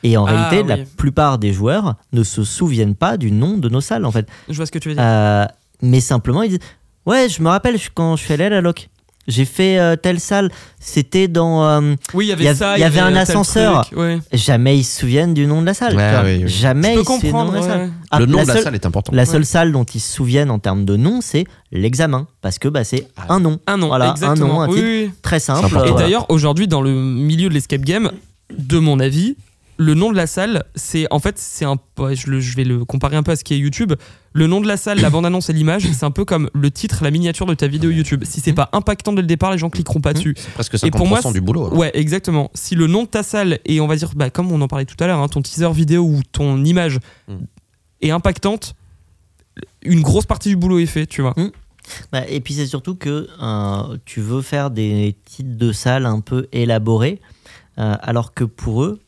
Et en Ah, réalité, la plupart des joueurs ne se souviennent pas du nom de nos salles en fait. Je vois ce que tu veux dire. Mais simplement, ils disent Ouais, je me rappelle quand je suis allé à la loc. J'ai fait euh, telle salle. C'était dans. euh, oui, il y avait il y a- ça. il y avait un ascenseur. truc, ouais. jamais ils se souviennent du nom de la salle. Ouais, tu vois. oui, oui. Jamais ils se souviennent du nom de comprendre. la salle. ouais. Ah, Le nom de la seule- salle est important. La seule Ouais. salle dont ils se souviennent en termes de nom, c'est l'examen. Parce que bah, c'est Ah. un nom. Un nom, Voilà, un exactement. nom, un titre. oui, oui. Très simple. Et voilà. d'ailleurs, aujourd'hui, dans le milieu de l'escape game, de mon avis, le nom de la salle, c'est en fait, c'est un, je, le- je vais le comparer un peu à ce qui est YouTube. Le nom de la salle, la bande-annonce et l'image, c'est un peu comme le titre, la miniature de ta vidéo YouTube. Si c'est pas impactant dès le départ, les gens cliqueront pas dessus. C'est presque Et 50% pour moi, du boulot. hein. Ouais, exactement. Si le nom de ta salle et on va dire, bah, comme on en parlait tout à l'heure, hein, ton teaser vidéo ou ton image Mm. est impactante, une grosse partie du boulot est fait, tu vois. Bah, et puis c'est surtout que euh, tu veux faire des titres de salle un peu élaborés, euh, alors que pour eux,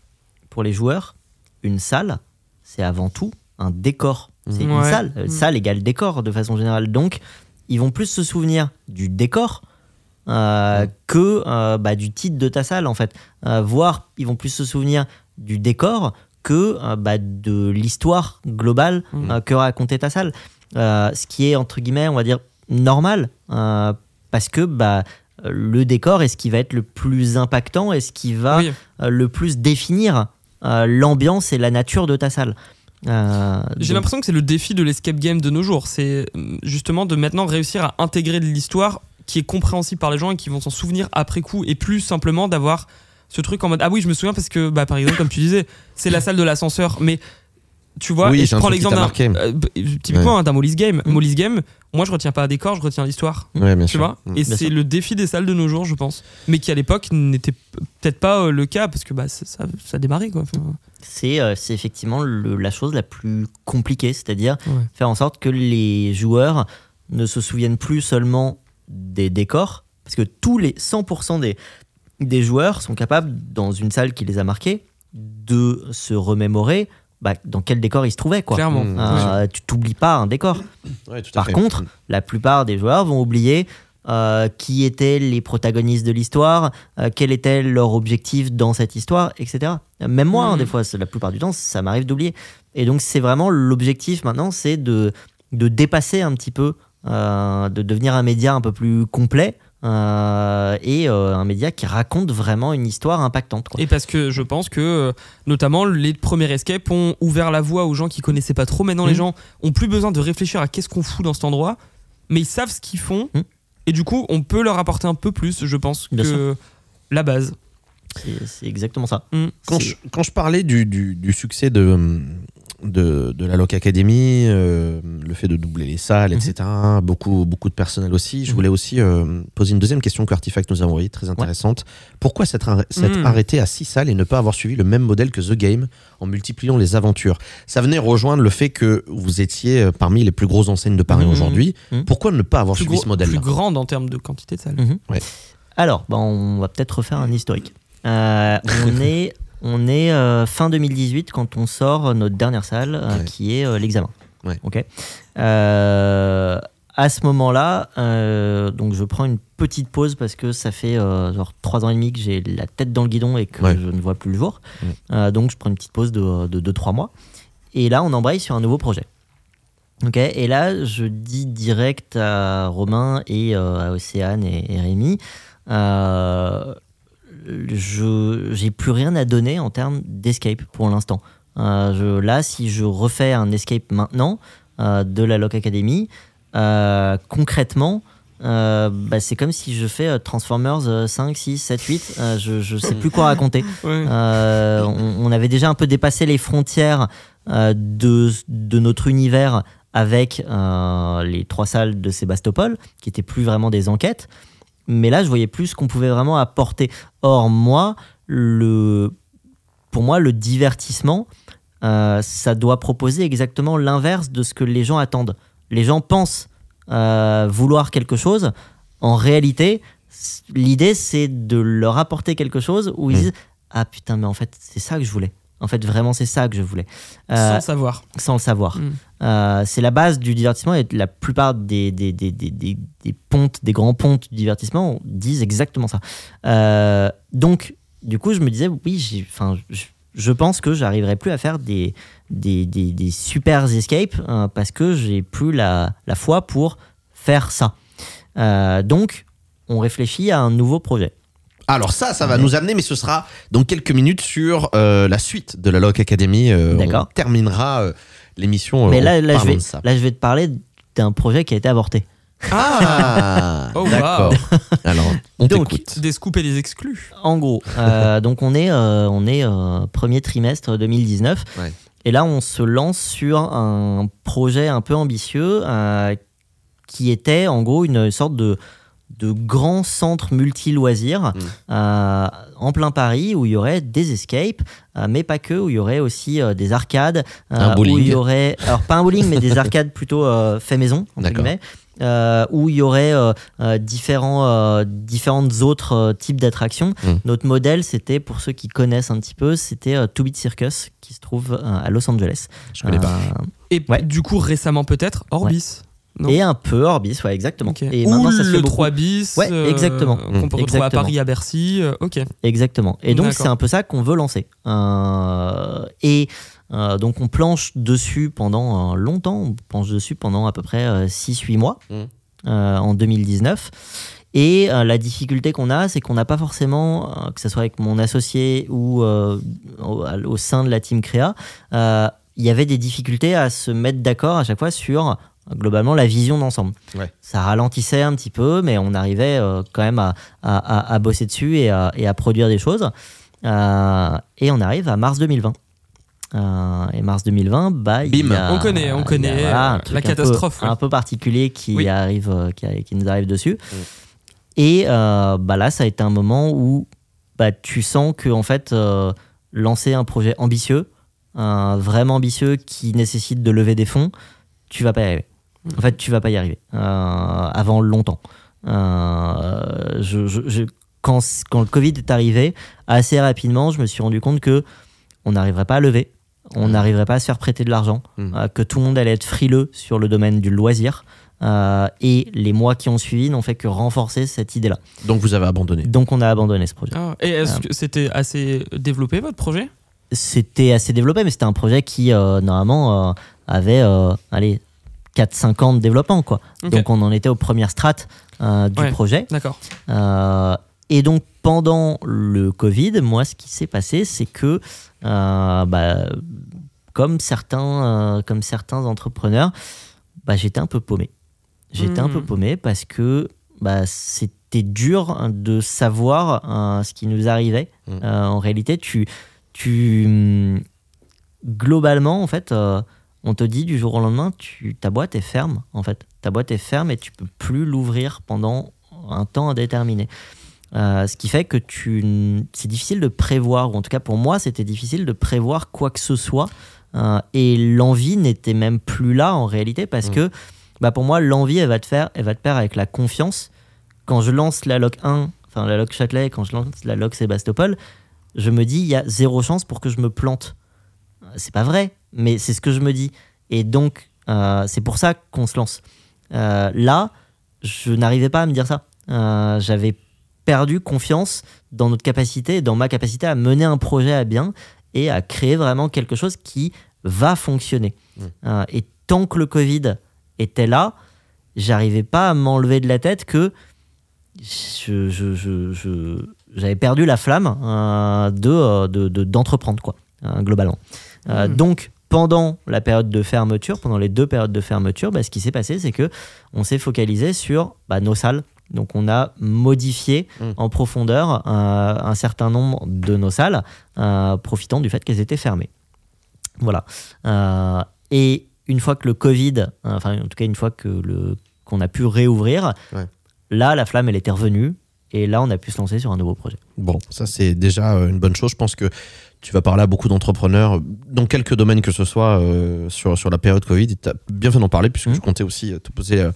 pour les joueurs, une salle, c'est avant tout un décor. C'est une Ouais. salle. Euh, Mm. Salle égale décor de façon générale. Donc, ils vont plus se souvenir du décor euh, que euh, bah, du titre de ta salle, en fait. Euh, voire, ils vont plus se souvenir du décor que euh, bah, de l'histoire globale Mm. que racontait ta salle. Ce qui est, entre guillemets, on va dire, normal. parce que bah, le décor est ce qui va être le plus impactant et ce qui va Oui. le plus définir l'ambiance et la nature de ta salle. Euh, J'ai donc- l'impression que c'est le défi de l'escape game de nos jours. C'est euh, justement de maintenant réussir à intégrer de l'histoire qui est compréhensible par les gens et qui vont s'en souvenir après coup et plus simplement d'avoir ce truc en mode ah oui je me souviens parce que bah par exemple comme tu disais c'est la salle de l'ascenseur mais tu vois Oui, et je prends l'exemple d'un euh, typiquement hein, d'un Molly's Game Mm. Molly's Game moi je retiens pas un décor je retiens l'histoire Ouais, bien tu sûr. vois Mm. et c'est le défi des salles de nos jours je pense mais qui à l'époque n'était peut-être pas euh, le cas parce que bah ça, ça, ça démarrait quoi Enfin, c'est euh, c'est effectivement le- la chose la plus compliquée, c'est-à-dire Ouais. faire en sorte que les joueurs ne se souviennent plus seulement des décors, parce que tous les 100% des, des joueurs sont capables, dans une salle qui les a marqués, de se remémorer bah, dans quel décor ils se trouvaient. Quoi. clairement Mm. Euh, tu t'oublies pas un décor. Ouais, tout à Par fait. contre, la plupart des joueurs vont oublier euh, qui étaient les protagonistes de l'histoire, euh, quel était leur objectif dans cette histoire, etc. Même moi, hein, Mhm. des fois, la plupart du temps, ça m'arrive d'oublier. Et donc, c'est vraiment l'objectif maintenant, c'est de, de dépasser un petit peu, euh, de devenir un média un peu plus complet. Euh, et euh, un média qui raconte vraiment une histoire impactante. quoi. Et parce que je pense que, euh, notamment, les premiers escapes ont ouvert la voie aux gens qui connaissaient pas trop. Maintenant, les Mhm. gens ont plus besoin de réfléchir à qu'est-ce qu'on fout dans cet endroit, mais ils savent ce qu'ils font. Mhm. Et du coup, on peut leur apporter un peu plus, je pense, Bien que la base. C'est exactement ça. Mhm. Quand je, quand je parlais du, du- du succès de, de, de la Loc Academy, euh, le fait de doubler les salles, Mhm. etc., beaucoup, beaucoup de personnel aussi, je Mhm. voulais aussi euh, poser une deuxième question que Artifact nous a envoyée, très intéressante. Pourquoi s'être Mhm. arrêté à six salles et ne pas avoir suivi le même modèle que The Game en multipliant les aventures? Ça venait rejoindre le fait que vous étiez euh, parmi les plus grosses enseignes de Paris Mhm. aujourd'hui. Mhm. Pourquoi ne pas avoir Plus, suivi gros- ce modèle-là? plus grande en termes de quantité de salles. Mhm. Ouais. Alors, bah, on va peut-être refaire un historique. Euh, on est, on est euh, fin 2018 quand on sort notre dernière salle, euh, Ouais. qui est euh, l'examen. Ouais. Ok. Euh, à ce moment-là, euh, donc je prends une petite pause parce que ça fait euh, genre trois ans et demi que j'ai la tête dans le guidon et que Ouais. je ne vois plus le jour. Euh, donc je prends une petite pause de 2-3 mois. Et là, on embraye sur un nouveau projet. Ok, et là, je dis direct à Romain et euh, à Océane et, et Rémi, euh, je j'ai plus rien à donner en termes d'escape pour l'instant. Euh, là, si je refais un escape maintenant euh, de la Lock Academy, euh, concrètement, bah, c'est comme si je fais Transformers euh, 5, 6, 7, 8. euh, je, je sais plus quoi raconter. Ouais. On, on avait déjà un peu dépassé les frontières de, de notre univers avec les trois salles de Sébastopol, qui étaient plus vraiment des enquêtes. Mais là, je voyais plus ce qu'on pouvait vraiment apporter. Or, moi, le, pour moi, le divertissement, euh, ça doit proposer exactement l'inverse de ce que les gens attendent. Les gens pensent euh, vouloir quelque chose. En réalité, l'idée, c'est de leur apporter quelque chose où ils Mm. disent Ah putain, mais en fait, c'est ça que je voulais. En fait, vraiment, c'est ça que je voulais. Sans Euh, le savoir. sans le savoir. Mm. Euh, c'est la base du divertissement et la plupart des, des, des, des, des- des pontes, des grands pontes du divertissement disent exactement ça. Euh, donc, du coup, je me disais, oui, enfin, je, je pense que j'arriverai plus à faire des, des, des, des super escapes euh, parce que j'ai plus la, la foi pour faire ça. Donc, on réfléchit à un nouveau projet. Alors ça, ça va nous amener, mais ce sera dans quelques minutes sur euh, la suite de la Loc Academy. Euh, on terminera euh, l'émission. euh, Mais là, là, je vais, de ça. là, je vais te parler d'un projet qui a été avorté. Ah Oh, D'accord. Alors, on Donc, t'écoute. Des scoops et des exclus. En gros, euh, donc on est, euh, on est euh, premier trimestre 2019. Ouais. Et là, on se lance sur un projet un peu ambitieux euh, qui était en gros une sorte de, de grand centre multi-loisirs euh, en plein Paris où il y aurait des escapes, euh, mais pas que, où il y aurait aussi euh, des arcades. Un euh, bowling. Où il y aurait, alors pas un bowling, mais des arcades plutôt euh, fait maison, entre guillemets. euh, où il y aurait euh, euh, différents, euh, différentes autres euh, types d'attractions. Mm. Notre modèle, c'était, pour ceux qui connaissent un petit peu, c'était euh, Two Beat Circus, qui se trouve euh, à Los Angeles. Je connais pas. Et Ouais. du coup, récemment peut-être, Orbis. Non. et un peu Orbis, ouais, exactement. Ok. Et Ou maintenant, ça se fait le beaucoup. 3 bis. Ouais, euh, exactement. Qu'on peut retrouver à Exactement. Paris, à Bercy. euh, ok. Exactement. Et donc, c'est un peu ça qu'on veut lancer. Euh, et euh, donc, on planche dessus pendant euh, longtemps. On planche dessus pendant à peu près 6-8 mois Mm. euh, en 2019. Et euh, la difficulté qu'on a, c'est qu'on n'a pas forcément, euh, que ce soit avec mon associé ou euh, au, au sein de la team créa, euh, il y avait des difficultés à se mettre d'accord à chaque fois sur euh, globalement la vision d'ensemble. Ouais. Ça ralentissait un petit peu, mais on arrivait euh, quand même à, à- à- à bosser dessus et à, et à produire des choses. Euh, et on arrive à mars 2020. Euh, et mars 2020, bah, il Bim. y a- On connaît, on a, connaît, voilà, la un peu- catastrophe, Un peu, particulier qui, Oui. arrive, qui, a- qui nous arrive dessus. Et euh, bah là, ça a été un moment où bah, tu sens que en fait, euh, lancer un projet ambitieux, un vraiment ambitieux qui nécessite de lever des fonds, tu vas pas y arriver. En fait, tu vas pas y arriver euh, avant longtemps. Euh, je, je- je- quand, quand le Covid est arrivé, assez rapidement, je me suis rendu compte que on n'arriverait pas à lever, on n'arriverait pas à se faire prêter de l'argent, Mhm. euh, que tout le monde allait être frileux sur le domaine du loisir. euh, et les mois qui ont suivi n'ont fait que renforcer cette idée-là. Donc vous avez abandonné. Donc on a abandonné ce projet. Ah, et est-ce Euh. que c'était assez développé votre projet? C'était assez développé, mais c'était un projet qui, euh, normalement, euh, avait euh, allez, 4-5 ans de développement. Quoi. Donc on en était aux premières strates euh, du Ouais. projet. D'accord. Euh, et donc pendant le Covid, moi, ce qui s'est passé, c'est que, euh, bah, comme, certains, comme certains entrepreneurs, bah, j'étais un peu paumé. J'étais un peu paumé parce que bah, c'était dur de savoir ce qui nous arrivait. Euh, en réalité, tu, tu hum, globalement, en fait, on te dit du jour au lendemain, tu, ta boîte est ferme. En fait, ta boîte est ferme et tu peux plus l'ouvrir pendant un temps indéterminé. Euh, ce qui fait que tu, c'est difficile de prévoir, ou en tout cas pour moi, c'était difficile de prévoir quoi que ce soit. Euh, et l'envie n'était même plus là en réalité parce Mm. que bah, pour moi, l'envie, elle va te faire, elle va te faire avec la confiance. Quand je lance la LOC 1, enfin la LOC Châtelet, quand je lance la LOC Sébastopol, je me dis, il y a zéro chance pour que je me plante. C'est pas vrai, mais c'est ce que je me dis. Et donc, euh, c'est pour ça qu'on se lance. Euh, là, je n'arrivais pas à me dire ça. Euh, J'avais perdu confiance dans notre capacité, dans ma capacité à mener un projet à bien et à créer vraiment quelque chose qui va fonctionner. Euh, et tant que le Covid était là, j'arrivais pas à m'enlever de la tête que je, je- je- je- j'avais perdu la flamme euh, de, de- de- d'entreprendre, quoi, globalement. Mhm. Donc, pendant la période de fermeture, pendant les deux périodes de fermeture, bah, ce qui s'est passé, c'est que on s'est focalisé sur bah, nos salles. Donc, on a modifié Mhm. en profondeur euh, un certain nombre de nos salles, euh, profitant du fait qu'elles étaient fermées. Voilà. Euh, et une fois que le Covid, enfin, en tout cas, une fois que le qu'on a pu réouvrir, Ouais. là, la flamme, elle était revenue. Et là, on a pu se lancer sur un nouveau projet. Bon, ça c'est déjà une bonne chose. Je pense que tu vas parler à beaucoup d'entrepreneurs, dans quelques domaines que ce soit, euh, sur, sur la période Covid. Tu as bien fait d'en parler, puisque Mhm. je comptais aussi euh, te poser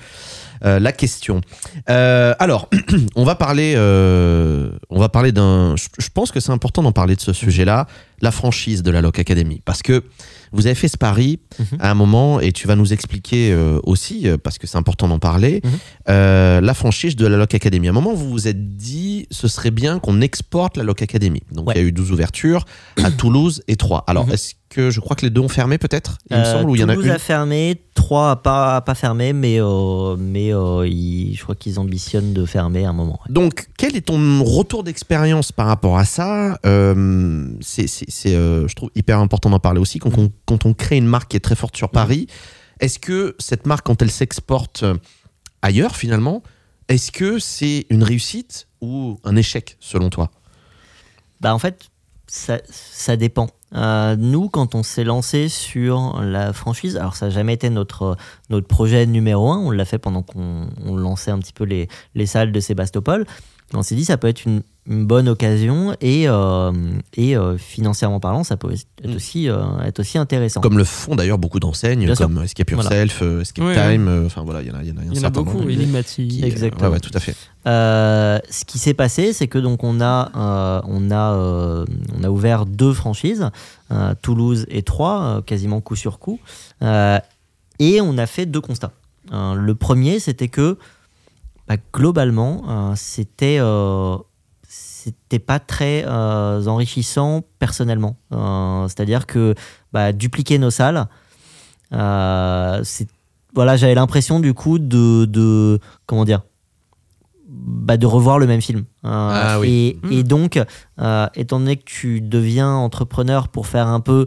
euh, la question. Euh, alors, on va parler, on va parler d'un. Je, je pense que c'est important d'en parler de ce sujet-là, la franchise de la Loc Academy. Parce que vous avez fait ce pari Mhm. à un moment, et tu vas nous expliquer euh, aussi, euh, parce que c'est important d'en parler, Mhm. euh, la franchise de la Loc Academy. À un moment, vous vous êtes dit, ce serait bien qu'on exporte la Loc Academy. Donc, Ouais. il y a eu 12 ouvertures à Toulouse et 3. Alors, Mhm. est-ce que je crois que les deux ont fermé peut-être Il me Euh, semble, ou il y en a une a fermé, trois a pas, a pas fermé, mais, euh, mais euh, ils- je crois qu'ils ambitionnent de fermer à un moment. ouais. Donc, quel est ton retour d'expérience par rapport à ça? C'est, je trouve, hyper important d'en parler aussi. Quand, on, quand on crée une marque qui est très forte sur Paris, est-ce que cette marque, quand elle s'exporte, ailleurs finalement. Est-ce que c'est une réussite ou un échec selon toi? Bah en fait, ça, ça dépend. Euh, nous, quand on s'est lancé sur la franchise, alors ça n'a jamais été notre, notre projet numéro un, on l'a fait pendant qu'on on lançait un petit peu les, les salles de Sébastopol. On s'est dit ça peut être une, une bonne occasion et, euh, et euh, financièrement parlant, ça peut être Mm. aussi, euh, être aussi intéressant. Comme le font d'ailleurs beaucoup d'enseignes, sûr. comme Escape. Yourself, Escape Ouais, Time, enfin voilà, il y en a, il y en a, un Il y en a beaucoup. Qui- Exactement. Ouais, ouais, tout à fait. Euh, ce qui s'est passé, c'est que donc on a, euh, on a, euh, on a ouvert deux franchises, euh, Toulouse et Troyes, euh, quasiment coup sur coup, Euh, et on a fait deux constats. Euh, le premier, c'était que bah, globalement, euh, c'était euh, c'était pas très euh, enrichissant personnellement. Euh, C'est-à-dire que bah, dupliquer nos salles, euh, voilà, j'avais l'impression du coup de, de comment dire bah, de revoir le même film. Euh, Ah oui. et, et donc, étant donné que tu deviens entrepreneur pour faire un peu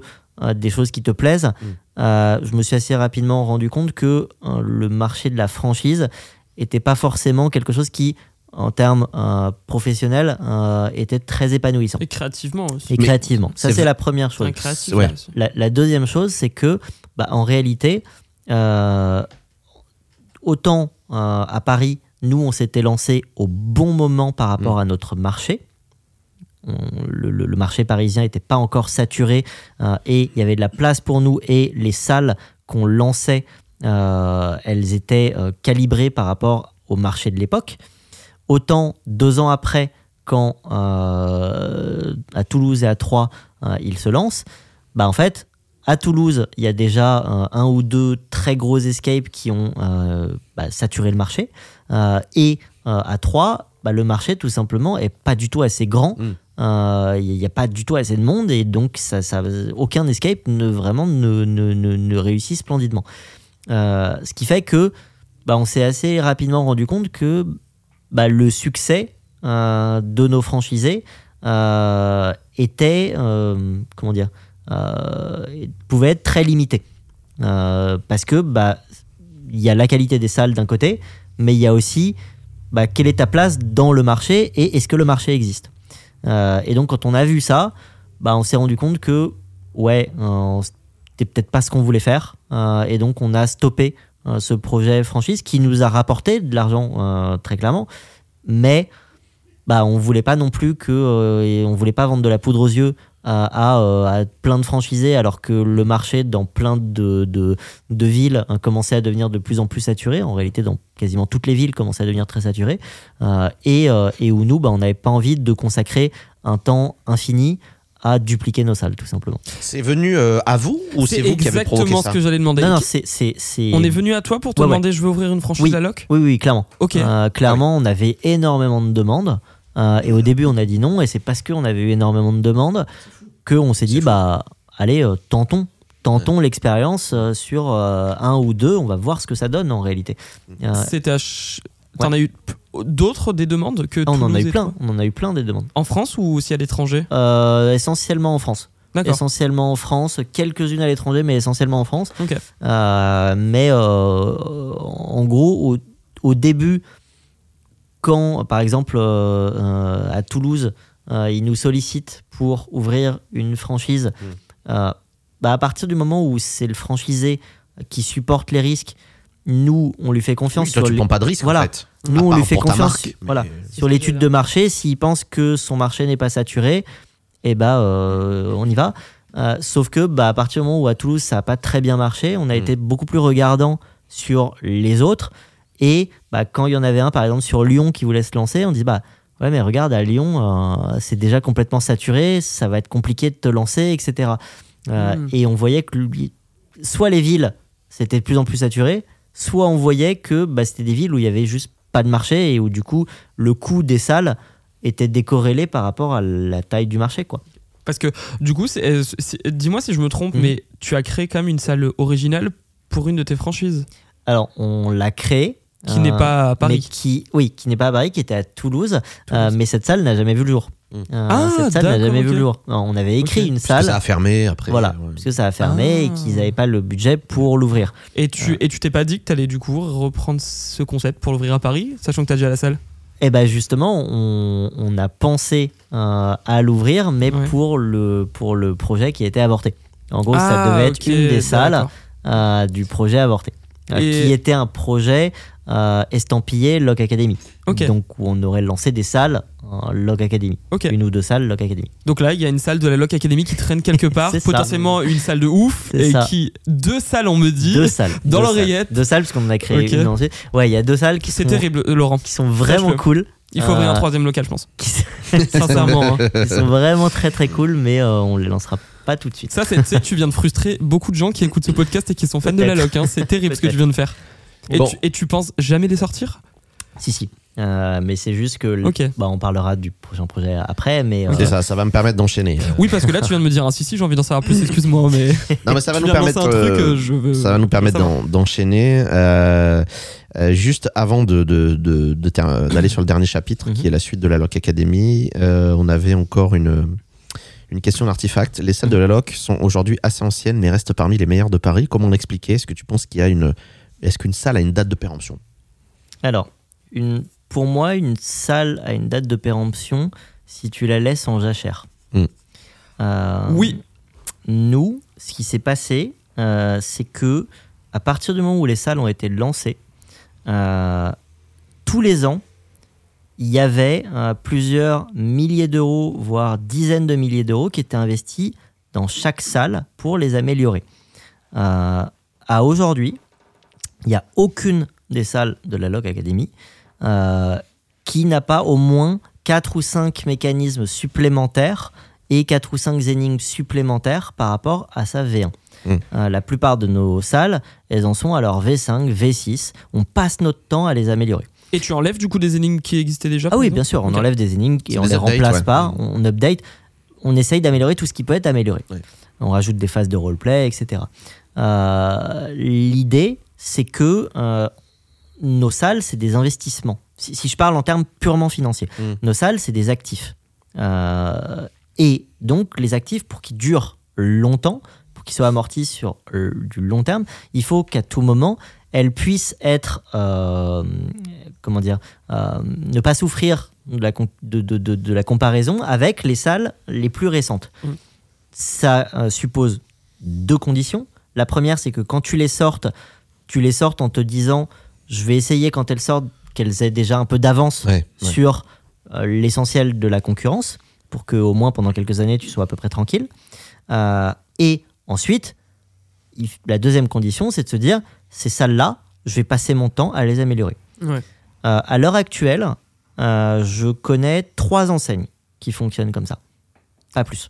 des choses qui te plaisent, euh, je me suis assez rapidement rendu compte que le marché de la franchise était pas forcément quelque chose qui, en termes euh, professionnels, euh, était très épanouissant. Et créativement aussi. Et Mais créativement. Ça, c'est la première chose. Ouais. La, la deuxième chose, c'est que, bah, en réalité, euh, autant euh, à Paris, nous, on s'était lancé au bon moment par rapport Mm. à notre marché. On- le, le- le marché parisien n'était pas encore saturé euh, et il y avait de la place pour nous et les salles qu'on lançait, euh, elles étaient euh, calibrées par rapport au marché de l'époque. Autant deux ans après, quand euh, à Toulouse et à Troyes, euh, ils se lancent, bah en fait, à Toulouse, il y a déjà euh, un ou deux très gros escapes qui ont euh, bah, saturé le marché. Et à Troyes, bah, le marché, tout simplement, est pas du tout assez grand. Mm. Il n'y a pas du tout assez de monde et donc ça, ça, aucun escape ne vraiment ne, ne, ne, ne réussit splendidement. Ce qui fait que bah, on s'est assez rapidement rendu compte que bah, le succès euh, de nos franchisés euh, était euh, comment dire pouvait être très limité. Parce que bah il y a la qualité des salles d'un côté mais il y a aussi bah, quelle est ta place dans le marché et est-ce que le marché existe? Et donc quand on a vu ça on s'est rendu compte que ouais c'était peut-être pas ce qu'on voulait faire et donc on a stoppé ce projet franchise qui nous a rapporté de l'argent euh, très clairement. Mais bah on voulait pas non plus que euh, on voulait pas vendre de la poudre aux yeux à, euh, plein de franchisés alors que le marché dans plein de, de, villes hein, commençait à devenir de plus en plus saturé. En réalité dans quasiment toutes les villes commençaient à devenir très saturé. Euh, et, euh, et où nous bah, on n'avait pas envie de consacrer un temps infini à dupliquer nos salles tout simplement C'est venu euh, à vous ou c'est vous qui avez provoqué exactement ça ce que j'allais demander. non non c'est c'est c'est- On est venu à toi pour te Ouais, ouais. demander je veux ouvrir une franchise Oui. à Loc oui oui clairement Ok. Euh, clairement, on avait énormément de demandes. euh, et au début, on a dit non. Et c'est parce qu'on avait eu énormément de demandes qu'on s'est dit, bah, allez, euh, tentons. Tentons l'expérience euh, sur euh, un ou deux. On va voir ce que ça donne en réalité. Euh, C'était à ch- T'en as eu d'autres des demandes que ah, on en a eu plein. On en a eu plein des demandes. En France ou aussi à l'étranger? Euh, essentiellement en France. D'accord. Essentiellement en France. Quelques-unes à l'étranger, mais essentiellement en France. Ok. Euh, mais euh, en gros, au, au début, quand, par exemple, à Toulouse, euh, ils nous sollicitent pour ouvrir une franchise, euh, bah, à partir du moment où c'est le franchisé qui supporte les risques, nous, on lui fait confiance Oui, toi, sur tu les- prends pas de risque Voilà. en fait. Nous, À on lui fait confiance marque, voilà, sur l'étude de marché. S'il pense que son marché n'est pas saturé, eh bah, euh, on y va. Euh, sauf que bah, à partir du moment où à Toulouse ça n'a pas très bien marché, on a Mm. été beaucoup plus regardant sur les autres. Et bah, quand il y en avait un, par exemple sur Lyon qui voulait se lancer, on dit bah ouais mais regarde à Lyon euh, c'est déjà complètement saturé, ça va être compliqué de te lancer, etc. Euh, Mm. Et on voyait que soit les villes c'était de plus en plus saturé, soit on voyait que bah, c'était des villes où il y avait juste pas de marché et où du coup le coût des salles était décorrélé par rapport à la taille du marché quoi. Parce que du coup, euh, dis-moi si je me trompe, Mhm. mais tu as créé quand même une salle originale pour une de tes franchises? Alors on l'a créé, Qui n'est pas à Paris. Mais qui, oui, qui n'est pas à Paris, qui était à Toulouse. Euh, mais cette salle n'a jamais vu le jour. Mm. Euh, Ah, cette salle n'a jamais vu le jour. Non, on avait écrit une Parce que salle. ça a fermé après. Voilà, ouais. parce que ça a fermé et Ah. qu'ils n'avaient pas le budget pour l'ouvrir. Et tu et tu t'es pas dit que t'allais du coup reprendre ce concept pour l'ouvrir à Paris, sachant que t'as déjà la salle? Et ben justement, on, on a pensé euh, à l'ouvrir, mais Ouais. pour, le, pour le projet qui a été avorté. En gros, ça Ah, devait être une des salles euh, du projet avorté, euh, Et- qui était un projet euh, estampillé Lock Academy. Donc où on aurait lancé des salles euh, Lock Academy, une ou deux salles Lock Academy. Donc là, il y a une salle de la Lock Academy qui traîne quelque part, ça. potentiellement une salle de ouf, et ça. qui deux salles, on me dit. Deux salles. dans l'oreillette. Deux salles parce qu'on a créé Ok. une ensuite. Ouais, il y a deux salles qui C'est sont, terrible, euh, Laurent. qui sont vraiment cool. Il faut ouvrir un Euh, troisième local, je pense. Sincèrement. hein. qui sont vraiment très très cool, mais on les lancera pas tout de suite. Ça, c'est, tu viens de frustrer beaucoup de gens qui écoutent ce podcast et qui sont fans de la. Lock. hein. C'est terrible ce que tu viens de faire. Et, Bon. tu, et tu penses jamais les sortir? Si, si. Euh, mais c'est juste que. le- Ok. bah, on parlera du prochain projet après, mais. euh, C'est ça, ça va me permettre d'enchaîner. Oui, parce que là, tu viens de me dire, ah, si, si, j'ai envie d'en savoir plus, excuse-moi, mais. Non, mais ça va nous permettre. un truc, euh, je veux. Ça va nous permettre d'enchaîner. Euh, euh, juste avant de, de- de- de ter- d'aller sur le dernier chapitre, Mhm. qui est la suite de la Lock Academy, euh, on avait encore une, une question d'artefact. Les salles de la Lock sont aujourd'hui assez anciennes, mais restent parmi les meilleures de Paris. Comment l'expliquer? Est-ce que tu penses qu'il y a une. Est-ce qu'une salle a une date de péremption? Alors, une, pour moi, une salle a une date de péremption si tu la laisses en jachère. Mm. Euh, Oui. Nous, ce qui s'est passé, euh, c'est que à partir du moment où les salles ont été lancées, euh, tous les ans, il y avait euh, plusieurs milliers d'euros, voire dizaines de milliers d'euros qui étaient investis dans chaque salle pour les améliorer. Euh, à aujourd'hui, il n'y a aucune des salles de la Log Academy euh, qui n'a pas au moins 4 ou 5 mécanismes supplémentaires et 4 ou 5 énigmes supplémentaires par rapport à sa V1. Mm. Euh, la plupart de nos salles, elles en sont à leur V5, V6. On passe notre temps à les améliorer. Et tu enlèves du coup des énigmes qui existaient déjà Ah oui, bien sûr, on enlève des énigmes et on les updates, remplace ouais. pas, on, on update, on essaye d'améliorer tout ce qui peut être amélioré. Ouais. On rajoute des phases de roleplay, etc. Euh, L'idée, c'est que euh, nos salles, c'est des investissements. Si, si je parle en termes purement financiers, Mm. nos salles, c'est des actifs. Euh, et donc, les actifs, pour qu'ils durent longtemps, pour qu'ils soient amortis sur euh, du long terme, il faut qu'à tout moment, elles puissent être, euh, comment dire, ne pas souffrir de la, com- de, de- de- de la comparaison avec les salles les plus récentes. Mm. Ça suppose deux conditions. La première, c'est que quand tu les sortes, tu les sortes en te disant, je vais essayer quand elles sortent qu'elles aient déjà un peu d'avance Ouais, ouais. sur euh, l'essentiel de la concurrence, pour que au moins pendant quelques années tu sois à peu près tranquille. Euh, et ensuite, il- la deuxième condition, c'est de se dire, ces salles-là, je vais passer mon temps à les améliorer. Ouais. Euh, à l'heure actuelle, euh, je connais trois enseignes qui fonctionnent comme ça. Pas plus.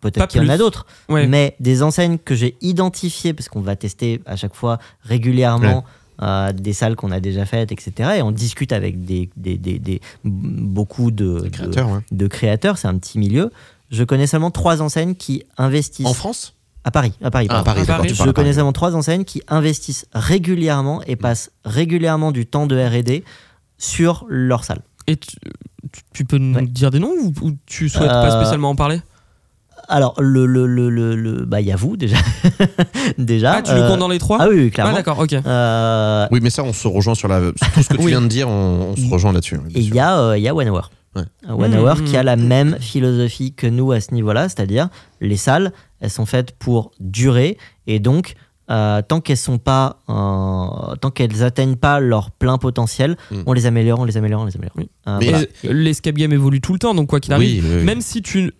Peut-être qu'il y en a d'autres, Ouais. mais des enseignes que j'ai identifiées, parce qu'on va tester à chaque fois régulièrement euh, des salles qu'on a déjà faites, etc. Et on discute avec des, des- des- des- beaucoup de, créateurs, ouais. de, créateurs, c'est un petit milieu. Je connais seulement trois enseignes qui investissent. En France? À Paris. À Paris, Ah, à pardon. Paris, À Je connais seulement trois enseignes qui investissent régulièrement et passent régulièrement du temps de R&D sur leur salle. Et tu, peux nous Ouais. dire des noms ou, ou tu souhaites pas Euh, spécialement en parler? Alors, le, le, le, le, le- bah, il y a vous déjà. déjà. Ah, tu le euh, comptes dans les trois Ah oui, oui, Ah, clairement. d'accord, ok. Euh, Oui, mais ça, on se rejoint sur la. sur tout ce que tu Oui. viens de dire, on, on se rejoint là-dessus. oui, bien Et il sûr. y a, euh, il y a One Hour. Ouais. Euh, One Mmh, Hour mmh, qui a la même philosophie que nous à ce niveau-là, c'est-à-dire les salles, elles sont faites pour durer et donc euh, tant qu'elles sont pas, euh, tant qu'elles atteignent pas leur plein potentiel, Mmh. on les améliore, on les améliore, on les améliore. Oui. Euh, Mais- voilà. Et l'escape game évolue tout le temps, donc quoi qu'il arrive. Oui, oui, oui. Même si tu.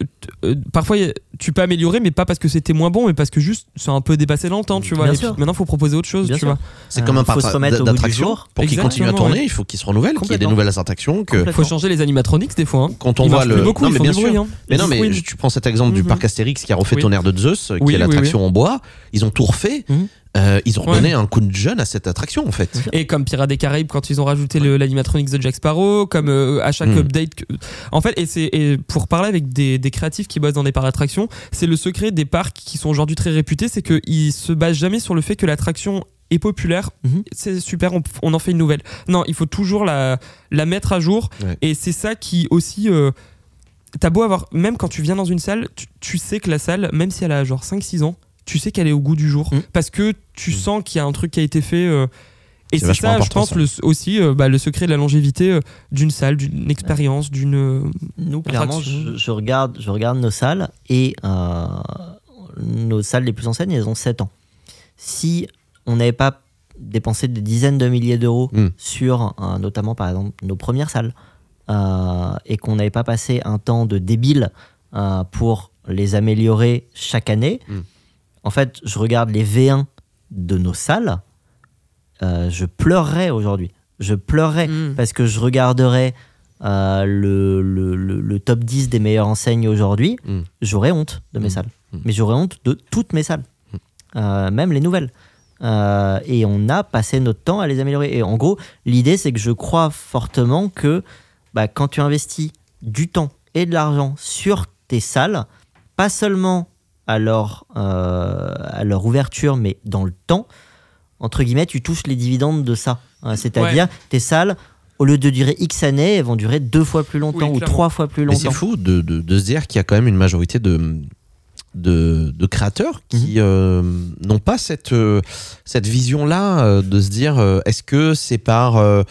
euh, parfois, tu peux améliorer, mais pas parce que c'était moins bon, mais parce que juste c'est un peu dépassé dans le temps, tu vois. Bien et puis sûr. maintenant, faut proposer autre chose, Bien tu sûr. vois. C'est comme un Euh, parc d'attraction. Pour qu'il continue à tourner, ouais. il faut qu'il se renouvelle, qu'il y ait des nouvelles attractions. Que. Faut changer les animatronics des fois. hein. quand on Ils voit le. beaucoup, non, mais bien sûr. bruit, hein. Mais non, mais tu prends cet exemple du Mhm. parc Astérix qui a refait. Tonnerre de Zeus, qui est l'attraction en bois. Ils ont tout refait. Mhm. Euh, ils ont Ouais. redonné un coup de jeune à cette attraction, en fait. Et comme Pirates des Caraïbes quand ils ont rajouté le- l'animatronics de Jack Sparrow, comme euh, à chaque Mm. update. que- En fait, et c'est pour parler avec des, des créatifs qui bossent dans des parcs d'attractions, c'est le secret des parcs qui sont aujourd'hui très réputés, c'est qu'ils se basent jamais sur le fait que l'attraction est populaire, Mhm. c'est super, on, on en fait une nouvelle. Non, il faut toujours la, la mettre à jour. Ouais. Et c'est ça qui aussi. euh, T'as beau avoir. Même quand tu viens dans une salle, tu, tu sais que la salle, même si elle a genre 5-6 ans, tu sais qu'elle est au goût du jour. Mhm. Parce que tu Mhm. sens qu'il y a un truc qui a été fait. euh, et C'est ça, je pense, ça. le, aussi euh, bah, le secret de la longévité euh, d'une salle, d'une expérience, d'une. Nous, clairement, je, je regarde, je regarde nos salles et euh, nos salles les plus anciennes, elles ont 7 ans. Si on n'avait pas dépensé des dizaines de milliers d'euros Mm. sur euh, notamment, par exemple, nos premières salles euh, et qu'on n'avait pas passé un temps de débile euh, pour les améliorer chaque année, Mm. En fait, je regarde les V1 de nos salles, euh, je pleurerais aujourd'hui. Je pleurerais Mm. parce que je regarderais euh, le, le, le- le top 10 des meilleures enseignes aujourd'hui, Mm. j'aurais honte de mes Mm. salles. Mais j'aurais honte de toutes mes salles, Euh, même les nouvelles. Et on a passé notre temps à les améliorer. Et en gros, l'idée, c'est que je crois fortement que bah, quand tu investis du temps et de l'argent sur tes salles, pas seulement à leur, euh, à leur ouverture, mais dans le temps, entre guillemets, tu touches les dividendes de ça. Euh, C'est-à-dire, tes salles, au lieu de durer X années, elles vont durer deux fois plus longtemps Oui, ou trois fois plus Mais c'est longtemps. fou de, de- de se dire qu'il y a quand même une majorité de, de, de créateurs qui Mhm. euh, n'ont pas cette, cette vision-là de se dire est-ce que c'est par, euh,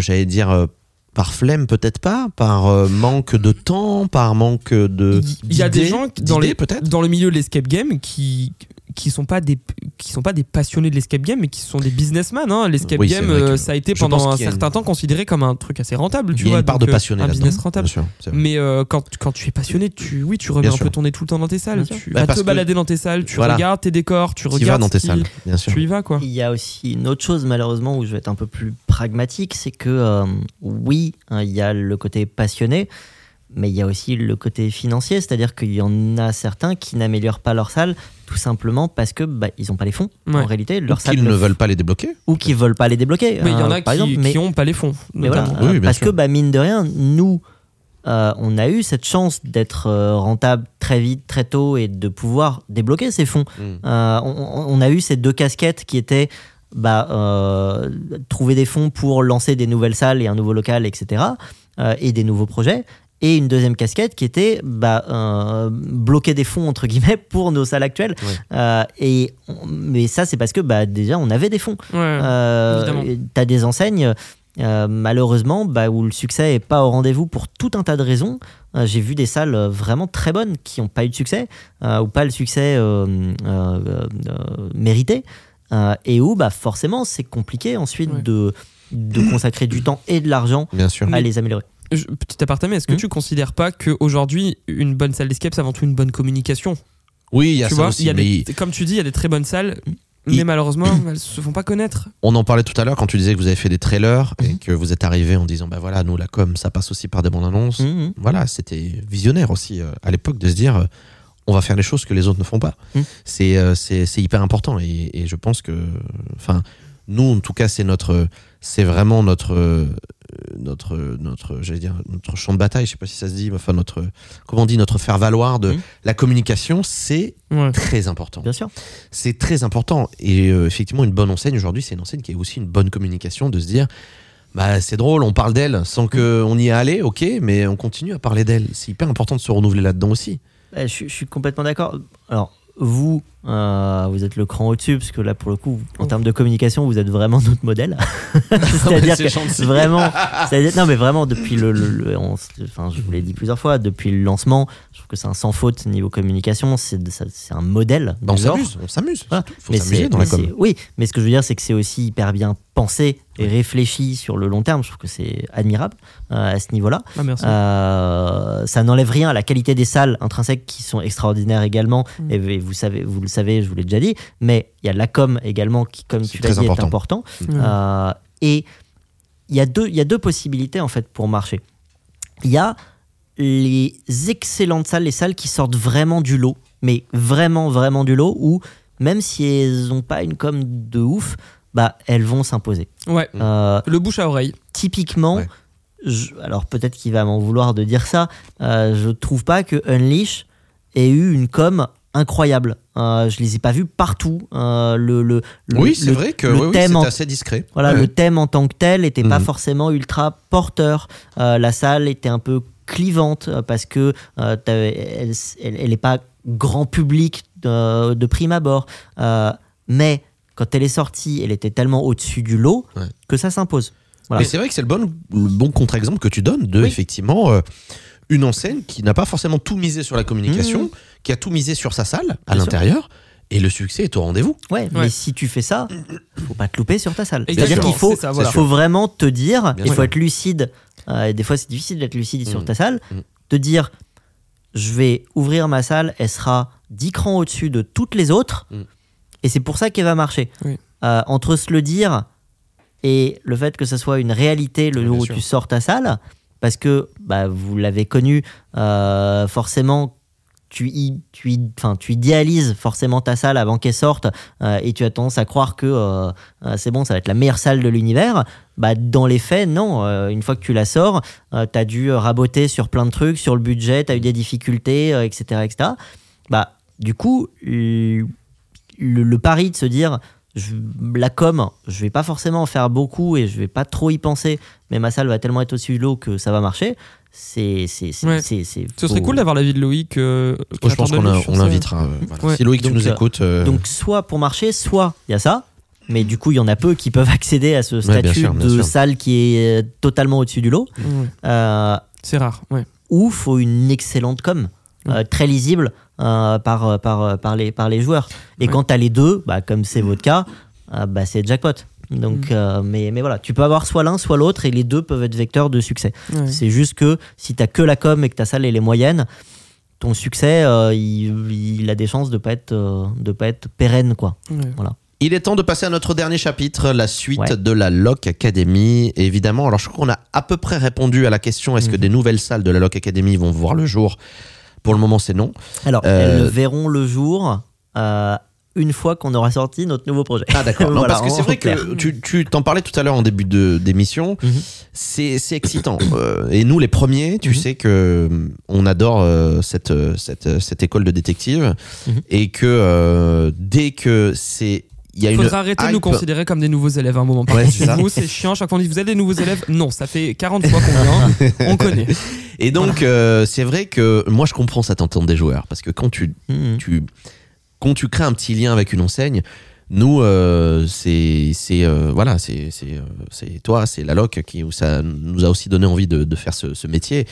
j'allais dire, par flemme peut-être pas, par euh, manque de temps, par manque de. Il y a des gens qui- dans, d'idées, les, peut-être? dans le milieu de l'escape game qui qui sont pas des qui sont pas des passionnés de l'escape game mais qui sont des businessmen hein. l'escape Oui, game que euh, ça a été pendant un certain temps considéré comme un truc assez rentable tu Il y a vois une part donc, de euh, passionné un business rentable sûr, mais euh, quand, quand tu es passionné tu oui tu remets Bien un sûr. peu ton nez tout le temps dans tes salles Bien tu Bah, vas te que- balader dans tes salles tu Voilà. regardes tes décors tu Tu regardes vas dans tes salles, bien sûr. tu y vas quoi Il y a aussi une autre chose, malheureusement, où je vais être un peu plus pragmatique, c'est que euh, oui, hein, il y a le côté passionné, mais il y a aussi le côté financier, c'est-à-dire qu'il y en a certains qui n'améliorent pas leur salle tout simplement parce que bah, ils n'ont pas les fonds. Ouais. En réalité, Ou leur salle qu'ils ne le- veulent pas les débloquer. ou qui veulent pas les débloquer. mais il y en euh, a par qui, exemple, mais qui ont pas les fonds mais voilà, notamment. Oui, bien parce sûr. que bah, mine de rien, nous, euh, on a eu cette chance d'être euh, rentable très vite, très tôt et de pouvoir débloquer ces fonds. Mm. Euh, on, on a eu ces deux casquettes qui étaient bah, euh, trouver des fonds pour lancer des nouvelles salles et un nouveau local, etc. euh, et des nouveaux projets. Et une deuxième casquette qui était bah, euh, bloquer des fonds entre guillemets pour nos salles actuelles. Ouais. Euh, et on- mais ça c'est parce que bah, déjà on avait des fonds. Ouais. Euh, T'as des enseignes, euh, malheureusement, bah, où le succès est pas au rendez-vous pour tout un tas de raisons. Euh, J'ai vu des salles vraiment très bonnes qui n'ont pas eu de succès, euh, ou pas le succès euh, euh, euh, mérité, euh, et où bah, forcément c'est compliqué ensuite Ouais. de, de consacrer du temps et de l'argent à les améliorer. Je- petit aparté est-ce que Hmm. tu considères pas qu'aujourd'hui une bonne salle d'escape c'est avant tout une bonne communication? Oui, il y a tu ça vois aussi. il y a mais des- comme tu dis il y a des très bonnes salles mais Il- malheureusement elles se font pas connaître On en parlait tout à l'heure quand tu disais que vous avez fait des trailers et Mhm. que vous êtes arrivé en disant bah voilà nous la com ça passe aussi par des bandes annonces. Mhm. Voilà c'était visionnaire aussi euh, à l'époque de se dire euh, on va faire les choses que les autres ne font pas. C'est euh, c'est hyper important et, et je pense que enfin nous en tout cas c'est notre c'est vraiment notre notre notre j'allais dire notre champ de bataille je sais pas si ça se dit mais enfin notre comment on dit notre faire valoir de la communication c'est ouais. très important. Bien sûr. C'est très important. Et euh, effectivement, une bonne enseigne aujourd'hui, c'est une enseigne qui a aussi une bonne communication de se dire bah, c'est drôle, on parle d'elle sans qu'on y est allé, ok, mais on continue à parler d'elle. C'est hyper important de se renouveler là-dedans aussi. Je, je suis complètement d'accord. Alors, vous, euh, vous êtes le cran au-dessus, parce que là, pour le coup, en Oh. termes de communication, vous êtes vraiment notre modèle. C'est-à-dire que vraiment, non mais vraiment depuis le, le- le- on s- enfin je vous l'ai dit plusieurs fois, depuis le lancement, je trouve que c'est un sans faute niveau communication, c'est un modèle. on du genre. s'amuse, on s'amuse. Voilà. Faut s'amuser dans la com. Oui, mais ce que je veux dire, c'est que c'est aussi hyper bien pensé et réfléchi sur le long terme. Je trouve que c'est admirable euh, à ce niveau-là. Ah. Euh, ça n'enlève rien à la qualité des salles intrinsèques qui sont extraordinaires également. Mm. Et, et vous savez, vous le savez, je vous l'ai déjà dit. Mais il y a la com également qui, comme tu l'as très dit, important. est important. Euh, et il y, a deux- il y a deux possibilités en fait pour marcher. Il y a les excellentes salles, les salles qui sortent vraiment du lot, mais vraiment, vraiment du lot, où même si elles n'ont pas une com de ouf, bah, elles vont s'imposer. Ouais. Euh, Le bouche à oreille. typiquement, Ouais. je- alors peut-être qu'il va m'en vouloir de dire ça, euh, je trouve pas que Unleash ait eu une com incroyables. Euh, je les ai pas vus partout. Euh, le, le, Oui, c'est vrai que le oui, thème assez discret. voilà, Ouais. le thème en tant que tel n'était pas Mhm. forcément ultra porteur. Euh, la salle était un peu clivante euh, parce que elle, elle, elle est pas grand public de, de prime abord. Mais quand elle est sortie, elle était tellement au-dessus du lot Ouais. que ça s'impose. Voilà. Mais c'est vrai que c'est le bon, le bon contre-exemple que tu donnes de, Oui. effectivement, une enseigne qui n'a pas forcément tout misé sur la communication, Mhm. Qui a tout misé sur sa salle à l'intérieur, et le succès est au rendez-vous. Ouais, Ouais. mais si tu fais ça, faut pas te louper sur ta salle. C'est-à-dire qu'il faut, ça, voilà. faut vraiment te dire, Bien il faut être lucide. euh, et des fois, c'est difficile d'être lucide sur Mm. ta salle. Mm. Te dire, je vais ouvrir ma salle, elle sera 10 crans au-dessus de toutes les autres, Mm. et c'est pour ça qu'elle va marcher. Oui. Euh, entre se le dire et le fait que ça soit une réalité le jour où sûr. tu sors ta salle, parce que bah, vous l'avez connu, euh, forcément. Tu, y- tu, tu idéalises forcément ta salle avant qu'elle sorte euh, et tu as tendance à croire que euh, euh, c'est bon, ça va être la meilleure salle de l'univers. Bah, dans les faits, non. Une fois que tu la sors, tu as dû raboter sur plein de trucs, sur le budget, tu as eu des difficultés, etc., etc. Bah, du coup, le, pari de se dire la com, je vais pas forcément en faire beaucoup et je vais pas trop y penser, mais ma salle va tellement être au-dessus de que ça va marcher. C'est, c'est, c'est, Ouais. c'est- c'est- Ce serait cool d'avoir l'avis de Loïc. euh, Oh, je pense qu'on on l'invitera. euh, voilà. Ouais. Si Loïc, tu Donc, nous euh, écoutes. euh, Donc, soit pour marcher, soit il y a ça. Mais du coup, il y en a peu qui peuvent accéder à ce bien statut sûr, bien de salle qui est totalement au-dessus du lot. Euh, C'est rare, ouais. ou faut une excellente com, euh, très lisible euh, par, par, par, les, par les joueurs. Et Ouais. quand tu as les deux, bah, comme c'est votre cas, euh, bah, c'est jackpot. Donc, Mm. euh, mais, mais voilà, tu peux avoir soit l'un, soit l'autre, et les deux peuvent être vecteurs de succès. Ouais. C'est juste que si tu que la com et que ta salle elle est moyenne, ton succès, euh, il, il a des chances de pas être, euh, de pas être pérenne. Quoi. Ouais. Il est temps de passer à notre dernier chapitre, la suite Ouais. de la Lock Academy. Et évidemment, alors je crois qu'on a à peu près répondu à la question est-ce que Mhm. des nouvelles salles de la Lock Academy vont voir le jour? Pour le moment, c'est non. Alors, Euh, elles verront le jour euh, une fois qu'on aura sorti notre nouveau projet. Ah d'accord. Non, Voilà, parce que c'est vrai clair. que tu, tu t'en parlais tout à l'heure en début de, d'émission. Mhm. C'est, c'est excitant. Euh, et nous, les premiers, tu Mhm. sais que euh, on adore euh, cette, cette, cette école de détective Mhm. et que euh, dès que c'est il y a une Faudra arrêter de nous considérer comme des nouveaux élèves à un moment. Par Ouais, contre, vous, c'est chiant. Chaque fois, on dit vous êtes des nouveaux élèves? Non, ça fait 40 fois qu'on vient. on connaît. Et donc, euh, c'est vrai que moi, je comprends cette entente des joueurs parce que quand tu, tu, quand tu crées un petit lien avec une enseigne, nous, euh, c'est, euh, voilà, euh, c'est toi, c'est la loc qui, ça nous a aussi donné envie de, faire ce, métier.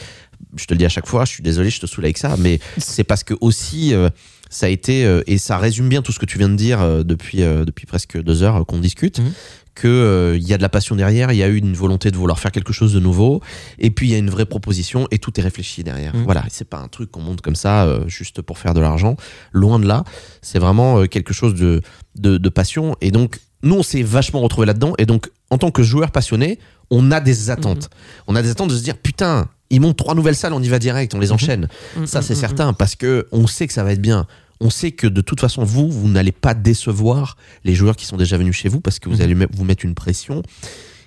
Je te le dis à chaque fois, je suis désolé, je te saoule avec ça, mais c'est parce que aussi, euh, ça a été, et ça résume bien tout ce que tu viens de dire depuis, depuis presque deux heures qu'on discute. Mhm. Que euh, y a de la passion derrière, il y a eu une volonté de vouloir faire quelque chose de nouveau, et puis il y a une vraie proposition et tout est réfléchi derrière. Mhm. Voilà, c'est pas un truc qu'on monte comme ça euh, juste pour faire de l'argent. Loin de là, c'est vraiment euh, quelque chose de, de, de passion. Et donc, nous, on s'est vachement retrouvés là-dedans. Et donc, en tant que joueur passionné, on a des attentes. On a des attentes de se dire, putain, ils montent trois nouvelles salles, on y va direct, on les enchaîne. Ça, c'est certain, parce que on sait que ça va être bien. On sait que de toute façon, vous, vous n'allez pas décevoir les joueurs qui sont déjà venus chez vous parce que vous Mhm. allez me- vous mettre une pression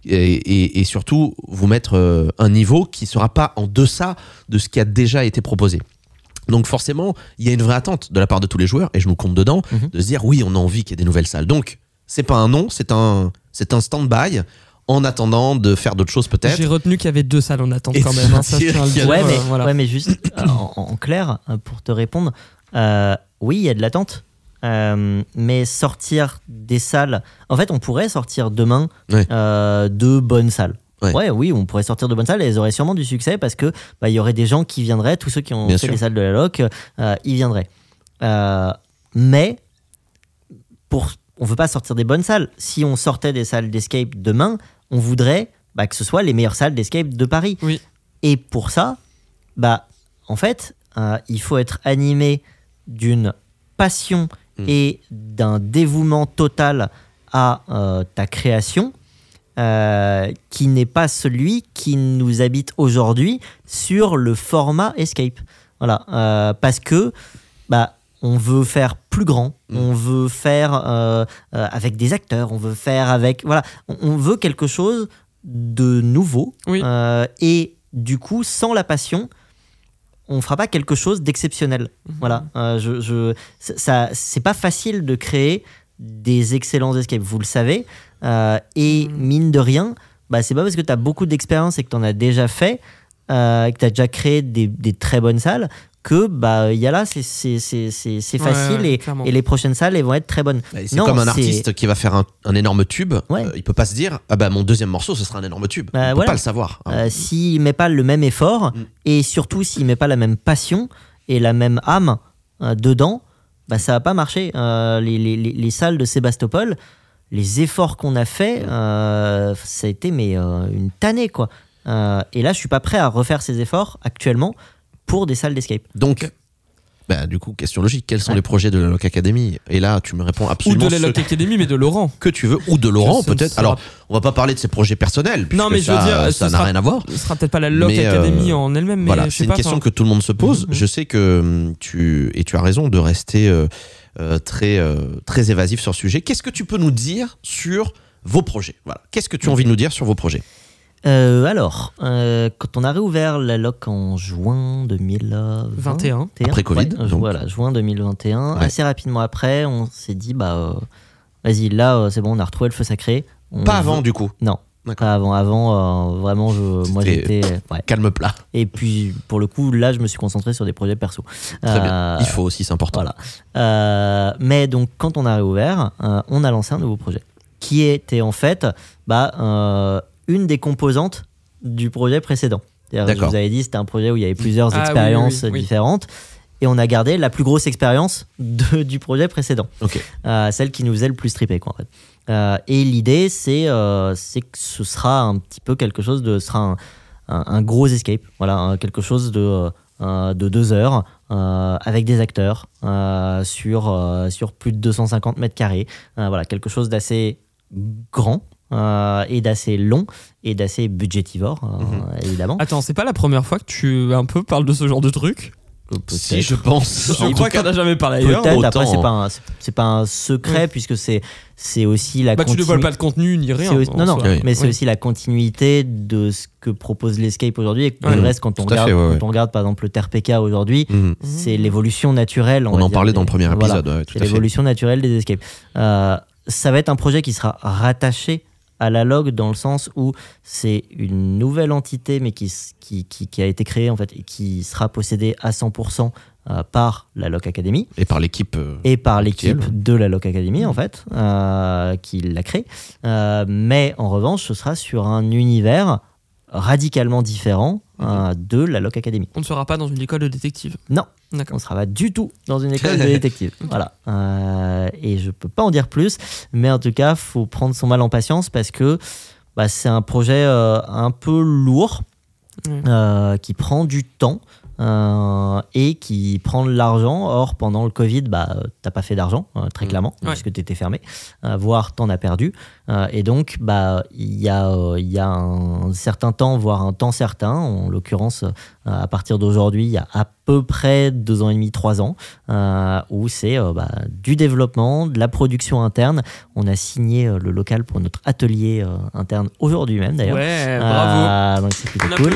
et, et- et surtout vous mettre euh, un niveau qui sera pas en deçà de ce qui a déjà été proposé. Donc forcément, il y a une vraie attente de la part de tous les joueurs, et je nous compte dedans, Mhm. de se dire oui, on a envie qu'il y ait des nouvelles salles. Donc c'est pas un non, c'est un, c'est un stand-by en attendant de faire d'autres choses peut-être. J'ai retenu qu'il y avait deux salles en attente Et quand même. hein, ça, dire, Ouais, euh, mais, voilà. ouais, mais juste euh, en, en clair, euh, pour te répondre, euh, oui, il y a de l'attente. Euh, mais sortir des salles. En fait, on pourrait sortir demain Ouais. euh, de bonnes salles. Ouais. oui, on pourrait sortir de bonnes salles et elles auraient sûrement du succès parce que bah, il y aurait des gens qui viendraient, tous ceux qui ont Bien fait sûr. des salles de la loc, euh, ils viendraient. Euh, mais pour, on veut pas sortir des bonnes salles. Si on sortait des salles d'escape demain, on voudrait bah, que ce soit les meilleures salles d'escape de Paris. Oui. Et pour ça, bah, en fait, euh, il faut être animé d'une passion Mm. et d'un dévouement total à euh, ta création, euh, qui n'est pas celui qui nous habite aujourd'hui sur le format Escape. Voilà, euh, parce que bah, on veut faire plus grand, Mm. on veut faire euh, euh, avec des acteurs, on veut faire avec voilà, on, on veut quelque chose de nouveau Oui. euh, et du coup sans la passion on fera pas quelque chose d'exceptionnel. Voilà, Euh, je, je, ça, c'est pas facile de créer des excellents escapes, vous le savez. Euh, et Mhm. mine de rien, bah, c'est pas parce que tu as beaucoup d'expérience et que tu en as déjà fait, euh, que tu as déjà créé des, des très bonnes salles, que bah, il y a là, c'est, c'est, c'est, c'est, c'est Ouais, facile ouais, et, et les prochaines salles, elles vont être très bonnes. Bah, C'est comme un artiste qui va faire un, un énorme tube. Ouais. euh, il peut pas se dire ah bah mon deuxième morceau ce sera un énorme tube. Bah, on peut pas le savoir. Euh, s'il met pas le même effort Mm. et surtout s'il met pas la même passion et la même âme euh, dedans, bah ça va pas marcher. Euh, les, les- les- les salles de Sébastopol, les efforts qu'on a fait, euh, ça a été mais euh, une tannée quoi. Euh, et là, je suis pas prêt à refaire ces efforts actuellement pour des salles d'escape. Donc bah, du coup question logique. Quels sont Ouais. les projets de la Loc Academy? Et là tu me réponds Ou absolument de la ce Lock Academy, mais de Laurent. que tu veux ou de Laurent Ça peut-être. sera- Alors on va pas parler de ses projets personnels. Non, puisque mais je veux ça, dire, ça n'a sera- rien à voir. Ce sera peut-être pas la Lock Mais, euh, Academy en elle-même, mais voilà, je c'est une pas. question enfin, que tout le monde se pose. Mhm. Je sais que hum, tu et tu as raison de rester euh, euh, très euh, très évasif sur ce sujet. Qu'est-ce que tu peux nous dire sur vos projets? Voilà. Qu'est-ce que tu as envie de nous dire sur vos projets? Euh, alors, euh, quand on a réouvert la loc en juin 2020, 21. Après Covid, Ouais, donc. voilà, juin 2021. Ouais. Assez rapidement après, on s'est dit, bah, euh, vas-y, là, euh, c'est bon, on a retrouvé le feu sacré. On Pas veut- avant du coup. Non. Pas avant, avant, euh, vraiment, je, moi j'étais. ouais. Calme plat. Et puis, pour le coup, là, je me suis concentré sur des projets perso. Très bien. Il faut aussi, c'est important. Voilà. Euh, mais donc, quand on a réouvert, euh, on a lancé un nouveau projet qui était en fait bah, euh, une des composantes du projet précédent. Je D'accord. vous avais dit, c'était un projet où il y avait plusieurs Ah oui, expériences oui, oui. différentes. Et on a gardé la plus grosse expérience de- du projet précédent. Ok. Euh, celle qui nous faisait le plus triper, quoi, en fait. Euh, et l'idée, c'est euh, c'est que ce sera un petit peu quelque chose de. Ce sera un, un- un gros escape. Voilà, un- quelque chose de, euh, de deux heures euh, avec des acteurs euh, sur, euh, sur plus de 250 mètres carrés. Euh, voilà, quelque chose d'assez grand. Euh, et d'assez long et d'assez budgétivore euh, Mhm. évidemment Attends, c'est pas la première fois que tu un peu parles de ce genre de truc Si je pense. Je En crois qu'on a jamais parlé ailleurs. peut-être après c'est pas un, c'est- pas un secret puisque c'est c'est aussi la Bah, tu continu- dévoiles pas de contenu ni rien. Aussi- non, non. Oui. mais c'est Oui. aussi la continuité de ce que propose l'escape aujourd'hui. Et que Ouais. le reste, quand on, regarde, fait, ouais, ouais. quand on regarde par exemple le TRPK aujourd'hui, Mhm. c'est l'évolution naturelle. On, en dire, parlait des- dans le premier voilà. épisode. ouais, tout C'est à fait. l'évolution naturelle des escapes. Euh, ça va être un projet qui sera rattaché à la log dans le sens où c'est une nouvelle entité mais qui, qui, qui, qui a été créée en fait et qui sera possédée à 100% euh, par la Loc Academy Et par l'équipe. euh, et par l'équipe de la Loc Academy en fait euh, qui l'a créé Euh, mais en revanche ce sera sur un univers radicalement différent euh, de la Loc Academy. On ne sera pas dans une école de détective. non on sera pas du tout dans une école de détective. Voilà. Euh, et je peux pas en dire plus mais en tout cas faut prendre son mal en patience parce que bah, c'est un projet euh, un peu lourd qui prend du temps euh, et qui prend de l'argent. Or, pendant le Covid, bah, t'as pas fait d'argent, euh, très Mmh. clairement, Ouais. puisque tu étais fermé, euh, voire t'en as perdu. Euh, et donc, bah, il y, a, y a un certain temps, voire un temps certain, en l'occurrence, à partir d'aujourd'hui, il y a à peu près deux ans et demi, trois ans, euh, où c'est euh, bah, du développement, de la production interne. On a signé euh, le local pour notre atelier euh, interne aujourd'hui même, d'ailleurs. Ouais, bravo. Euh, donc c'est plutôt cool.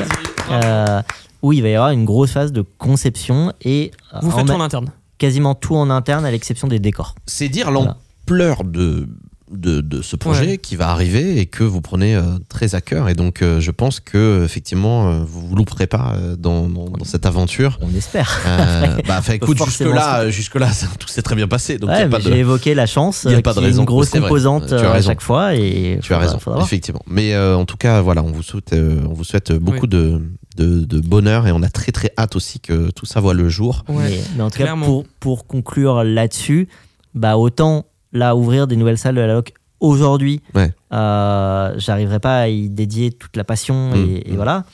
Euh, où il va y avoir une grosse phase de conception et euh, Vous en faites tout en interne. quasiment tout en interne à l'exception des décors. C'est dire Voilà. l'ampleur de, de, de ce projet Ouais. qui va arriver et que vous prenez euh, très à cœur. Et donc, euh, je pense que effectivement, euh, vous vous louperez pas euh, dans, dans, dans cette aventure. On espère. Euh, bah, enfin, écoute, forcément jusque-là, jusque là, tout s'est très bien passé. Donc, il y Ouais, a pas mais de. J'ai évoqué la chance, y a euh, pas de raison. une grosse composante euh, à chaque fois. Et Tu as raison, effectivement. Mais euh, en tout cas, voilà, on vous souhaite, euh, on vous souhaite beaucoup de, de, de bonheur et on a très très hâte aussi que tout ça voit le jour. Ouais. Mais, mais en tout clairement. cas, pour, pour conclure là-dessus, bah autant là ouvrir des nouvelles salles de la loc aujourd'hui, Ouais. euh, j'arriverai pas à y dédier toute la passion et, Mm, et mm. voilà.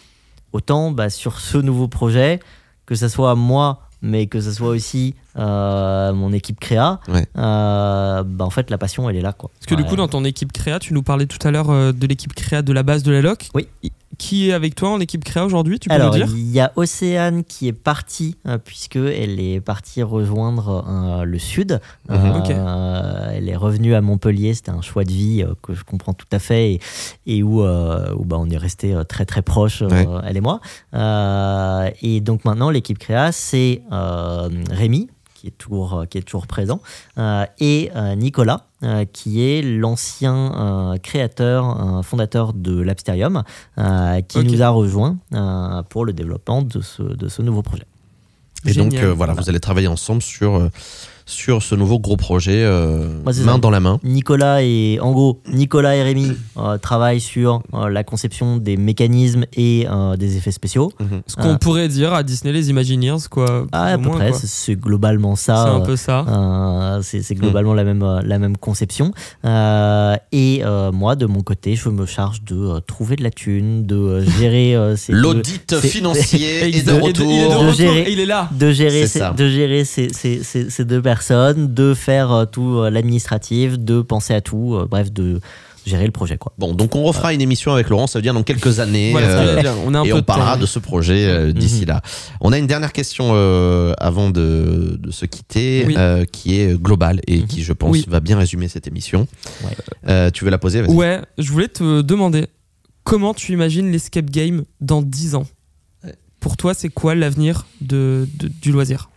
Autant bah, sur ce nouveau projet, que ce soit moi, mais que ce soit aussi euh, mon équipe créa, Ouais. euh, bah, en fait, la passion, elle est là. Quoi. Parce que du coup, dans ton équipe créa, tu nous parlais tout à l'heure euh, de l'équipe créa de la base de la LOC. Oui. Qui est avec toi en équipe créa aujourd'hui Tu peux Alors, nous dire? il y a Océane qui est partie, euh, puisque elle est partie rejoindre euh, le sud. Mhm. Euh. Elle est revenue à Montpellier, c'était un choix de vie euh, que je comprends tout à fait et, et où, euh, où bah, on est resté euh, très très proches, euh, Ouais. elle et moi. Euh, et donc maintenant, l'équipe créa, c'est euh, Rémi. Qui est, toujours, euh, qui est toujours présent, euh, et euh, Nicolas, euh, qui est l'ancien euh, créateur, euh, fondateur de l'Absterium, euh, qui nous a rejoint euh, pour le développement de ce, de ce nouveau projet. Et donc, Génial. voilà, vous allez travailler ensemble sur, euh, sur ce nouveau gros projet, euh, Ouais, c'est main ça. dans la main. Nicolas et en gros Nicolas et Rémi euh, travaillent sur euh, la conception des mécanismes et euh, des effets spéciaux. Ce qu'on Ah. pourrait dire à Disney les Imagineers, quoi. Ah, à peu moins, près, c'est- c'est globalement C'est ça. un euh, peu ça. euh, c'est c'est globalement la même euh, la même conception. Euh, et euh, moi, de mon côté, je me charge de euh, trouver de la thune, de euh, gérer euh, ces deux- L'audit c'est- financier Et de retour. il est là. de gérer, C'est ces, de gérer ces, ces, ces, ces deux personnes, de faire euh, tout euh, l'administratif, de penser à tout, euh, bref, de gérer le projet. Quoi. Bon, donc on refera une émission avec Laurent, ça veut dire dans quelques années. Voilà, euh, on a un et peu on parlera de ce projet euh, d'ici Mhm. là. On a une dernière question euh, avant de, de se quitter, Oui. euh, qui est globale et Mhm. qui, je pense, Oui. va bien résumer cette émission. Ouais. Euh, tu veux la poser Vas-y. Ouais, je voulais te demander comment tu imagines l'escape game dans 10 ans? Pour toi, c'est quoi l'avenir de, de- du loisir?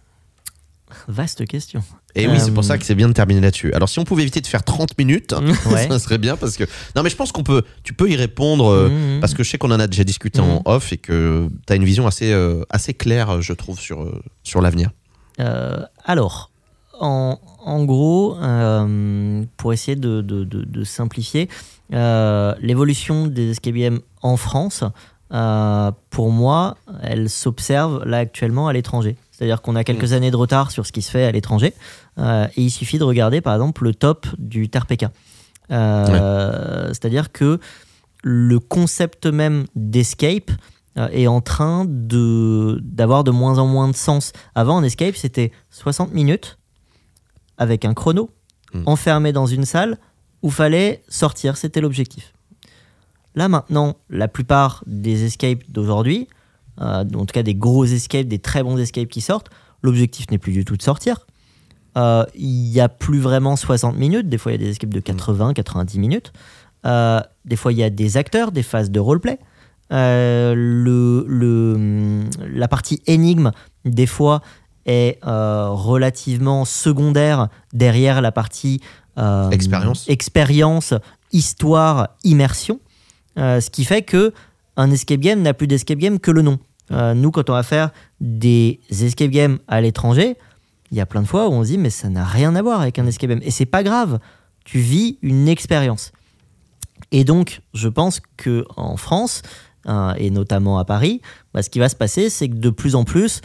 Vaste question. Et oui, c'est pour Euh, ça que c'est bien de terminer là-dessus. Alors, si on pouvait éviter de faire 30 minutes, Ouais. ça serait bien parce que. Non, mais je pense qu'on peut. Tu peux y répondre. euh, Mhm. Parce que je sais qu'on en a déjà discuté en Mhm. off et que tu as une vision assez, euh, assez claire, je trouve, sur, sur l'avenir. Alors, en, en gros, pour essayer de, de- de- de simplifier, l'évolution des games en France, pour moi, elle s'observe là actuellement à l'étranger. C'est-à-dire qu'on a quelques années de retard sur ce qui se fait à l'étranger. euh, et il suffit de regarder, par exemple, le top du TRPK. Euh, C'est-à-dire que le concept même d'escape euh, est en train de d'avoir de moins en moins de sens. Avant, en escape, c'était 60 minutes avec un chrono, Mm. enfermé dans une salle où fallait sortir, c'était l'objectif. Là maintenant, la plupart des escapes d'aujourd'hui, en tout cas des gros escapes, des très bons escapes qui sortent, l'objectif n'est plus du tout de sortir. Euh, Il n'y a plus vraiment 60 minutes, des fois il y a des escapes de 80, 90 minutes. Euh, des fois il y a des acteurs, des phases de roleplay. Euh, le, le, la partie énigme, des fois, est euh, relativement secondaire derrière la partie euh, Expérience. expérience, histoire, immersion. Euh, ce qui fait que un escape game n'a plus d'escape game que le nom. Euh, nous, quand on va faire des escape games à l'étranger, il y a plein de fois où on se dit mais ça n'a rien à voir avec un escape game et c'est pas grave. Tu vis une expérience. Et donc, je pense que en France euh, et notamment à Paris, bah, ce qui va se passer, c'est que de plus en plus,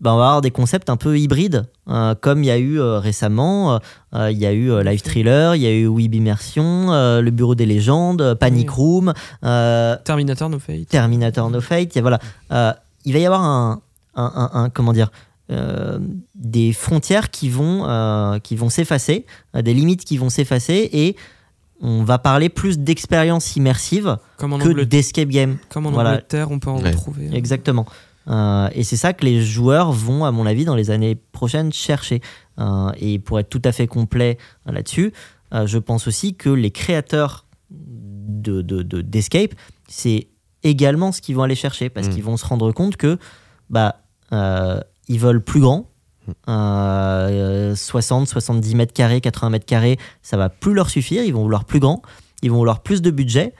bah, on va avoir des concepts un peu hybrides, euh, comme il y a eu euh, récemment. euh, Il y a eu euh, Live Thriller, il y a eu Web Immersion, euh, Le Bureau des légendes, euh, Panic Oui. Room, euh, Terminator No Fate. Terminator No Fate. il y a- voilà, Euh, il va y avoir un, un- un- un- comment dire, euh, des frontières qui vont, euh, qui vont s'effacer, euh, des limites qui vont s'effacer et on va parler plus d'expérience immersive que d'escape game. comme en voilà. Angleterre, on peut en Ouais. retrouver. Exactement. Euh, et c'est ça que les joueurs vont, à mon avis, dans les années prochaines chercher. Euh, et pour être tout à fait complet euh, là-dessus, euh, je pense aussi que les créateurs de, de- de- d'Escape, c'est également ce qu'ils vont aller chercher parce Mm. qu'ils vont se rendre compte que bah, ils veulent plus grand. Euh, 60, 70 mètres carrés, 80 mètres carrés, ça va plus leur suffire. Ils vont vouloir plus grand, ils vont vouloir plus de budget.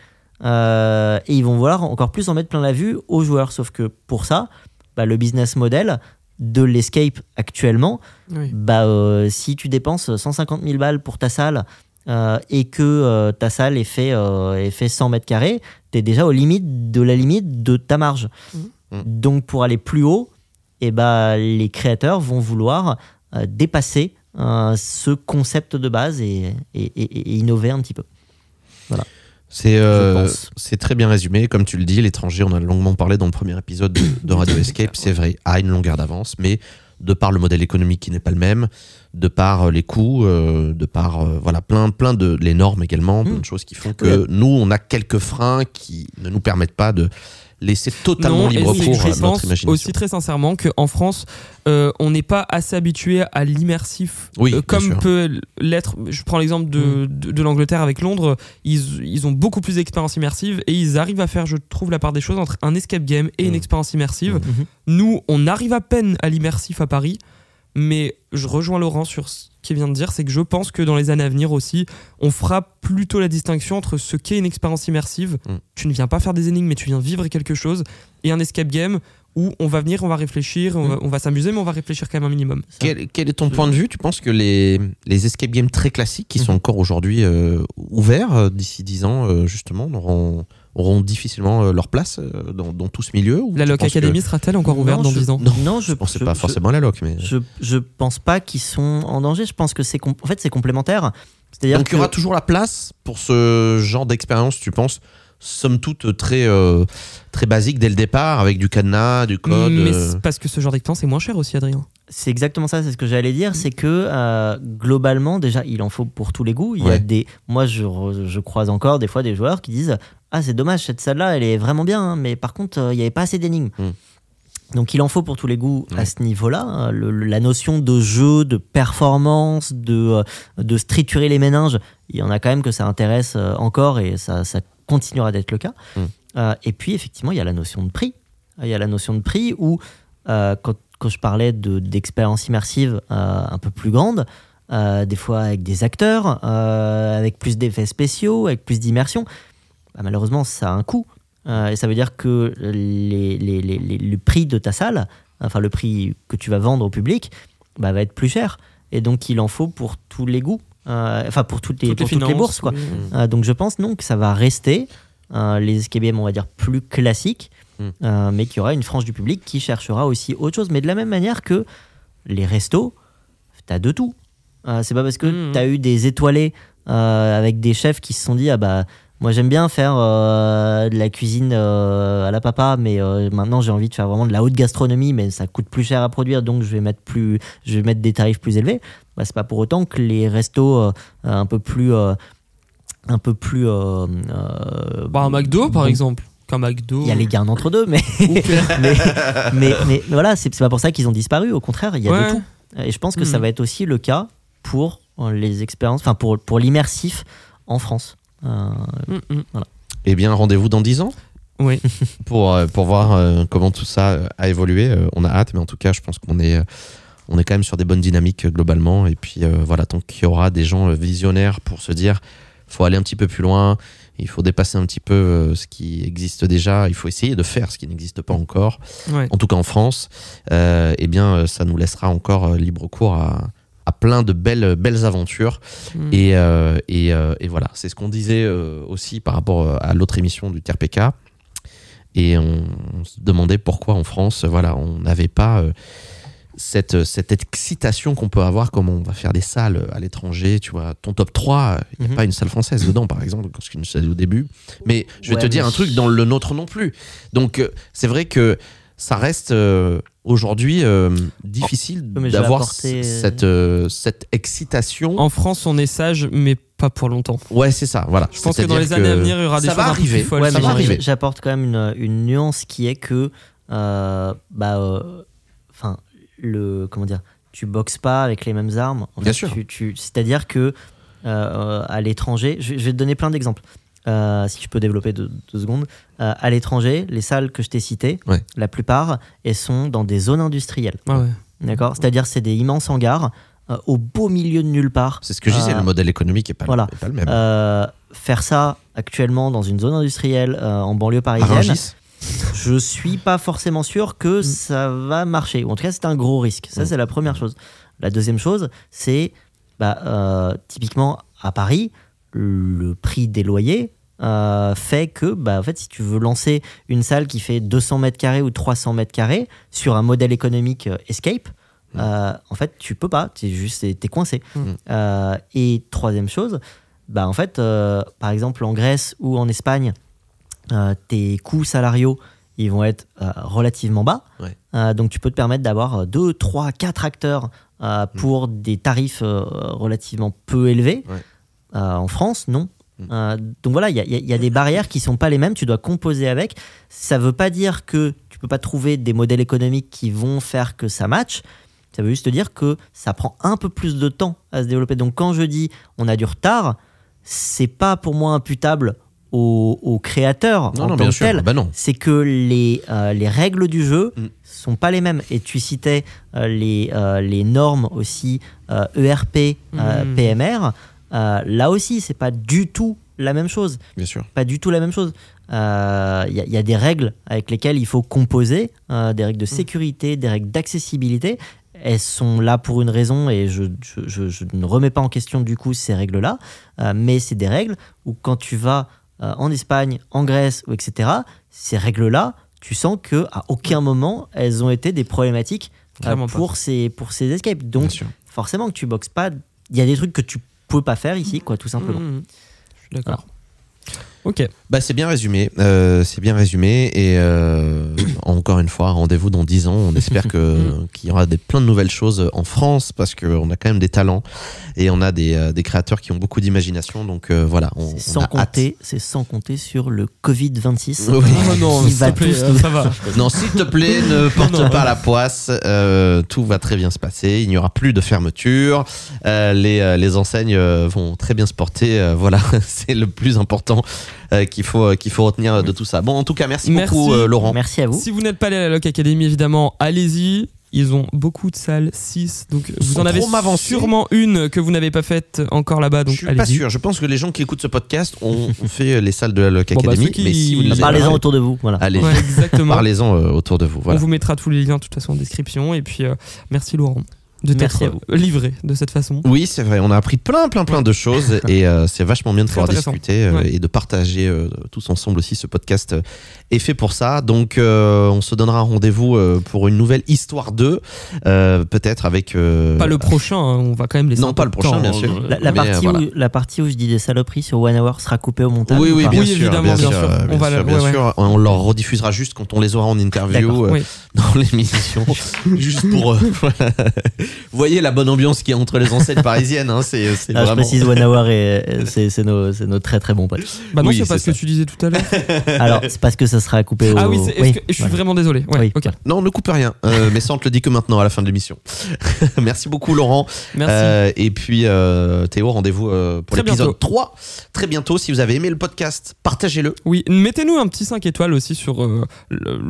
Euh, et ils vont vouloir encore plus en mettre plein la vue aux joueurs. Sauf que pour ça, bah, le business model de l'escape actuellement, Oui. bah, euh, si tu dépenses 150 000 balles pour ta salle euh, et que euh, ta salle est fait, euh, est fait 100 mètres carrés, tu es déjà aux limites de la limite de ta marge. Mhm. Donc pour aller plus haut, et bah, les créateurs vont vouloir euh, dépasser euh, ce concept de base et, et- et- et innover un petit peu. C'est euh, c'est très bien résumé. Comme tu le dis, l'étranger, on en a longuement parlé dans le premier épisode de, de Radio Escape, c'est vrai, a une longueur d'avance, mais de par le modèle économique qui n'est pas le même, de par les coûts, de par voilà plein plein de les normes également, plein de choses qui font que nous on a quelques freins qui ne nous permettent pas de laisser totalement libre cours à notre imagination. aussi très sincèrement qu'en France, euh, on n'est pas assez habitué à l'immersif oui, euh, comme peut l'être. Je prends l'exemple de, mm. de, l'Angleterre avec Londres. Ils, ils ont beaucoup plus d'expérience immersive et ils arrivent à faire, je trouve, la part des choses entre un escape game et une mm. expérience immersive. Mm-hmm. Nous, on arrive à peine à l'immersif à Paris. Mais je rejoins Laurent sur ce qu'il vient de dire, c'est que je pense que dans les années à venir aussi, on fera plutôt la distinction entre ce qu'est une expérience immersive. Mm. Tu ne viens pas faire des énigmes, mais tu viens vivre quelque chose, et un escape game où on va venir, on va réfléchir, on va, mm. s'amuser, mais on va réfléchir quand même un minimum. Quel, est ton point de vue? Tu penses que les, les escape games très classiques, qui sont mm-hmm. encore aujourd'hui euh, ouverts euh, d'ici 10 ans, euh, justement, auront auront difficilement euh, leur place euh, dans, tout ce milieu La Loc Academy sera-t-elle encore ouverte dans 10 ans? Non, je ne pensais pas forcément à la Loc. Mais... Je, je pense pas qu'ils sont en danger. Je pense que c'est en fait, c'est complémentaire. Donc il y aura toujours la place pour ce genre d'expérience, tu penses somme toute très, euh, très basique dès le départ, avec du cadenas, du code. Mais parce que ce genre d'expérience est moins cher aussi, Adrien. C'est exactement ça, c'est ce que j'allais dire, c'est que globalement, déjà, il en faut pour tous les goûts. Il y a des, moi, je, je, croise encore des fois des joueurs qui disent ah c'est dommage cette salle là elle est vraiment bien hein, mais par contre euh, il n'y avait pas assez d'énigmes hmm. donc il en faut pour tous les goûts à ce niveau là hein, la notion de jeu de performance de, euh, de striturer les méninges il y en a quand même que ça intéresse euh, encore et ça, ça continuera d'être le cas hmm. et puis effectivement il y a la notion de prix il y a la notion de prix où quand, quand, je parlais d'expérience immersive un peu plus grande des fois avec des acteurs, avec plus d'effets spéciaux, avec plus d'immersion. Bah, malheureusement, ça a un coût. Euh, et ça veut dire que les, les, les, le prix de ta salle, enfin le prix que tu vas vendre au public, bah, va être plus cher. Et donc, il en faut pour tous les goûts, euh, enfin pour toutes les, toutes, les bourses. Quoi. Euh, donc, je pense non que ça va rester les escape on va dire, plus classiques, mm. mais qu'il y aura une frange du public qui cherchera aussi autre chose. Mais de la même manière que les restos, tu as de tout. c'est pas parce que mm. tu as eu des étoilés avec des chefs qui se sont dit, ah bah moi, j'aime bien faire euh, de la cuisine euh, à la papa, mais euh, maintenant j'ai envie de faire vraiment de la haute gastronomie, mais ça coûte plus cher à produire, donc je vais mettre plus, je vais mettre des tarifs plus élevés. Bah, c'est pas pour autant que les restos un peu plus, un peu plus. bah, un McDo, par exemple. Qu'un McDo. Il y a les gardes entre deux, mais mais, mais, voilà, c'est pas pour ça qu'ils ont disparu. Au contraire, il y a de tout. Et je pense que ça hmm. va être aussi le cas pour les expériences, enfin pour pour l'immersif en France. Euh, mm, mm. Eh bien, rendez-vous dans 10 ans oui. pour, euh, pour voir euh, comment tout ça a évolué. on a hâte, mais en tout cas, je pense qu'on est, on est quand même sur des bonnes dynamiques globalement. Et puis voilà, tant qu'il y aura des gens visionnaires pour se dire, faut aller un petit peu plus loin, il faut dépasser un petit peu ce qui existe déjà, il faut essayer de faire ce qui n'existe pas encore, en tout cas en France, eh bien, ça nous laissera encore libre cours à, à plein de belles, belles aventures. Mm. Et, euh, et, euh, et, voilà, c'est ce qu'on disait euh, aussi par rapport à l'autre émission du TRPK. Et on, se demandait pourquoi en France, voilà, on n'avait pas cette, cette excitation qu'on peut avoir, comme on va faire des salles à l'étranger. Tu vois, ton top 3, il n'y a mm-hmm. pas une salle française dedans, par exemple, parce qu'il nous au début. Mais je vais te dire un truc dans le nôtre non plus. Donc, c'est vrai que ça reste euh, aujourd'hui euh, difficile oh, d'avoir cette, euh, cette excitation. En France, on est sage, mais pas pour longtemps. Ouais, c'est ça. Voilà. Je pense que dans les années à venir, il y aura des choses arriver. Folles, ouais, ça va arriver. J'apporte quand même une, une, nuance qui est que, bah, enfin, le comment dire, tu boxes pas avec les mêmes armes. Bien sûr. Tu, C'est-à-dire que à l'étranger, je, je vais te donner plein d'exemples. Euh, si je peux développer deux, secondes. Euh, à l'étranger, les salles que je t'ai citées, la plupart, elles sont dans des zones industrielles. Ah D'accord? C'est-à-dire, c'est des immenses hangars euh, au beau milieu de nulle part. C'est ce que je disais, le modèle économique n'est pas, voilà. pas, le même. faire ça actuellement dans une zone industrielle en banlieue parisienne. je suis pas forcément sûr que mm. ça va marcher. en tout cas, c'est un gros risque. Ça, mm. c'est la première chose. La deuxième chose, c'est bah, typiquement à Paris, le prix des loyers euh, fait que, bah, en fait, si tu veux lancer une salle qui fait 200 mètres carrés ou 300 mètres carrés sur un modèle économique euh, Escape, mmh. euh, en fait, tu peux pas, tu es juste, t'es coincé. Mmh. et troisième chose, bah, en fait, par exemple, en Grèce ou en Espagne, tes coûts salariaux ils vont être relativement bas. Ouais. Donc tu peux te permettre d'avoir 2, 3, 4 acteurs Mm. pour des tarifs relativement peu élevés. Ouais. En France, non. Mm. Euh, donc voilà, il y, a- y y des barrières qui sont pas les mêmes, tu dois composer avec. Ça veut pas dire que tu peux pas trouver des modèles économiques qui vont faire que ça match. Ça veut juste dire que ça prend un peu plus de temps à se développer. Donc quand je dis on a du retard, c'est pas pour moi imputable aux, aux créateurs Non, en non, tant bien que. Bah non. C'est que les, euh, les règles du jeu Mm. sont pas les mêmes. Et tu citais euh, les, euh, les normes aussi euh, ERP, euh, Mm. PMR. Euh, là aussi, c'est pas du tout la même chose Bien sûr. pas du tout la même chose. Il y, a- y a des règles avec lesquelles il faut composer, euh, des règles de sécurité, des règles d'accessibilité. Elles sont là pour une raison et je, je- je- je ne remets pas en question du coup ces règles-là, Euh, mais c'est des règles où quand tu vas euh, en Espagne, en Grèce, ou etc., ces règles-là, tu sens que à aucun moment elles ont été des problématiques euh, pour ces, pour ces escapes. Donc forcément que tu boxes pas, il y a des trucs que tu peux pas faire ici, quoi, tout simplement. Mmh, Je suis d'accord. Ok. Bah, c'est bien résumé. euh, c'est bien résumé. Et euh, encore une fois, rendez-vous dans 10 ans. On espère que, qu'il y aura des, plein de nouvelles choses en France parce qu'on a quand même des talents et on a des, euh, des créateurs qui ont beaucoup d'imagination. Donc euh, voilà, on, C'est on sans a hâte. compter, c'est sans compter sur le Covid 26 Oui. Oh non, qui s'il va te plaît, tous nous- ça va. Non, s'il te plaît, ne porte Non. pas la poisse. euh, tout va très bien se passer. Il n'y aura plus de fermeture. euh, les, les enseignes vont très bien se porter. euh, voilà, c'est le plus important qu'il faut, euh, qu'il faut retenir de tout ça. Bon, en tout cas, merci, Merci. beaucoup, euh, Laurent. Merci à vous. Si vous n'êtes pas allé à la Loc Academy, évidemment, allez-y. Ils ont beaucoup de salles, 6. Donc vous en avez sûrement une que vous n'avez pas faite encore là-bas. Je Donc suis pas sûr. Je pense que les gens qui écoutent ce podcast ont, ont fait les salles de la Loc Bon, bah, Academy. qui- Mais si vous Parlez-en autour de vous. Voilà. allez, Ouais, exactement. parlez-en euh, autour de vous. Voilà. On vous mettra tous les liens de toute façon en description. Et puis euh, merci Laurent de t'être euh, livré de cette façon. Oui, c'est vrai. On a appris plein, plein, plein de choses et euh, c'est vachement bien de pouvoir discuter euh, Ouais. et de partager euh, tous ensemble aussi. Ce podcast euh, est fait pour ça. Donc, euh, on se donnera rendez-vous euh, pour une nouvelle histoire 2, euh, peut-être avec. euh, Pas le prochain, hein, on va quand même laisser Non, pas le prochain, temps, bien sûr. La, euh, partie voilà. où, la partie où je dis des saloperies sur One Hour sera coupée au montage Oui, ou oui, bien Oui, sûr, évidemment, bien bien sûr, sûr. On bien sûr, ouais, sûr. On leur rediffusera juste quand on les aura en interview D'accord, euh, Oui. Dans l'émission, juste pour. euh, voilà. Voyez la bonne ambiance qu'il y a entre les enseignes parisiennes. Hein, c'est c'est Ah, Je vraiment. précise One Hour et et c'est c'est nos, c'est nos très très bons potes. Bah non, Oui, c'est pas ce que tu disais tout à l'heure. Alors c'est parce que ça sera coupé au. ah oui, oui, que- je suis voilà. vraiment désolé. Ouais, Oui. Non, ne coupe rien. Euh, mais ça, on te le dit que maintenant, à la fin de l'émission. Merci beaucoup, Laurent. Merci. Euh, et puis, euh, Théo, rendez-vous euh, pour Très l'épisode bientôt. 3. Très bientôt. Si vous avez aimé le podcast, partagez-le. Oui, mettez-nous un petit 5 étoiles aussi sur euh,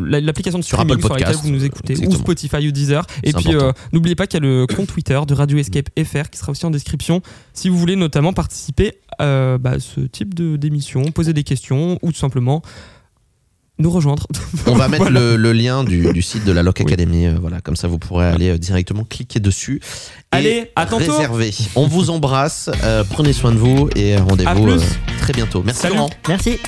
l'application de Sur Apple sur vous nous écoutez, ou. Spotify ou Deezer. Et puis euh, n'oubliez pas qu'il y a le compte Twitter de Radio Escape FR qui sera aussi en description si vous voulez notamment participer euh, bah, à ce type de- d'émission, poser des questions ou tout simplement nous rejoindre. On va mettre Voilà. le, le lien du, du site de la Loc Oui. Academy. euh, voilà, comme ça, vous pourrez aller euh, directement cliquer dessus. Allez, à tantôt. réserver. On vous embrasse. euh, prenez soin de vous et À rendez-vous euh, très bientôt. Merci, Salut. Laurent. Merci.